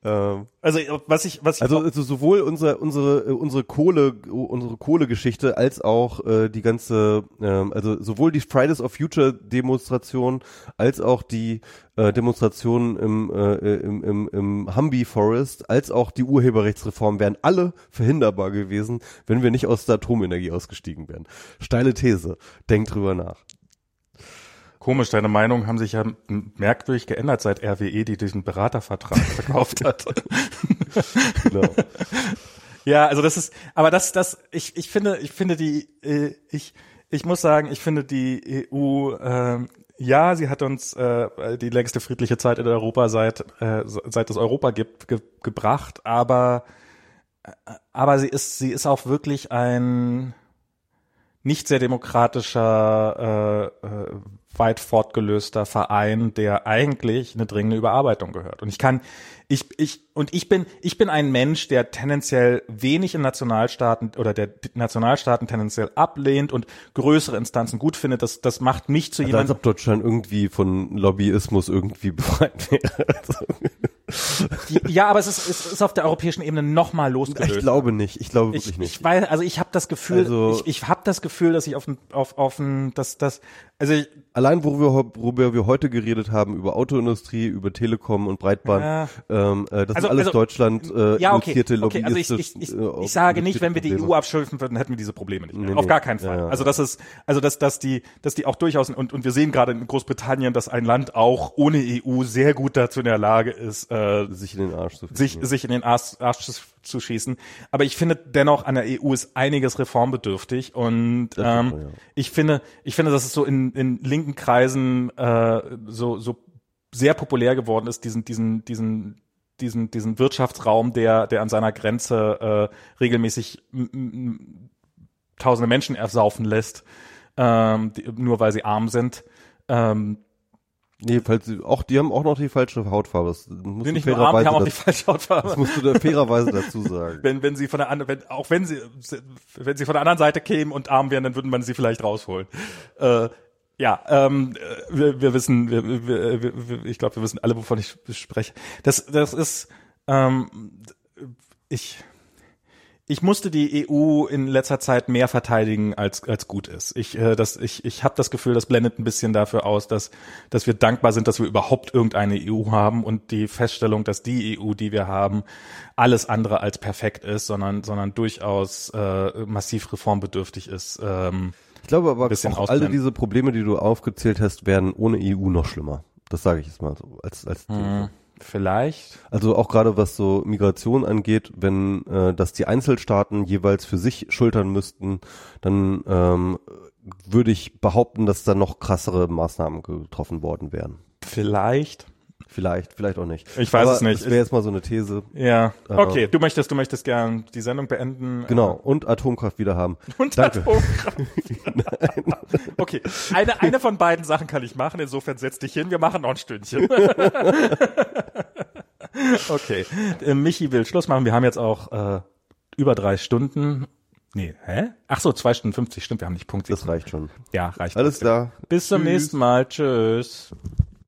Also was ich, was ich also, also sowohl unsere unsere äh, unsere Kohle unsere Kohlegeschichte als auch äh, die ganze ähm, also sowohl die Fridays of Future Demonstration als auch die äh, Demonstrationen im, äh, im im im Humvee Forest als auch die Urheberrechtsreform wären alle verhinderbar gewesen, wenn wir nicht aus der Atomenergie ausgestiegen wären. Steile These. Denkt drüber nach. Komisch, deine Meinungen haben sich ja merkwürdig geändert, seit RWE die diesen Beratervertrag verkauft hat. Genau. ja, also das ist, aber das, das, ich, ich finde, ich finde die, äh, ich, ich muss sagen, ich finde die EU, ähm, ja, sie hat uns äh, die längste friedliche Zeit in Europa seit äh, seit es Europa gibt ge gebracht, aber äh, aber sie ist sie ist auch wirklich ein nicht sehr demokratischer, äh, äh, weit fortgelöster Verein, der eigentlich eine dringende Überarbeitung gehört. Und ich kann, ich, ich, und ich bin, ich bin ein Mensch, der tendenziell wenig in Nationalstaaten oder der Nationalstaaten tendenziell ablehnt und größere Instanzen gut findet. Das, das macht mich zu Also als jemandem. ob Deutschland irgendwie von Lobbyismus irgendwie befreit wäre. Ja, aber es ist, es ist auf der europäischen Ebene nochmal losgelöst. ich glaube nicht. Ich glaube wirklich ich, nicht. ich weiß, also ich habe das Gefühl, Also- ich, ich habe das Gefühl, dass ich auf auf auf dass das, also ich, Allein worüber, worüber wir heute geredet haben, über Autoindustrie, über Telekom und Breitband, Ja. ähm, äh, das Also- sind alles also, Deutschland äh, ja, okay, initiierte okay. Also ich, ich, ich, äh, ich sage nicht, wenn wir die. EU abschaffen würden, hätten wir diese Probleme nicht mehr. Nee, Auf nee. gar keinen Fall. Ja. Also das ist, also dass, dass die, dass die auch durchaus und und wir sehen gerade in Großbritannien, dass ein Land auch ohne EU sehr gut dazu in der Lage ist, äh, sich in den Arsch zu sich ficken. sich in den Arsch, Arsch zu, schießen. Aber ich finde dennoch an der EU ist einiges reformbedürftig und ähm, ja. ich finde, ich finde, dass es so in, in linken Kreisen äh, so so sehr populär geworden ist, diesen diesen diesen diesen diesen Wirtschaftsraum, der der an seiner Grenze äh, regelmäßig tausende Menschen ersaufen lässt, ähm, die, nur weil sie arm sind. Ähm, Nee, falls sie, auch die haben auch noch die falsche Hautfarbe. Das musst sind du nicht nur arm, die haben auch die falsche Hautfarbe. das musst du da fairerweise dazu sagen. wenn, wenn sie von der anderen, wenn, auch wenn sie, wenn sie von der anderen Seite kämen und arm wären, dann würde man sie vielleicht rausholen. Äh, ja, ähm, äh, wir, wir wissen, wir, wir, wir, ich glaube, wir wissen alle, wovon ich spreche. Das, das ist, ähm, ich, ich musste die EU in letzter Zeit mehr verteidigen, als, als gut ist. Ich, äh, das, ich, ich habe das Gefühl, das blendet ein bisschen dafür aus, dass, dass wir dankbar sind, dass wir überhaupt irgendeine EU haben und die Feststellung, dass die EU, die wir haben, alles andere als perfekt ist, sondern, sondern durchaus äh, massiv reformbedürftig ist. Ähm, Ich glaube aber auch alle diese Probleme, die du aufgezählt hast, werden ohne EU noch schlimmer. Das sage ich jetzt mal so als als These. Vielleicht. Also auch gerade was so Migration angeht, wenn äh, das die Einzelstaaten jeweils für sich schultern müssten, dann ähm, würde ich behaupten, dass da noch krassere Maßnahmen getroffen worden wären. Vielleicht. Vielleicht, vielleicht auch nicht. Ich weiß Aber es nicht. Das wäre jetzt mal so eine These. Ja. Äh, Okay, du möchtest, du möchtest gern die Sendung beenden. Genau. Und Atomkraft wieder haben. Und Danke. Atomkraft. Okay, eine, eine von beiden Sachen kann ich machen, insofern setz dich hin, wir machen noch ein Stündchen. okay, äh, Michi will Schluss machen, wir haben jetzt auch äh, über drei Stunden. Nee, hä? Ach so, zwei Stunden 50, stimmt, wir haben nicht Punkt. Das reicht schon. Ja, reicht. Alles klar. Bis zum Tschüss. nächsten Mal, tschüss.